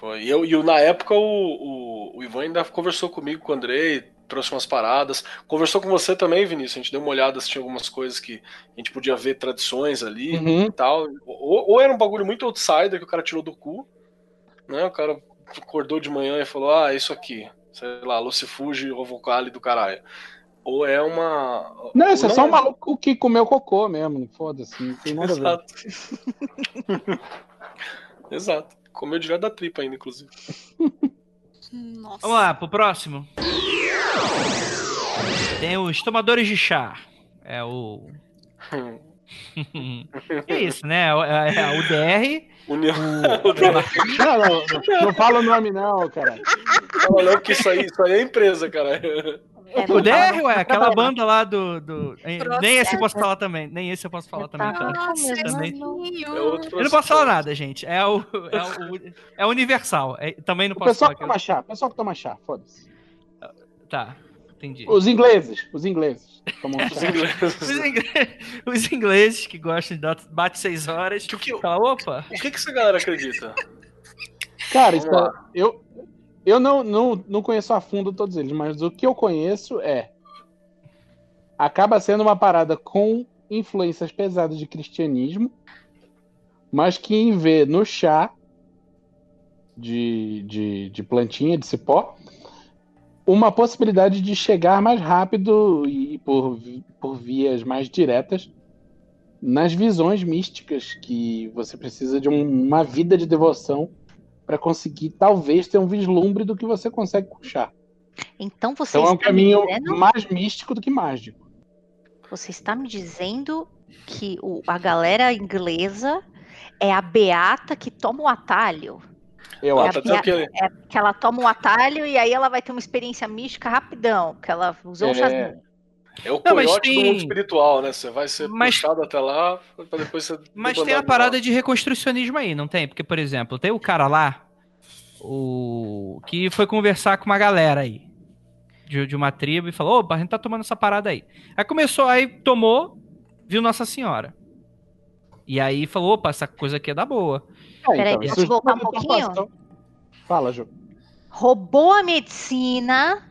C: Foi. E, eu, e eu, na época o, o, o Ivan ainda conversou comigo, com o Andrei, trouxe umas paradas. Conversou com você também, Vinícius. A gente deu uma olhada se tinha algumas coisas que a gente podia ver tradições ali
E: Uhum.
C: e tal. Ou, ou era um bagulho muito outsider que o cara tirou do cu, né? O cara acordou de manhã e falou: Ah, isso aqui, sei lá, Lucifuge ou Vocale do caralho. Ou é uma.
E: Não, isso é só um maluco que comeu cocô mesmo. Foda-se, não tem nada a ver.
C: Exato. Exato. Comeu direto da tripa ainda, inclusive.
F: Nossa.
B: Vamos lá, pro próximo. Tem os tomadores de chá. É o. é isso, né? É, é a UDR.
C: União.
B: O...
E: Não, não, não, fala o nome, não, cara.
C: Fala não, que isso aí, isso aí é empresa, cara.
D: É,
B: O DR, ué, aquela banda lá do. do... Nem esse eu posso falar também. Nem esse eu posso falar também.
D: Tá.
F: Nossa,
B: Também.
C: É
B: Eu não posso falar nada, gente. É o, é o, é o Universal. É- também não
E: O
B: posso
E: pessoal
B: falar.
E: que toma chá, o pessoal que toma chá, foda-se.
B: Tá, entendi.
E: Os ingleses, os ingleses.
C: Os ingleses.
B: Os, ingleses, os ingleses que gostam de dar- bate seis horas.
C: Que o que-
B: Fala, opa.
C: O que, que essa galera acredita?
E: Cara, isso é- eu, eu não, não, não conheço a fundo todos eles, mas o que eu conheço é. Acaba sendo uma parada com influências pesadas de cristianismo, mas que em vez no chá de, de, de plantinha, de cipó, uma possibilidade de chegar mais rápido e por, por vias mais diretas nas visões místicas que você precisa de um- uma vida de devoção para conseguir talvez ter um vislumbre do que você consegue chá.
D: Então você
E: Então é um caminho
D: dizendo,
E: mais místico do que mágico.
D: você está me dizendo que o- a galera inglesa é a beata que toma o atalho.
E: Eu
C: Ah,
E: acho.
C: tá tranquilo.
D: É que ela toma um atalho e aí ela vai ter uma experiência mística rapidão, que ela usou um
E: É.
D: chazinho.
C: É o coiote do
B: tem-
C: mundo espiritual, né? Você vai ser
B: Mas-
C: puxado até lá pra depois ser.
B: Mas tem a
C: de
B: parada
C: volta.
B: de reconstrucionismo aí, não tem? Porque, por exemplo, tem o cara lá, o que foi conversar com uma galera aí, de, de uma tribo, e falou, opa, a gente tá tomando essa parada aí. Aí começou, aí tomou, viu Nossa Senhora. E aí falou, opa, essa coisa aqui é da boa.
E: Ah,
D: Peraí,
E: então,
D: posso voltar um pouquinho?
E: Fala, Ju.
D: Roubou a medicina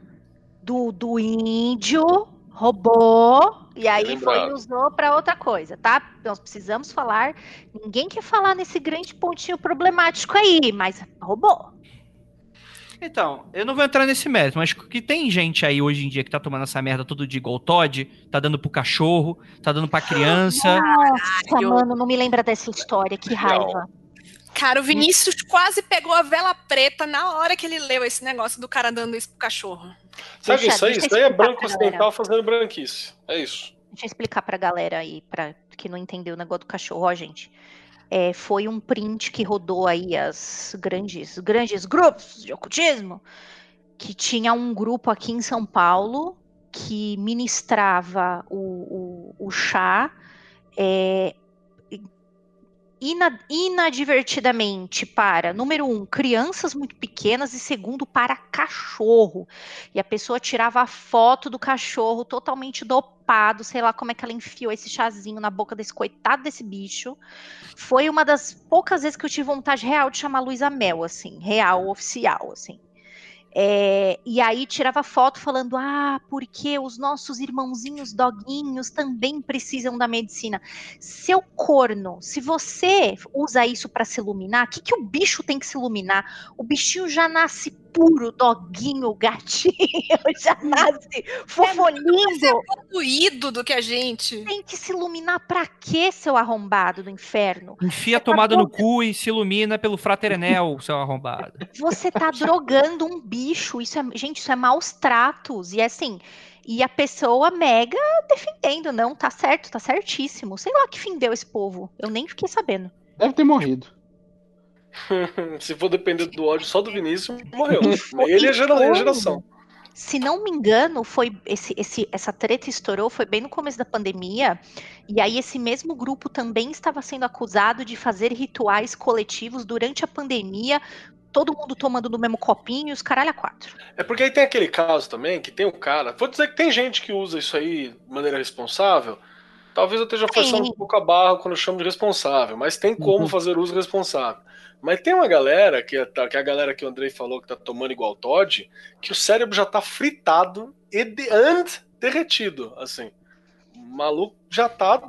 D: do, do índio, roubou, e aí foi e usou para outra coisa, tá? Nós precisamos falar. Ninguém quer falar nesse grande pontinho problemático aí, mas roubou.
B: Então, eu não vou entrar nesse mérito, mas que tem gente aí hoje em dia que tá tomando essa merda todo dia igual o Todd, tá dando pro cachorro, tá dando pra criança.
D: Nossa, mano, não me lembra dessa história, que raiva.
F: Cara, o Vinícius quase pegou a vela preta na hora que ele leu esse negócio do cara dando isso pro cachorro.
C: Sabe
D: Deixa-
C: isso aí? Isso aí é branco ocidental fazendo branquice. É isso.
D: Deixa eu explicar pra galera aí, pra que não entendeu o negócio do cachorro, ó, gente. É, foi um print que rodou aí as grandes, grandes grupos de ocultismo, que tinha um grupo aqui em São Paulo que ministrava o, o, o chá é, ina- inadvertidamente para, número um, crianças muito pequenas e segundo, para cachorro. E a pessoa tirava a foto do cachorro totalmente dopado, sei lá como é que ela enfiou esse chazinho na boca desse coitado desse bicho. Foi uma das poucas vezes que eu tive vontade real de chamar Luísa Mel, assim, real, oficial, assim. É, e aí tirava foto falando, ah, porque os nossos irmãozinhos doguinhos também precisam da medicina. Seu corno, se você usa isso para se iluminar, o que, que o bicho tem que se iluminar? O bichinho já nasce puro, doguinho, gatinho, já nasce fofolinho.
F: Evoluído do que a gente.
D: Tem que se iluminar pra quê, seu arrombado do inferno?
B: Enfia a tomada no cu e se ilumina pelo fraterenel, seu arrombado.
D: Você tá drogando um bicho. Isso é, gente, isso é maus tratos. E assim, e a pessoa mega defendendo, não, tá certo, tá certíssimo. Sei lá que fim deu esse povo. Eu nem fiquei sabendo.
E: Deve ter morrido.
C: Se for depender do ódio só do Vinícius, morreu. Ele é a é geração.
D: Se não me engano, foi esse, esse, essa treta estourou foi bem no começo da pandemia. E aí esse mesmo grupo também estava sendo acusado de fazer rituais coletivos durante a pandemia, todo mundo tomando do mesmo copinho e os caralho a quatro.
C: É porque aí tem aquele caso também que tem o cara. Vou dizer que tem gente que usa isso aí de maneira responsável. Talvez eu esteja forçando
D: Sim.
C: um pouco a barra quando eu chamo de responsável, mas tem como
E: Uhum.
C: fazer uso responsável. Mas tem uma galera, que é, tá- que é a galera que o Andrei falou que tá tomando igual Todd, que o cérebro já tá fritado e de, and derretido, assim. O maluco já tá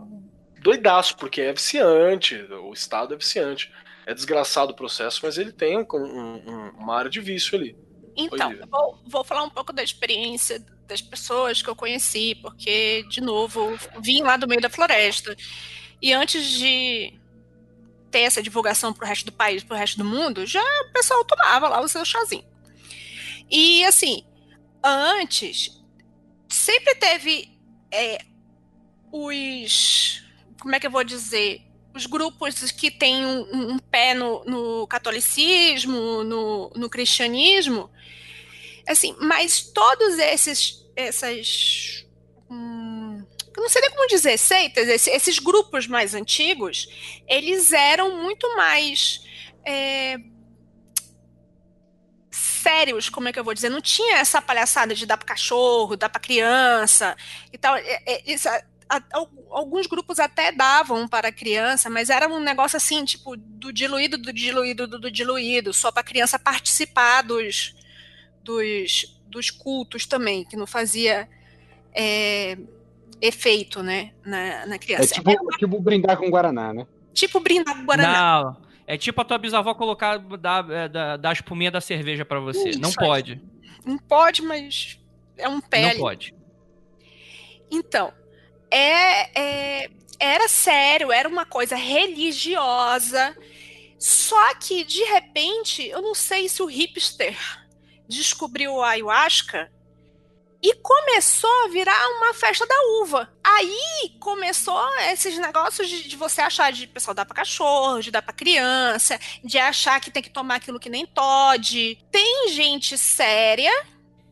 C: doidaço, porque é viciante, o estado é viciante. É desgraçado o processo, mas ele tem um- um- uma área de vício ali.
F: Então, vou, vou falar um pouco da experiência das pessoas que eu conheci, porque, de novo, vim lá do meio da floresta. E antes de ter essa divulgação para o resto do país, para o resto do mundo, já o pessoal tomava lá o seu chazinho. E, assim, antes, sempre teve é, os. Como é que eu vou dizer? Os grupos que têm um, um- pé no, no catolicismo, no, no cristianismo, assim, mas todos esses, essas, não sei nem como dizer, seitas, esse- esses grupos mais antigos, eles eram muito mais é, sérios, como é que eu vou dizer? Não tinha essa palhaçada de dar para cachorro, dar para criança e tal. É, é, a- a- al- alguns grupos até davam para criança, mas era um negócio assim, tipo, do diluído, do diluído, do, do diluído, só para criança participar dos, dos, dos cultos também, que não fazia é, efeito, né, na, na
E: É
F: criança.
E: tipo, tipo brindar com Guaraná, né?
F: Tipo brindar com Guaraná.
B: Não, é tipo a tua bisavó colocar da, é, da, da espuminha da cerveja pra você.
F: Isso
B: não
F: aí.
B: pode.
F: Não pode, mas é um pé
B: Não pode.
F: Então, é, é- era sério, era uma coisa religiosa. Só que, de repente, eu não sei se o hipster descobriu a ayahuasca E começou a virar uma festa da uva. Aí começou esses negócios de, de você achar de pessoal dar pra cachorro, de dar pra criança, de achar que tem que tomar aquilo que nem Todd. Tem gente séria,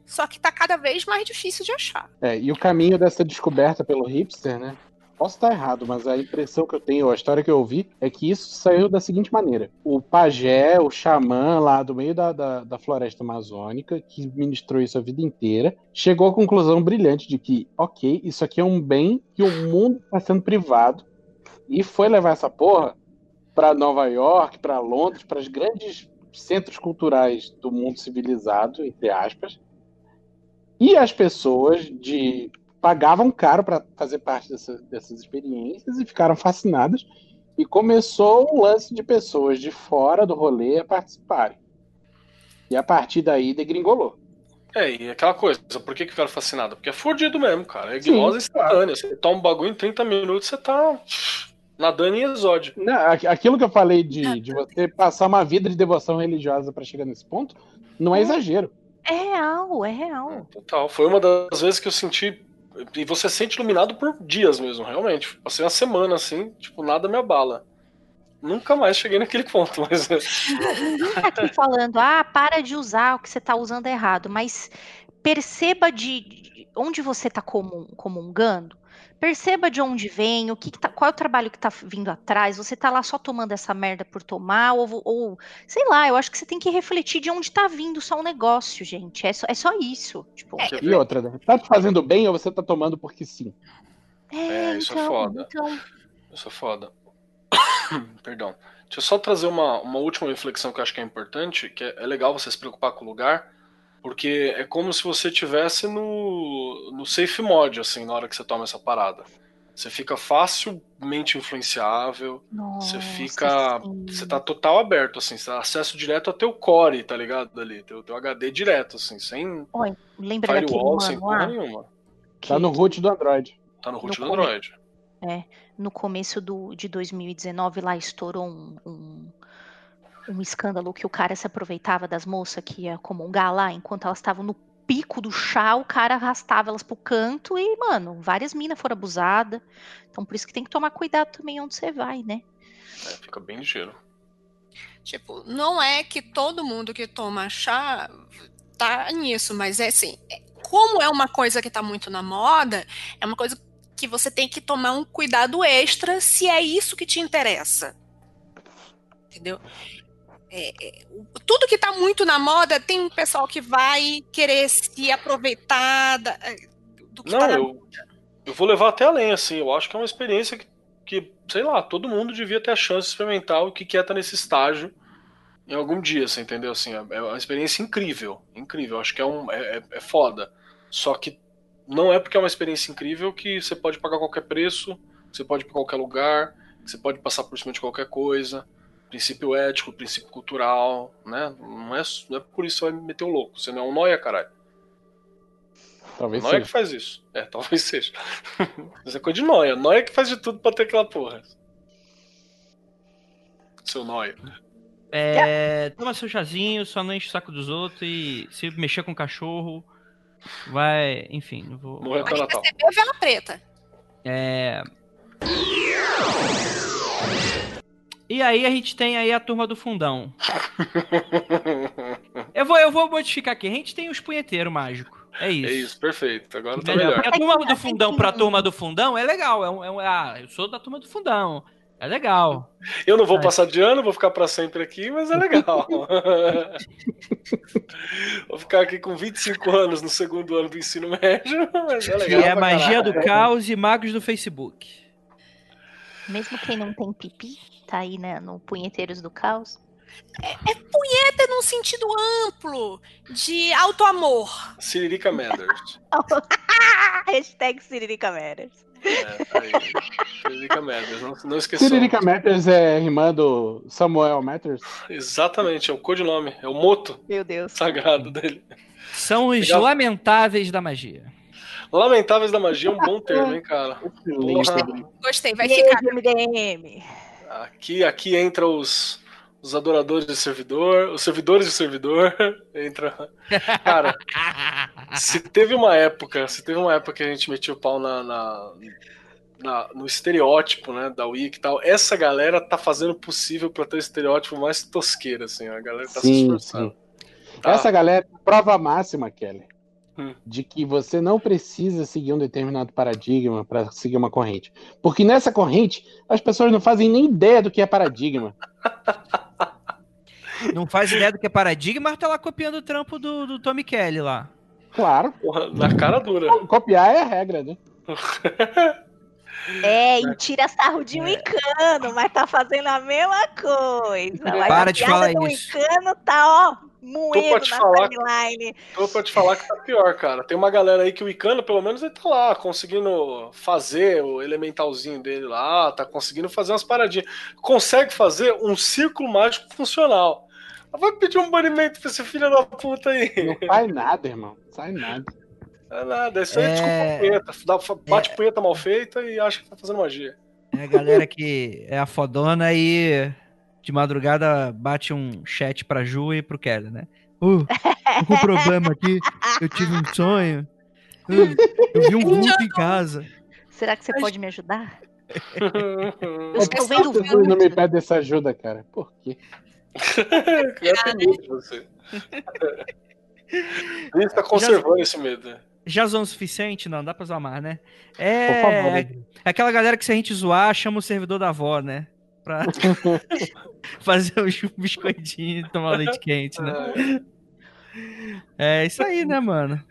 F: só que tá cada vez mais difícil de achar.
E: É, e o caminho dessa descoberta pelo hipster, né? Posso estar errado, mas a impressão que eu tenho, a história que eu ouvi, é que isso saiu da seguinte maneira: o pajé, o xamã lá do meio da, da, da floresta amazônica, que ministrou isso a vida inteira, chegou à conclusão brilhante de que, ok, isso aqui é um bem que o mundo está sendo privado, e foi levar essa porra para Nova York, para Londres, para os grandes centros culturais do mundo civilizado, entre aspas, e as pessoas de pagavam caro para fazer parte dessa, dessas experiências e ficaram fascinadas. E começou um lance de pessoas de fora do rolê a participarem. E a partir daí degringolou.
C: É, e aquela coisa, por que que ficaram fascinados? Porque é fudido mesmo, cara. É gnose instantânea. Você toma um bagulho em 30 minutos, você tá nadando em exódio.
E: Não, aqu- aquilo que eu falei de, de você passar uma vida de devoção religiosa para chegar nesse ponto, não é exagero.
D: É real, é real.
C: Total. Foi uma das vezes que eu senti. E você se sente iluminado por dias mesmo, realmente. Passei uma semana assim, tipo, nada me abala. Nunca mais cheguei naquele ponto, mas.
D: Ninguém tá aqui falando, ah, para de usar o que você tá usando errado, mas perceba de, de onde você tá comun- comungando, perceba de onde vem, o que, que tá, qual é o trabalho que tá vindo atrás, você tá lá só tomando essa merda por tomar, ou, ou sei lá, eu acho que você tem que refletir de onde tá vindo só o negócio, gente. É só, é só isso. Tipo,
C: Quer
E: E outra, né? tá te fazendo bem ou você tá tomando porque sim?
C: É, isso é
D: então,
C: foda.
D: então,
C: Isso é foda. Perdão. Deixa eu só trazer uma, uma última reflexão que eu acho que é importante, que é, é legal você se preocupar com o lugar, porque é como se você tivesse no, no safe mode, assim, na hora que você toma essa parada. Você fica facilmente influenciável,
D: nossa,
C: você fica.
D: sim.
C: Você tá total aberto, assim, você dá acesso direto ao teu core, tá ligado? Ali, teu, teu HD direto, assim, sem
D: Oi, lembra daquele
C: firewall, sem porra nenhuma.
D: que-
E: Tá no root do Android.
C: Tá no root
D: No
C: do
D: come-
C: Android.
D: no começo do, de 2019 lá estourou um, um, um escândalo que o cara se aproveitava das moças que ia comungar lá, enquanto elas estavam no pico do chá, o cara arrastava elas pro canto e, mano, várias minas foram abusadas. Então por isso que tem que tomar cuidado também onde você vai, né?
C: É, fica bem ligeiro.
F: Tipo, não é que todo mundo que toma chá tá nisso, mas é assim, é- como é uma coisa que tá muito na moda, é uma coisa que você tem que tomar um cuidado extra se é isso que te interessa. Entendeu? É, é, tudo que tá muito na moda, tem um pessoal que vai querer se aproveitar da- é, do que
C: Não,
F: tá na
C: eu, eu vou levar até além, assim. Eu acho que é uma experiência que, que, sei lá, todo mundo devia ter a chance de experimentar o que que é estar nesse estágio em algum dia, você entendeu? Assim, é é uma experiência incrível, incrível. Acho que é, um, é, é- foda. Só que não é porque é uma experiência incrível que você pode pagar qualquer preço, você pode ir pra qualquer lugar, você pode passar por cima de qualquer coisa. Princípio ético, princípio cultural, né? Não é, não é por isso que você vai meter o louco. Você não é um noia, caralho.
E: Talvez
C: Noia que
E: seja.
C: faz isso. É, talvez seja. Mas é coisa de noia. Noia que faz de tudo pra ter aquela porra. Seu noia.
B: É, toma seu chazinho, só não enche o saco dos outros e se mexer com o cachorro, vai. Enfim, não vou.
C: Morreu até Natal.
F: vela preta.
B: É. E aí a gente tem aí a turma do fundão. Eu vou, eu vou modificar aqui. A gente tem os punheteiros mágicos. É isso.
C: É isso, perfeito. Agora tá
B: Melhor.
C: melhor.
B: A turma do fundão pra turma do fundão é legal. É um, é um- ah, eu sou da turma do fundão. É legal.
C: Eu não vou
B: É.
C: passar de ano, vou ficar pra sempre aqui, mas é legal. vou ficar aqui com 25 anos no segundo ano do ensino médio, mas é
B: E
C: legal.
B: é
C: pra
B: magia
C: caralho.
B: do caos e magos do Facebook.
D: Mesmo quem não tem pipi, tá aí né, no Punheteiros do Caos.
F: Punheta num sentido amplo de auto-amor.
C: Siririca Matters.
D: Hashtag Siririca Matters.
C: É, tá aí. Siririca Matters, não, não esqueçam.
E: Siririca Matters é rimando Samuel Matters?
C: Exatamente, é o codinome, é o moto
D: Meu Deus.
C: sagrado dele.
B: São os
C: Legal.
B: lamentáveis da magia.
C: Lamentáveis da magia é um bom termo, hein, cara. Porra.
F: Gostei, vai ficar.
D: MDM.
C: Aqui, aqui entra os, os adoradores de servidor, os servidores de servidor. Entra. Cara, se teve uma época, se teve uma época que a gente metia o pau na, na- na- no estereótipo, né, da Wiki e tal, essa galera tá fazendo o possível pra ter o estereótipo mais tosqueiro, assim, a galera tá se
E: Sim,
C: esforçando. Tá.
E: Essa galera é prova máxima, Kelly,
C: Hum.
E: de que você não precisa seguir um determinado paradigma para seguir uma corrente. Porque nessa corrente, as pessoas não fazem nem ideia do que é paradigma.
B: Não faz ideia do que é paradigma, mas tá lá copiando o trampo do, do Tommy Kelly lá.
E: Claro,
C: Porra, na cara dura.
E: copiar é a regra, né?
D: É, e tira sarro de Wicano, mas tá fazendo a mesma coisa. Mas
B: Para
D: a
B: de falar
D: do
B: isso.
D: Wicano tá, ó, moendo
C: pra te
D: na
C: falar.
D: timeline.
C: Tô pra te falar que tá pior, cara. Tem uma galera aí que o Icano, pelo menos, ele tá lá, conseguindo fazer o elementalzinho dele lá, tá conseguindo fazer umas paradinhas. Consegue fazer um círculo mágico funcional. Mas Vai pedir um banimento pra esse filho da puta aí.
E: Não faz nada, irmão. Sai nada.
C: É nada, isso aí é
B: É.
C: desculpa punheta. Dá- Bate punheta mal feita e acha que tá fazendo magia.
B: É a galera que é a fodona e de madrugada bate um chat pra Ju e pro Kelly, né? Uh, tô com um problema aqui, eu tive um sonho. Uh, eu vi um vulto em casa.
D: Será que você pode me ajudar?
F: Eu
E: Por que
D: vendo
E: não
D: vulto.
E: me pede essa ajuda, cara? Por quê?
C: Eu tenho medo de você. Ele tá conservando esse medo.
B: Já zoou o suficiente? Não, dá pra zoar mais, né?
E: Por
B: É,
E: favor.
B: é aquela galera que se a gente zoar, chama o servidor da avó, né? Pra fazer os biscoitinhos e tomar leite quente, né? É isso aí, né, mano?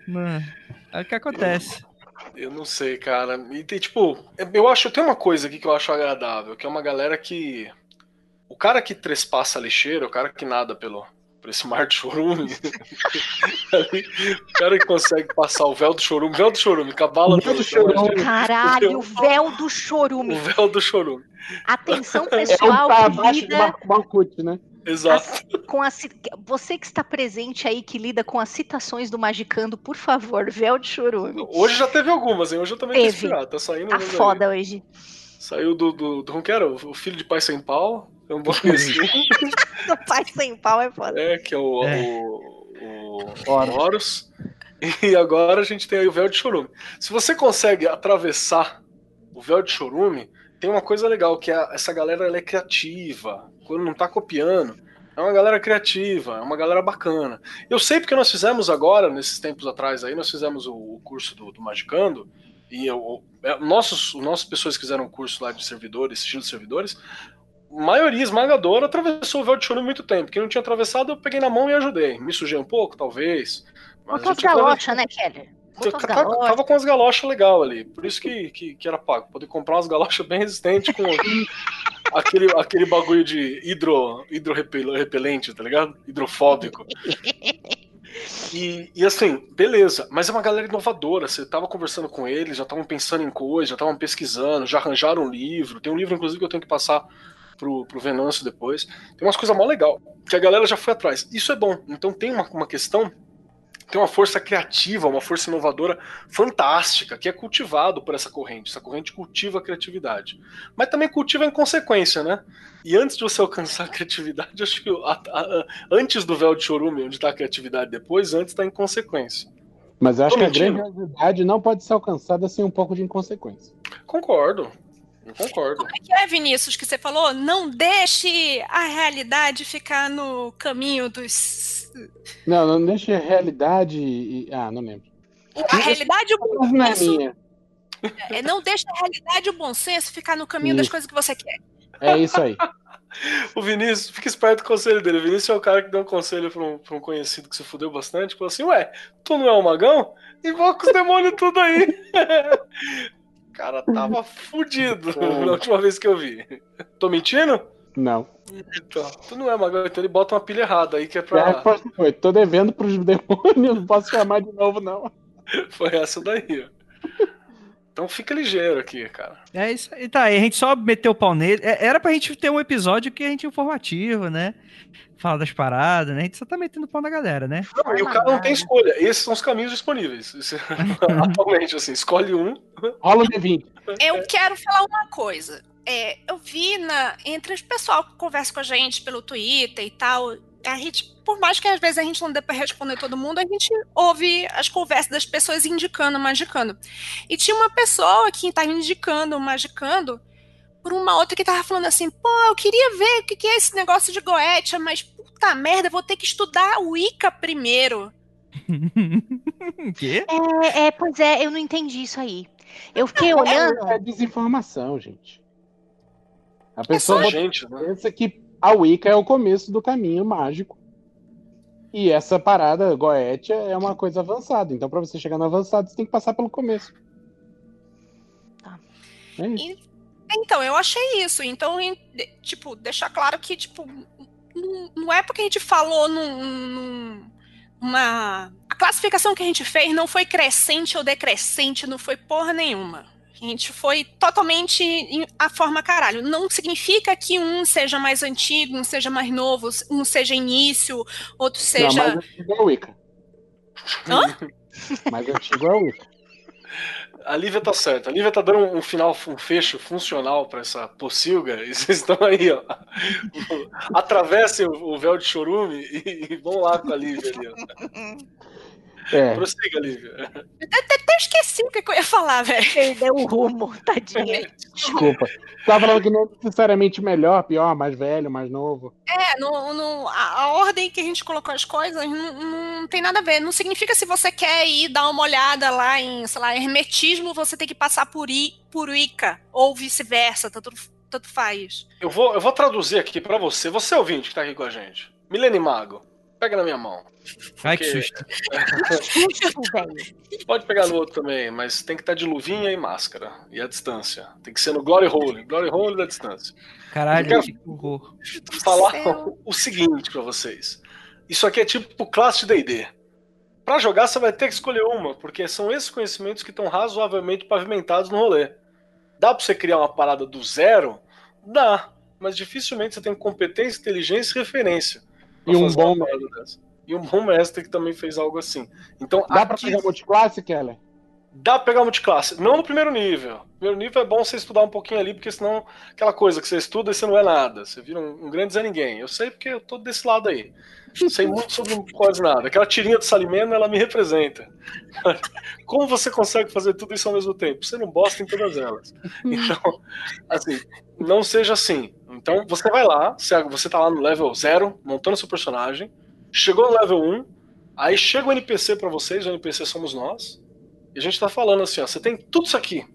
B: É o que acontece.
C: Eu não sei, cara. E tem, tipo, eu acho, tem uma coisa aqui que eu acho agradável, que é uma galera que. O cara que trespassa a lixeira, o cara que nada pelo, esse mar de chorume. o cara que consegue passar o véu do chorume, véu do chorume, cabala
E: O véu do
C: do
E: chorume.
D: Caralho, o véu do
C: O
D: chorume.
C: véu do chorume.
D: Atenção
E: É um
D: pessoal que
E: abaixo do
D: lida
E: né?
C: Exato.
D: com a você que está presente aí que lida com as citações do Magicando, por favor, véu de chorume.
C: Hoje já teve algumas, hein? Hoje eu também
D: Teve.
C: Tá saindo
D: Tá
C: umas aí.
D: foda hoje.
C: Saiu do, do, do. Como que era? O filho de pai sem pau. É um bom assim.
D: O pai sem pau é foda.
C: É, que é o,
B: É.
C: o, o
E: Horus.
C: Horus. E agora a gente tem aí o véu de chorume. Se você consegue atravessar o véu de chorume, tem uma coisa legal, que é essa galera ela é criativa. Quando não tá copiando, é uma galera criativa, é uma galera bacana. Eu sei porque nós fizemos agora, nesses tempos atrás aí, nós fizemos o, o curso do, do Magicando, e eu, é, nossos, nossas pessoas que fizeram o curso lá de servidores, sigilo de servidores, maioria esmagadora atravessou o véu de chorume muito tempo. Quem não tinha atravessado, eu peguei na mão e ajudei. Me sujei um pouco, talvez. mas
D: Botou as galochas, né, Keller? Botou as
C: Tava, tava com as galochas legal ali. Por isso que, que, que era pago. Poder comprar umas galochas bem resistentes com aquele, aquele bagulho de hidro, hidrorrepelente, tá ligado? Hidrofóbico. E, e assim, beleza, mas é uma galera inovadora. Você tava conversando com eles, já estavam pensando em coisas, já estavam pesquisando, já arranjaram um livro. Tem um livro, inclusive, que eu tenho que passar pro, pro Venâncio depois. Tem umas coisas mó legal, que a galera já foi atrás. Isso é bom. Então tem uma, uma questão tem uma força criativa, uma força inovadora fantástica, que é cultivado por essa corrente. Essa corrente cultiva a criatividade. Mas também cultiva a inconsequência, né? E antes de você alcançar a criatividade, acho que a- a- a- antes do véu de chorume, onde está a criatividade depois, antes está a inconsequência.
E: Mas eu acho
C: Tô
E: que a
C: mentindo?
E: grandiosidade não pode ser alcançada sem um pouco de inconsequência.
C: Concordo. Eu concordo.
F: Como é que é, Vinícius, que você falou? Não deixe a realidade ficar no caminho dos.
E: Não, não deixa a realidade. e- Ah, não lembro.
F: A realidade e o bom
E: Não é
F: senso.
E: minha.
F: É, não deixe a realidade e o bom senso ficar no caminho das
E: Isso.
F: coisas que você quer.
E: É isso aí.
C: O Vinícius, fica esperto com o conselho dele. O Vinícius é o cara que deu um conselho pra um, pra um conhecido que se fudeu bastante. Falou assim: Ué, tu não é um magão? Invoca os demônios tudo aí. o cara tava fudido na última vez que eu vi. Tô mentindo?
E: Não.
C: Então, tu não é magão, então ele bota uma pilha errada aí que é
E: A
C: pra.
E: resposta foi: tô devendo pros demônios, não posso chamar de novo, não.
C: Foi essa daí, ó. Então fica ligeiro aqui, cara.
B: É isso aí, tá. E a gente só meteu o pau nele. É- Era pra gente ter um episódio que a gente é informativo, né? Fala das paradas, né? A gente só tá metendo pau na galera, né?
C: Não, e o cara não tem escolha. Esses são os caminhos disponíveis. Isso- Atualmente, assim, escolhe um.
E: Rola o D20.
F: Eu quero falar uma coisa. É, eu vi na, entre os pessoal que conversa com a gente pelo Twitter e tal, a gente, por mais que às vezes a gente não dê pra responder todo mundo, a gente ouve as conversas das pessoas indicando, magicando. E tinha uma pessoa que estava indicando, magicando, por uma outra que tava falando assim, pô, eu queria ver o que, que é esse negócio de Goetia, mas puta merda, eu vou ter que estudar o Wicca primeiro.
B: Quê?
D: É, é, pois é, eu não entendi isso aí. Eu fiquei olhando.
E: É desinformação, gente. A
C: Só
E: pessoa bota-
C: gente, né?
E: pensa que a Wicca é o começo do caminho mágico. E essa parada, Goetia, é uma coisa avançada. Então, pra você chegar no avançado, você tem que passar pelo começo.
D: Tá.
E: É isso.
F: Então, eu achei isso. Então, em- tipo, deixar claro que, tipo, não, não é porque a gente falou num, num- uma. A classificação que a gente fez não foi crescente ou decrescente, não foi porra nenhuma. A gente foi totalmente a forma caralho. Não significa que um seja mais antigo, um seja mais novo, um seja início, outro
E: Não,
F: seja.
E: mais antigo é a Wicca.
F: Hã?
E: Mais antigo é a Wicca.
C: A Lívia tá certa. A Lívia tá dando um final, um fecho funcional pra essa pocilga. E vocês estão aí, ó. Atravessem o, véu de chorume e vão lá com a Lívia ali, ó.
E: É.
C: Prossiga, Lívia.
F: Até esqueci o que, eu ia falar, velho.
D: Perdeu o rumo, tadinha.
E: Desculpa. Você tava falando que não é necessariamente melhor, pior, mais velho, mais novo.
F: É, no, no- a, a ordem que a gente colocou as coisas não, não tem nada a ver. Não significa se você quer ir dar uma olhada lá em, sei lá, hermetismo, você tem que passar por, I, por Wicca, ou vice-versa, tanto, tanto faz.
C: Eu vou, eu vou traduzir aqui pra você. Você ouvinte que tá aqui com a gente. Milene Mago, pega na minha mão.
B: Ai, que susto.
C: Pode pegar no outro também, mas tem que estar de luvinha e máscara. E a distância. Tem que ser no Glory Hole. Glory Hole da distância.
B: Caralho,
C: Eu
B: que horror.
C: falar
F: céu.
C: o seguinte pra vocês. Isso aqui é tipo classe de D&D. Pra jogar você vai ter que escolher uma, porque são esses conhecimentos que estão razoavelmente pavimentados no rolê. Dá pra você criar uma parada do zero? Dá, mas dificilmente você tem competência, inteligência e referência.
E: E um
C: fazer
E: bom
C: dessa. E um bom mestre que também fez algo assim. Então,
E: Dá pra
C: aqui-
E: pegar multiclasse, Keller?
C: Dá pra pegar multiclasse. Não no primeiro nível. No primeiro nível é bom você estudar um pouquinho ali, porque senão aquela coisa que você estuda e você não é nada. Você vira um, um grande Zé Ninguém. Eu sei porque eu tô desse lado aí. Sei muito sobre quase nada. Aquela tirinha do Salimeno, ela me representa. Como você consegue fazer tudo isso ao mesmo tempo? Você não bosta em todas elas. Então, assim, não seja assim. Então, você vai lá, você tá lá no level 0, montando seu personagem. Chegou no level 1, aí chega o NPC pra vocês, o NPC somos nós. E a gente tá falando assim, ó, você tem tudo isso aqui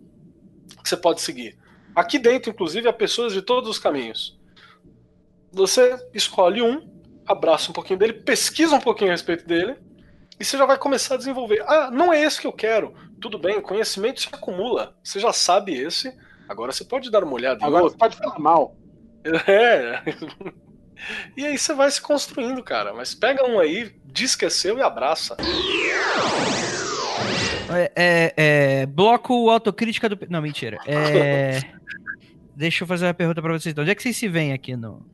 C: que você pode seguir. Aqui dentro, inclusive, há pessoas de todos os caminhos. Você escolhe um, abraça um pouquinho dele, pesquisa um pouquinho a respeito dele, e você já vai começar a desenvolver. Ah, não é esse que eu quero. Tudo bem, conhecimento se acumula. Você já sabe esse, agora você pode dar uma olhada em
E: Agora você pode falar mal.
C: É. E aí você vai se construindo, cara. Mas pega um aí, diz que é seu e abraça.
B: É, é, é, bloco autocrítica do. Não, mentira. É, deixa eu fazer uma pergunta pra vocês. então. Onde é que vocês se veem aqui no,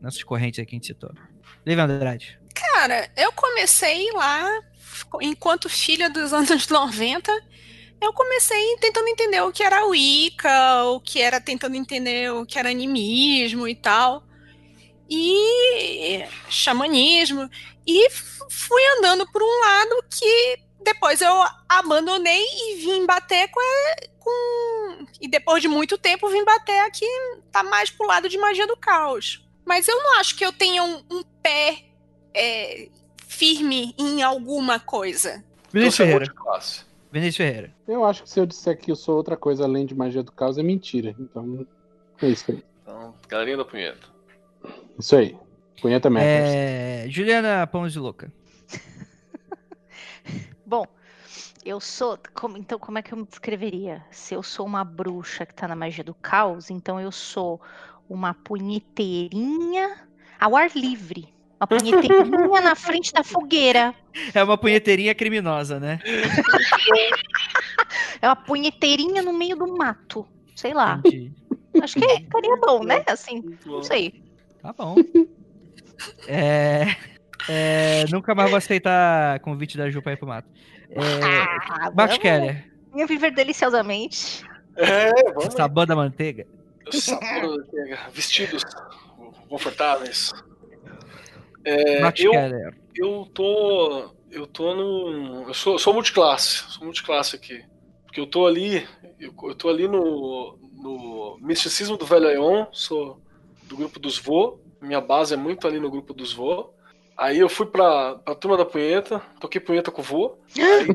B: nessas correntes aqui que a gente citou? Lívia Andrade.
F: Cara, eu comecei lá, enquanto filha dos anos 90, eu comecei tentando entender o que era Wicca, o que era tentando entender o que era animismo e tal. E xamanismo. E fui andando por um lado que depois eu abandonei e vim bater com, a- com. E depois de muito tempo vim bater aqui, tá mais pro lado de magia do caos. Mas eu não acho que eu tenha um, um pé é, firme em alguma coisa.
B: Vinícius
C: é
B: Ferreira. Vinícius Ferreira.
E: Eu acho que se eu disser que eu sou outra coisa além de magia do caos, é mentira. Então, é isso aí.
C: Então, galerinha da punheta.
E: Isso aí. Punheta Matters.
B: É, Juliana Pão de Louca.
D: Bom, eu sou. como- então, como é que eu me descreveria? Se eu sou uma bruxa que tá na magia do caos, então eu sou uma punheteirinha ao ar livre. Uma punheteirinha na frente da fogueira.
B: É uma punheteirinha criminosa, né?
D: É uma punheteirinha no meio do mato. Sei lá.
B: Entendi.
D: Acho que ficaria bom, né? Assim, não sei.
B: Tá bom. É, é, nunca mais vou aceitar convite da Ju pra ir pro mato. É,
D: Ah,
B: Max
D: vamos
B: Keller,
D: Ia viver deliciosamente.
C: É, vamos.
B: sabor da manteiga.
C: Sabor, vestidos confortáveis. É, eu,
B: Keller.
C: eu tô. Eu tô no. Eu sou, sou multiclasse. Sou multiclasse aqui. Porque eu tô ali. Eu, eu tô ali no. No misticismo do Velho Aeon. Sou do grupo dos Vô. Minha base é muito ali no grupo dos Vô. Aí eu fui pra, pra turma da punheta, toquei punheta com o vô. Aí,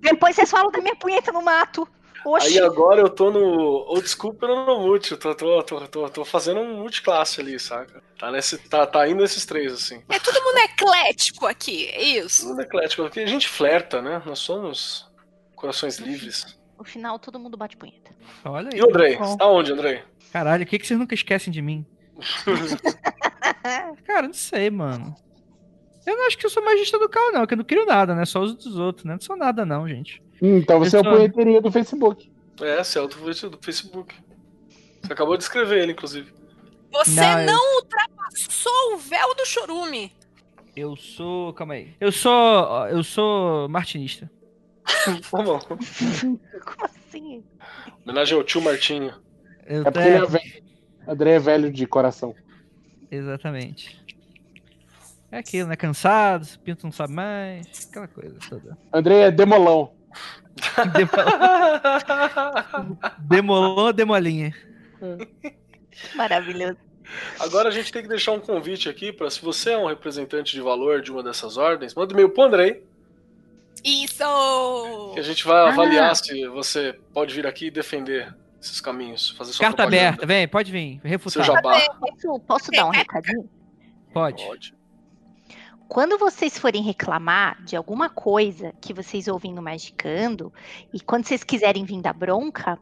D: Depois vocês falam da minha punheta no mato. Oxi.
C: aí agora eu tô no Old School pelo no multi. Eu tô, tô, tô, tô, tô fazendo um multiclasse ali, saca? Tá, nesse, tá, tá indo nesses três, assim.
F: É todo mundo eclético aqui, é isso?
C: Tudo eclético. Porque a gente flerta, né? Nós somos corações livres.
D: No final, todo mundo bate punheta.
B: Olha aí.
C: E o Andrei? tá onde, Andrei?
B: Caralho, o que, que vocês nunca esquecem de mim? Cara, não sei, mano. Eu não acho que eu sou magista do carro, não, que eu não crio nada, né? Só os dos outros, né? Não sou nada, não, gente.
E: Hum, Então você é o
B: Pessoal-
E: punheteirinho do Facebook.
C: É, Celto do Facebook. Você acabou de escrever ele, inclusive.
F: Você
B: Não, eu-
F: não ultrapassou o véu do chorume.
B: Eu sou. Calma aí. Eu sou. Eu sou martinista.
C: Bom.
D: Como assim?
C: Homenagem ao tio Martinho.
B: Eu
E: É porque ele é velho. André é velho de coração.
B: Exatamente. É aquilo, né? Cansado, pinto não sabe mais, aquela coisa toda.
E: André é demolão.
B: Demolou, demolinha.
D: Maravilhoso.
C: Agora a gente tem que deixar um convite aqui para se você é um representante de valor de uma dessas ordens, manda e-mail pro Andrei,
F: Isso!
C: que a gente vai
D: Ah.
C: avaliar se você pode vir aqui e defender esses caminhos, fazer sua
B: Carta
C: propaganda,
B: aberta, vem, pode vir,
C: Seu
B: refutar.
C: jabá.
D: Posso, posso dar um recadinho?
B: Pode.
C: Pode.
D: Quando vocês forem reclamar de alguma coisa que vocês ouvem no Magicando, e quando vocês quiserem vir dar bronca,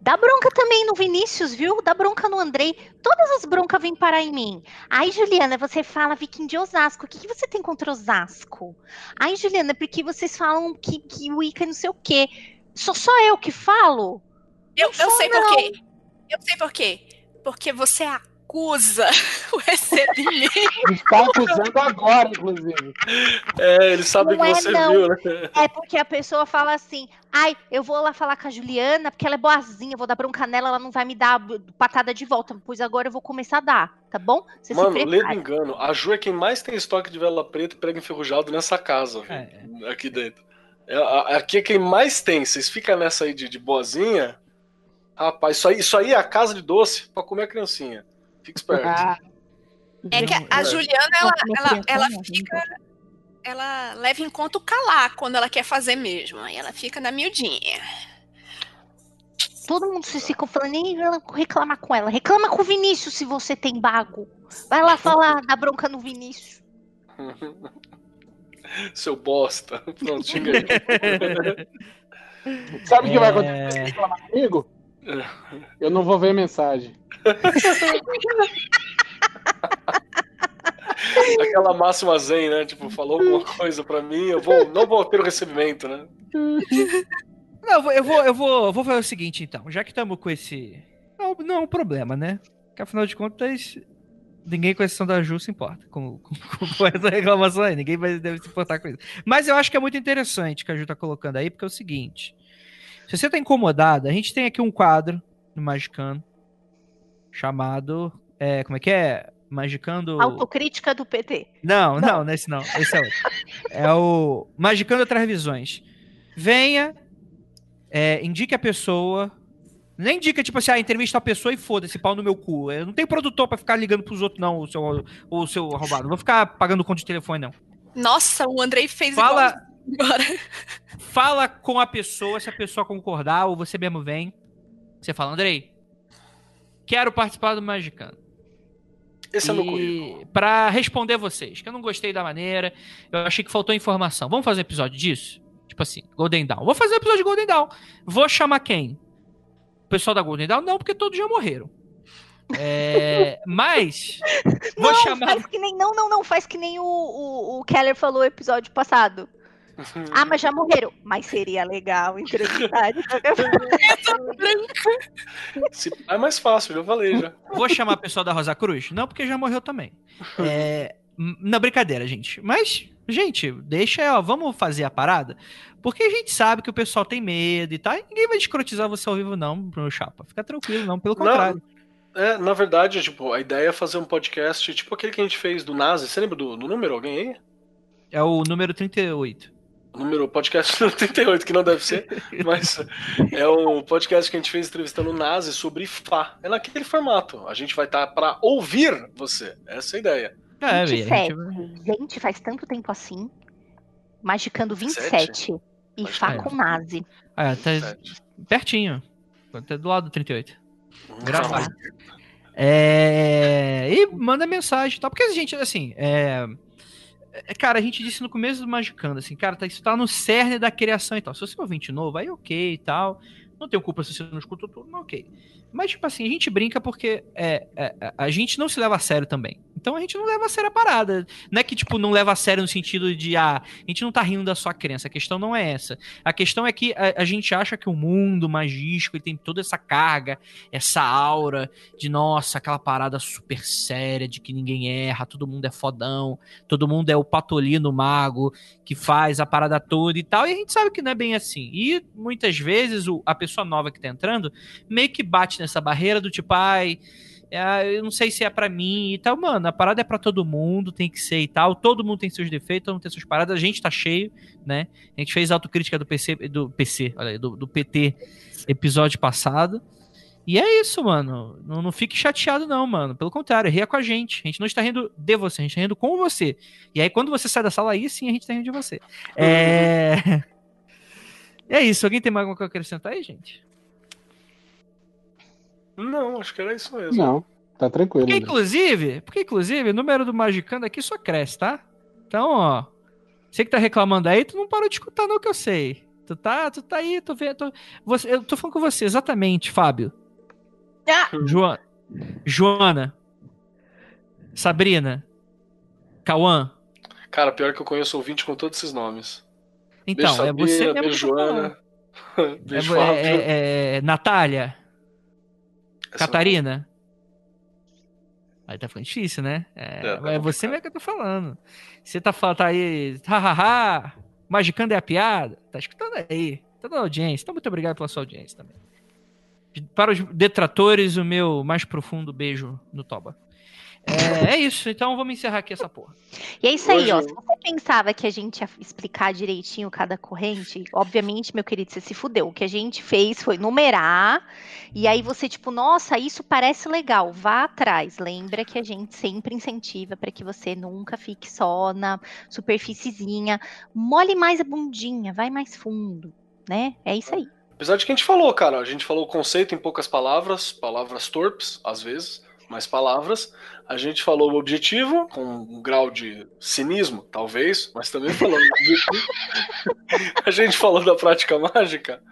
D: dá bronca também no Vinícius, viu? Dá bronca no Andrei. Todas as broncas vêm parar em mim. Aí, Juliana, você fala Viking de Osasco. O que, que você tem contra Osasco? Aí, Juliana, porque vocês falam que, que o Ica é não sei o quê. Sou só eu que falo?
F: Eu, eu sei por quê. Eu sei por quê. Porque você acusa o recebimento.
E: Está acusando agora, inclusive.
C: É, eles sabem
D: Não
C: que
D: é,
C: você
D: não.
C: viu, né?
D: É porque a pessoa fala assim: ai, eu vou lá falar com a Juliana porque ela é boazinha, vou dar bronca nela, ela não vai me dar patada de volta. Pois agora eu vou começar a dar, tá bom? Você
C: Mano,
D: se
C: lendo
D: prepara.
C: engano, a Ju é quem mais tem estoque de vela preta e prego enferrujado nessa casa, viu?
B: É.
C: aqui dentro. É, aqui é quem mais tem. Vocês ficam nessa aí de, de boazinha. Rapaz, isso aí, isso aí é a casa de doce pra comer a criancinha. Fica esperto.
E: Ah,
F: É que a,
C: É.
F: Juliana, ela, ela, ela fica. Ela leva em conta o calar quando ela quer fazer mesmo. Aí ela fica na miudinha.
D: Todo mundo se fica falando, "Ih, ela- reclamar com ela. Reclama com o Vinícius se você tem bago. Vai lá falar, dar bronca no Vinícius.
C: Seu bosta. Pronto, xinga aí.
E: sabe o que vai
B: É.
E: acontecer se reclamar comigo? Eu não vou ver mensagem.
C: Aquela máxima zen, né? Tipo, falou alguma coisa pra mim, eu vou, não vou ter o recebimento, né?
B: Não, eu vou, eu vou, eu vou, fazer o seguinte, então. Já que estamos com esse. Não, não é um problema, né? Porque afinal de contas, ninguém com exceção da Ju se importa com, com, com essa reclamação aí. Ninguém vai, deve se importar com isso. Mas eu acho que é muito interessante o que a Ju tá colocando aí, porque é o seguinte. Se você tá incomodado, a gente tem aqui um quadro no Magicano chamado. É, como é que é? Magicando.
D: Autocrítica do PT.
B: Não, não, nesse não. Esse é outro. É o Magicando Outras Visões. Venha, é, indique a pessoa. Nem indica, tipo assim, ah, entrevista a pessoa e foda-se, pau no meu cu. Eu não tenho produtor pra ficar ligando pros outros, não, o seu, o seu arrombado. Não vou ficar pagando conta de telefone, não.
F: Nossa, o Andrei fez
B: Fala,
F: agora.
B: fala com a pessoa, se a pessoa concordar, ou você mesmo vem. Você fala, Andrei, quero participar do Magicano.
C: Esse é meu currículo.
B: E pra responder vocês, que eu não gostei da maneira, eu achei que faltou informação. Vamos fazer episódio disso? Tipo assim, Golden Dawn. Vou fazer episódio de Golden Dawn. Vou chamar quem? O pessoal da Golden Dawn? Não, porque todos já morreram. É, mas vou
D: não,
B: chamar.
D: faz que nem, não, não, não, faz que nem o, o, o Keller falou no episódio passado. Ah, mas já morreram. Mas seria legal entrevistar.
C: É mais fácil, já falei já.
B: Vou chamar o pessoal da Rosa Cruz? Não, porque já morreu também. É, n- não, brincadeira, gente. Mas, gente, deixa, ó, vamos fazer a parada. Porque a gente sabe que o pessoal tem medo e tal. E ninguém vai escrotizar você ao vivo, não, Bruno Chapa. Fica tranquilo, não, pelo
C: Não,
B: contrário.
C: É, na verdade, tipo, a ideia é fazer um podcast tipo aquele que a gente fez do Nazi. Você lembra do, do número? Alguém aí?
B: É o número 38.
C: Número podcast número 38, que não deve ser, mas é um podcast que a gente fez entrevistando o Nazi sobre Fá. É naquele formato. A gente vai estar para ouvir você. Essa é a ideia.
B: É,
D: 27.
B: velho, a gente vai-
D: Gente, faz tanto tempo assim. Magicando 27. E
C: Mas
D: Fá
B: é.
D: com Nazi.
B: Ah, tá pertinho. Tá do lado do 38. Gravado. É... E manda mensagem e tal. Porque a gente, assim, é... é, Cara, a gente disse no começo do Magicando, assim, cara, tá, isso tá no cerne da criação e tal. Se você é ouvinte novo, aí ok e tal. Não tenho culpa se você não escutou tudo, mas ok. Mas, tipo assim, a gente brinca porque é, é, é, a gente não se leva a sério também. Então a gente não leva a sério a parada. Não é que, tipo, não leva a sério no sentido de, ah, a gente não tá rindo da sua crença. A questão não é essa. A questão é que a, a gente acha que o mundo magístico ele tem toda essa carga, essa aura de, nossa, aquela parada super séria de que ninguém erra, todo mundo é fodão, todo mundo é o patolino mago que faz a parada toda e tal. E a gente sabe que não é bem assim. E muitas vezes o- a pessoa nova que tá entrando meio que bate nessa barreira do tipo, ai. É, eu não sei se é pra mim e tal, mano. A parada é pra todo mundo, tem que ser e tal. Todo mundo tem seus defeitos, todo mundo tem suas paradas. A gente tá cheio, né? A gente fez autocrítica do PC, do PC, olha aí, do, do PT episódio passado. E é isso, mano. Não, não fique chateado, não, mano. Pelo contrário, ria com a gente. A gente não está rindo de você, a gente está rindo com você. E aí, quando você sai da sala, aí sim a gente tá rindo de você. É. É isso. Alguém tem mais alguma coisa a acrescentar aí, gente?
C: Não, acho que era isso mesmo.
E: Não, tá tranquilo.
B: Porque,
E: André.
B: inclusive, porque, inclusive, o número do Magicando aqui só cresce, tá? Então, ó. Você que tá reclamando aí, tu não parou de escutar, não, que eu sei. Tu tá, tu tá aí, tô vendo. você, eu tô falando com você, exatamente, Fábio.
D: Ah!
B: Joana. Joana. Sabrina. Cauã.
C: Cara, pior que eu conheço ouvinte com todos esses nomes.
B: Então,
C: beijo,
B: é você
C: Sabrina,
B: mesmo.
C: beijo,
B: falando.
C: Joana.
B: É,
C: beijo,
B: é,
C: Fábio.
B: é- é Natália.
C: Essa-
B: Catarina. Aí tá ficando difícil, né? É,
C: É, tá
B: é você mesmo que eu tô falando. Você tá falando tá aí, hahaha, magicando é a piada. Tá escutando aí. Tá dando audiência. Então, muito obrigado pela sua audiência também. Para os detratores, o meu mais profundo beijo no Toba. É, é isso, então vamos encerrar aqui essa porra.
D: E é isso aí, ó.
C: Hoje-
D: Se você pensava que a gente ia explicar direitinho cada corrente, obviamente, meu querido, você se fudeu. O que a gente fez foi numerar, e aí você, tipo, nossa, isso parece legal, vá atrás. Lembra que a gente sempre incentiva para que você nunca fique só na superfíciezinha. Mole mais a bundinha, vai mais fundo, né? É isso aí.
C: Apesar de que a gente falou, cara, a gente falou o conceito em poucas palavras, palavras torpes, às vezes, mas palavras. A gente falou o objetivo, com um grau de cinismo, talvez, mas também falamos do objetivo. A gente falou da prática mágica,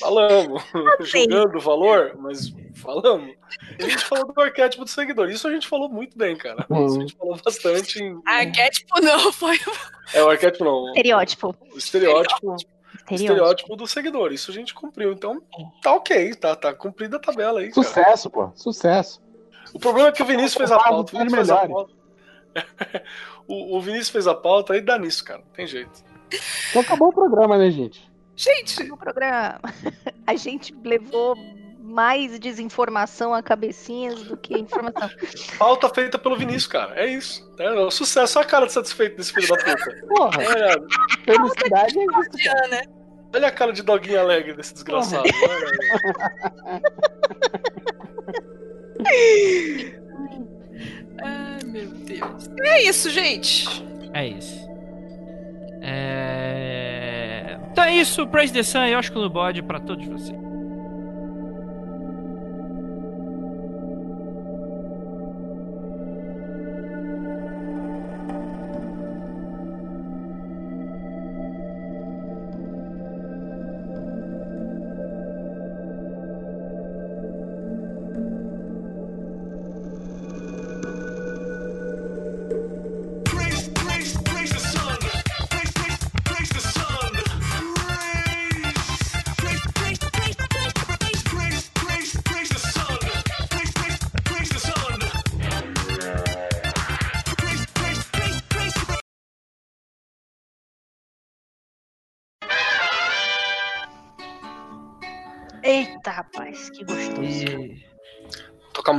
C: falamos, julgando o valor, mas falamos. A gente falou do arquétipo do seguidor. Isso a gente falou muito bem, cara. Isso a gente falou bastante. Em...
F: Arquétipo não, foi.
C: É o arquétipo, não.
D: Estereótipo.
C: O estereótipo
D: Estereótipo.
C: estereótipo do seguidor. Isso a gente cumpriu. Então, tá ok, tá, tá cumprida a tabela aí, cara.
E: Sucesso, pô. Sucesso.
C: O problema é que o Vinícius fez a pauta. O Vinícius fez a pauta. o, o Vinícius fez a pauta e dá nisso, cara. Não tem jeito.
E: Então acabou o programa, né, gente?
F: Gente,
D: no programa. A gente levou mais desinformação a cabecinhas do que informação.
C: Pauta feita pelo Vinícius, cara. É isso. É, o sucesso. Olha a cara de satisfeito desse filho da puta.
E: Porra,
C: Olha,
E: felicidade é isso, cara.
F: Diana.
C: olha a cara de doguinho alegre desse desgraçado. Olha aí.
F: Ai, meu Deus. É isso, gente.
B: É isso. É... Então é isso, Praise the Sun e Oscar no bode pra todos vocês.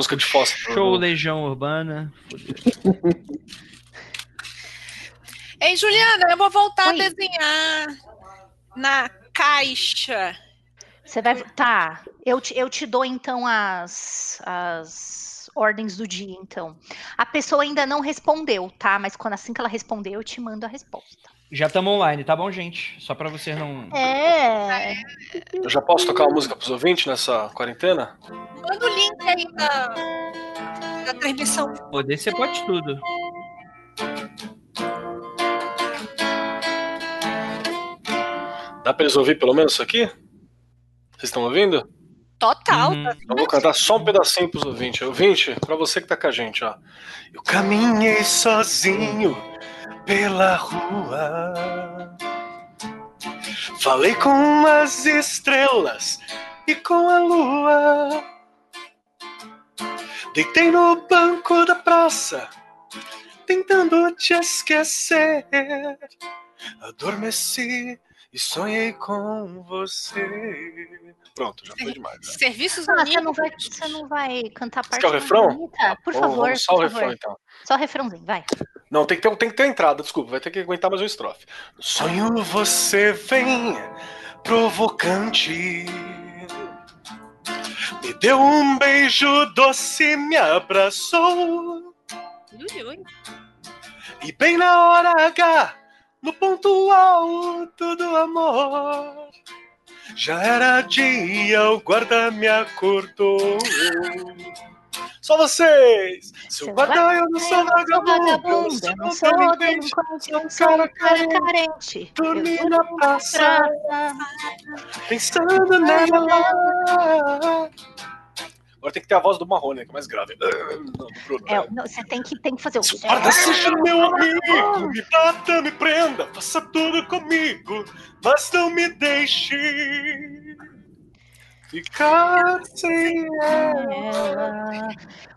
C: Música de fósforo.
B: Show Legião Urbana.
F: Ei, Juliana, eu vou voltar
D: Oi.
F: a desenhar na caixa.
D: Você vai. Tá. Eu te, eu te dou então as, as ordens do dia, então. A pessoa ainda não respondeu, tá? Mas quando assim que ela responder, eu te mando a resposta.
B: Já estamos online, tá bom, gente? Só pra vocês não.
D: É.
C: Eu já posso tocar uma música pros ouvintes nessa quarentena?
F: Manda o link aí da, da transmissão.
B: Poder você pode tudo.
C: Dá pra eles ouvir pelo menos isso aqui? Vocês estão ouvindo?
F: Total.
B: Uhum.
F: tá?
C: Eu vou cantar só um pedacinho pros ouvintes. Ouvinte, pra você que tá com a gente, ó. Eu caminhei sozinho pela rua. Falei com as estrelas e com a lua. Deitei no banco da praça, tentando te esquecer. Adormeci e sonhei com você. Pronto, já foi demais. né?
F: Serviços
D: Ah, você não vai, você não vai cantar a parte
C: quer o refrão?
D: bonita? Por
C: Vamos-
D: favor,
C: vamos só
D: por
C: o
D: favor.
C: refrão então.
D: Só o refrãozinho, vai.
C: Não, tem que, ter, tem que ter a entrada, desculpa, vai ter que aguentar mais um estrofe. Sonho você vem provocante. Me deu um beijo doce, me abraçou.
F: Ui, ui.
C: E bem na hora H, no ponto alto do amor. Já era dia, o guarda me acordou. Só vocês! Seu
D: Seu
C: guarda, eu não sou vagabundo, eu
D: não sou delinquente, sou um cara carente.
C: Dormi na praça, pensando nela. Agora tem que ter a voz do Marrone, que é mais grave. Não, do Bruno.
D: É, não, você tem que, tem que fazer o.
C: O guarda seja meu amigo, me bata, me prenda, faça tudo comigo, mas não me deixe ficar sem ela.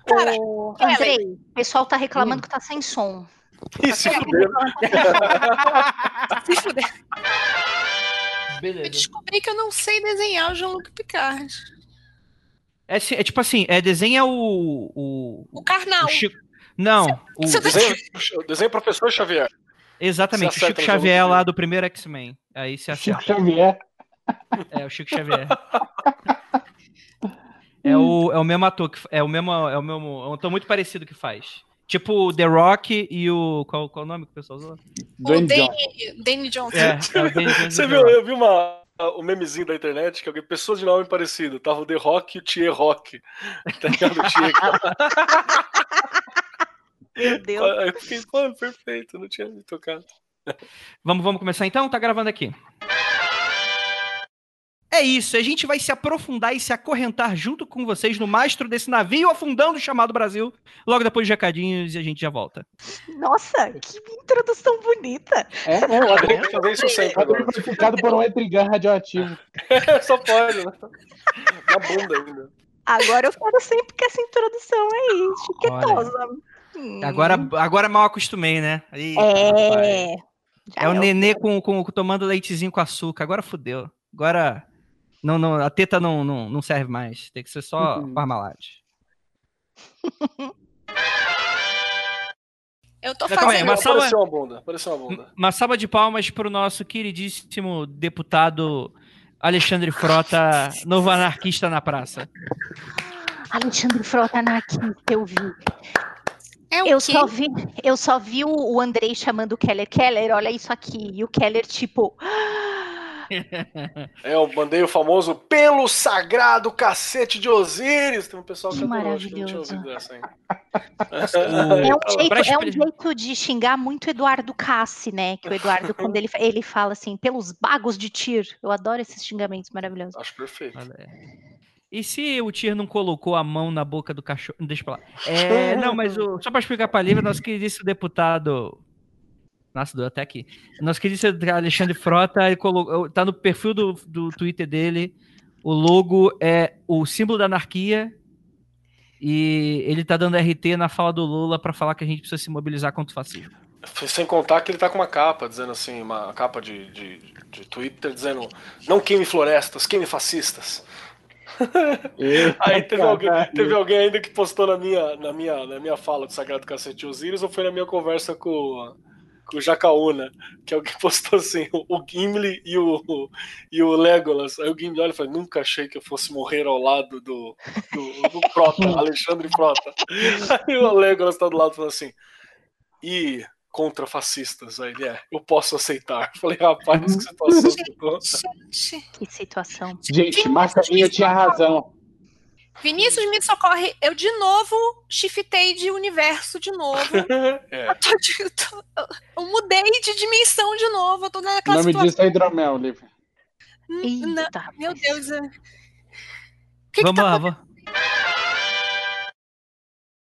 D: Cara, Ô, Andrei, o pessoal tá reclamando que tá sem som.
C: Ih, se fuder.
F: Se fuder. Eu
B: Beleza.
F: descobri que eu não sei desenhar o Jean-Luc Picard.
B: É, assim- é tipo assim, é desenha o. O,
F: O Karnal.
B: o Chico. Não, o,
F: Você tá-
C: Desenho, desenho professor Xavier.
B: exatamente, o Chico Xavier lá do primeiro X-Men. Aí se
E: Chico
B: acerta.
E: Xavier.
B: É, o Chico Xavier. É o, é o mesmo ator que é o mesmo é o mesmo, é um ator muito parecido que faz. Tipo o The Rock e o qual, qual o nome que o pessoal usou?
F: O
E: Dwayne Johnson.
F: Danny, Danny Johnson.
B: É, é o Danny Johnson
C: Você viu, eu vi uma, o memezinho da internet que alguém, pessoas de nome parecido, tava o The Rock e o Thier Rock. Tá ligado?
D: Meu Deus.
C: Aí eu fiquei, mano, perfeito, não tinha me tocado.
B: Vamos, vamos começar então? Tá gravando aqui. É isso, a gente vai se aprofundar e se acorrentar junto com vocês no mastro desse navio afundando chamado Brasil, logo depois de recadinhos e a gente já volta.
D: Nossa, que introdução bonita.
E: É, é, o Adriano
C: que fazer isso sempre agora.
E: foi ficado por um Etrigan radioativo.
C: Só pode, né? Na bunda ainda.
D: Agora eu quero sempre que essa introdução aí, chiquetosa. Hum.
B: Agora, agora mal acostumei, né? Ih, rapaz.
D: É. Já
B: É o
D: eu-
B: nenê com, com, tomando leitezinho com açúcar. Agora fudeu. Agora não, não, a teta não, não, não serve mais. Tem que ser só
E: Uhum.
B: Parmalat.
F: Eu tô
B: calma aí,
F: fazendo.
B: mas- salva-
C: Apareceu uma bunda, apareceu uma bunda.
B: Uma salva de palmas pro nosso queridíssimo deputado Alexandre Frota, novo anarquista na praça.
D: Alexandre Frota anarquista, eu vi.
F: É o
D: Eu
F: quê?
D: só vi, eu só vi o, o Andrei chamando o Keller. Keller, olha isso aqui. E o Keller, tipo.
C: É, eu mandei o famoso pelo sagrado cacete de Osíris. Tem um pessoal
D: Que
C: que adorou, acho que não tinha
D: maravilhoso.
C: ouvido essa ainda.
D: É um, jeito,
B: Pra
D: é um jeito de xingar muito Eduardo Cassi, né? Que o Eduardo, quando ele, ele fala assim, pelos bagos de tir. Eu adoro esses xingamentos maravilhosos.
C: Acho perfeito.
B: E se o Tyr não colocou a mão na boca do cachorro? Deixa pra lá. É, não, mas o- só para explicar para a Lívia, nosso queridíssimo deputado. Nossa, deu até aqui. Nosso queridíssimo Alexandre Frota, ele colocou, tá no perfil do, do Twitter dele. O logo é o símbolo da anarquia. E ele tá dando RT na fala do Lula para falar que a gente precisa se mobilizar contra o fascismo.
C: Sem contar que ele tá com uma capa, dizendo assim, uma capa de, de, de Twitter dizendo não queime florestas, queime fascistas. Aí teve alguém, teve alguém ainda que postou na minha, na minha, na minha fala do Sagrado Cacete Osiris ou foi na minha conversa com, com o Jacaúna, que alguém postou assim, o Gimli e o, e o Legolas. Aí o Gimli olha e fala, nunca achei que eu fosse morrer ao lado do, do, do Frota, Alexandre Frota. Aí o Legolas tá do lado falando assim, e contra fascistas. Aí ele é, eu posso aceitar. Falei, rapaz, que situação eu tô.
F: Gente,
D: Que situação.
E: Gente, Marcelinho tinha razão.
F: Vinícius me socorre. Eu de novo shiftei de universo de novo.
C: É.
F: Eu, tô de- tô- eu mudei de dimensão de novo. Eu tô
E: O
F: naquela
E: nome
F: situação.
E: disso é hidromel,
F: não,
D: Eita,
F: meu. Deus. é. O que, que
B: Vamos
F: tá
B: lá, vamos.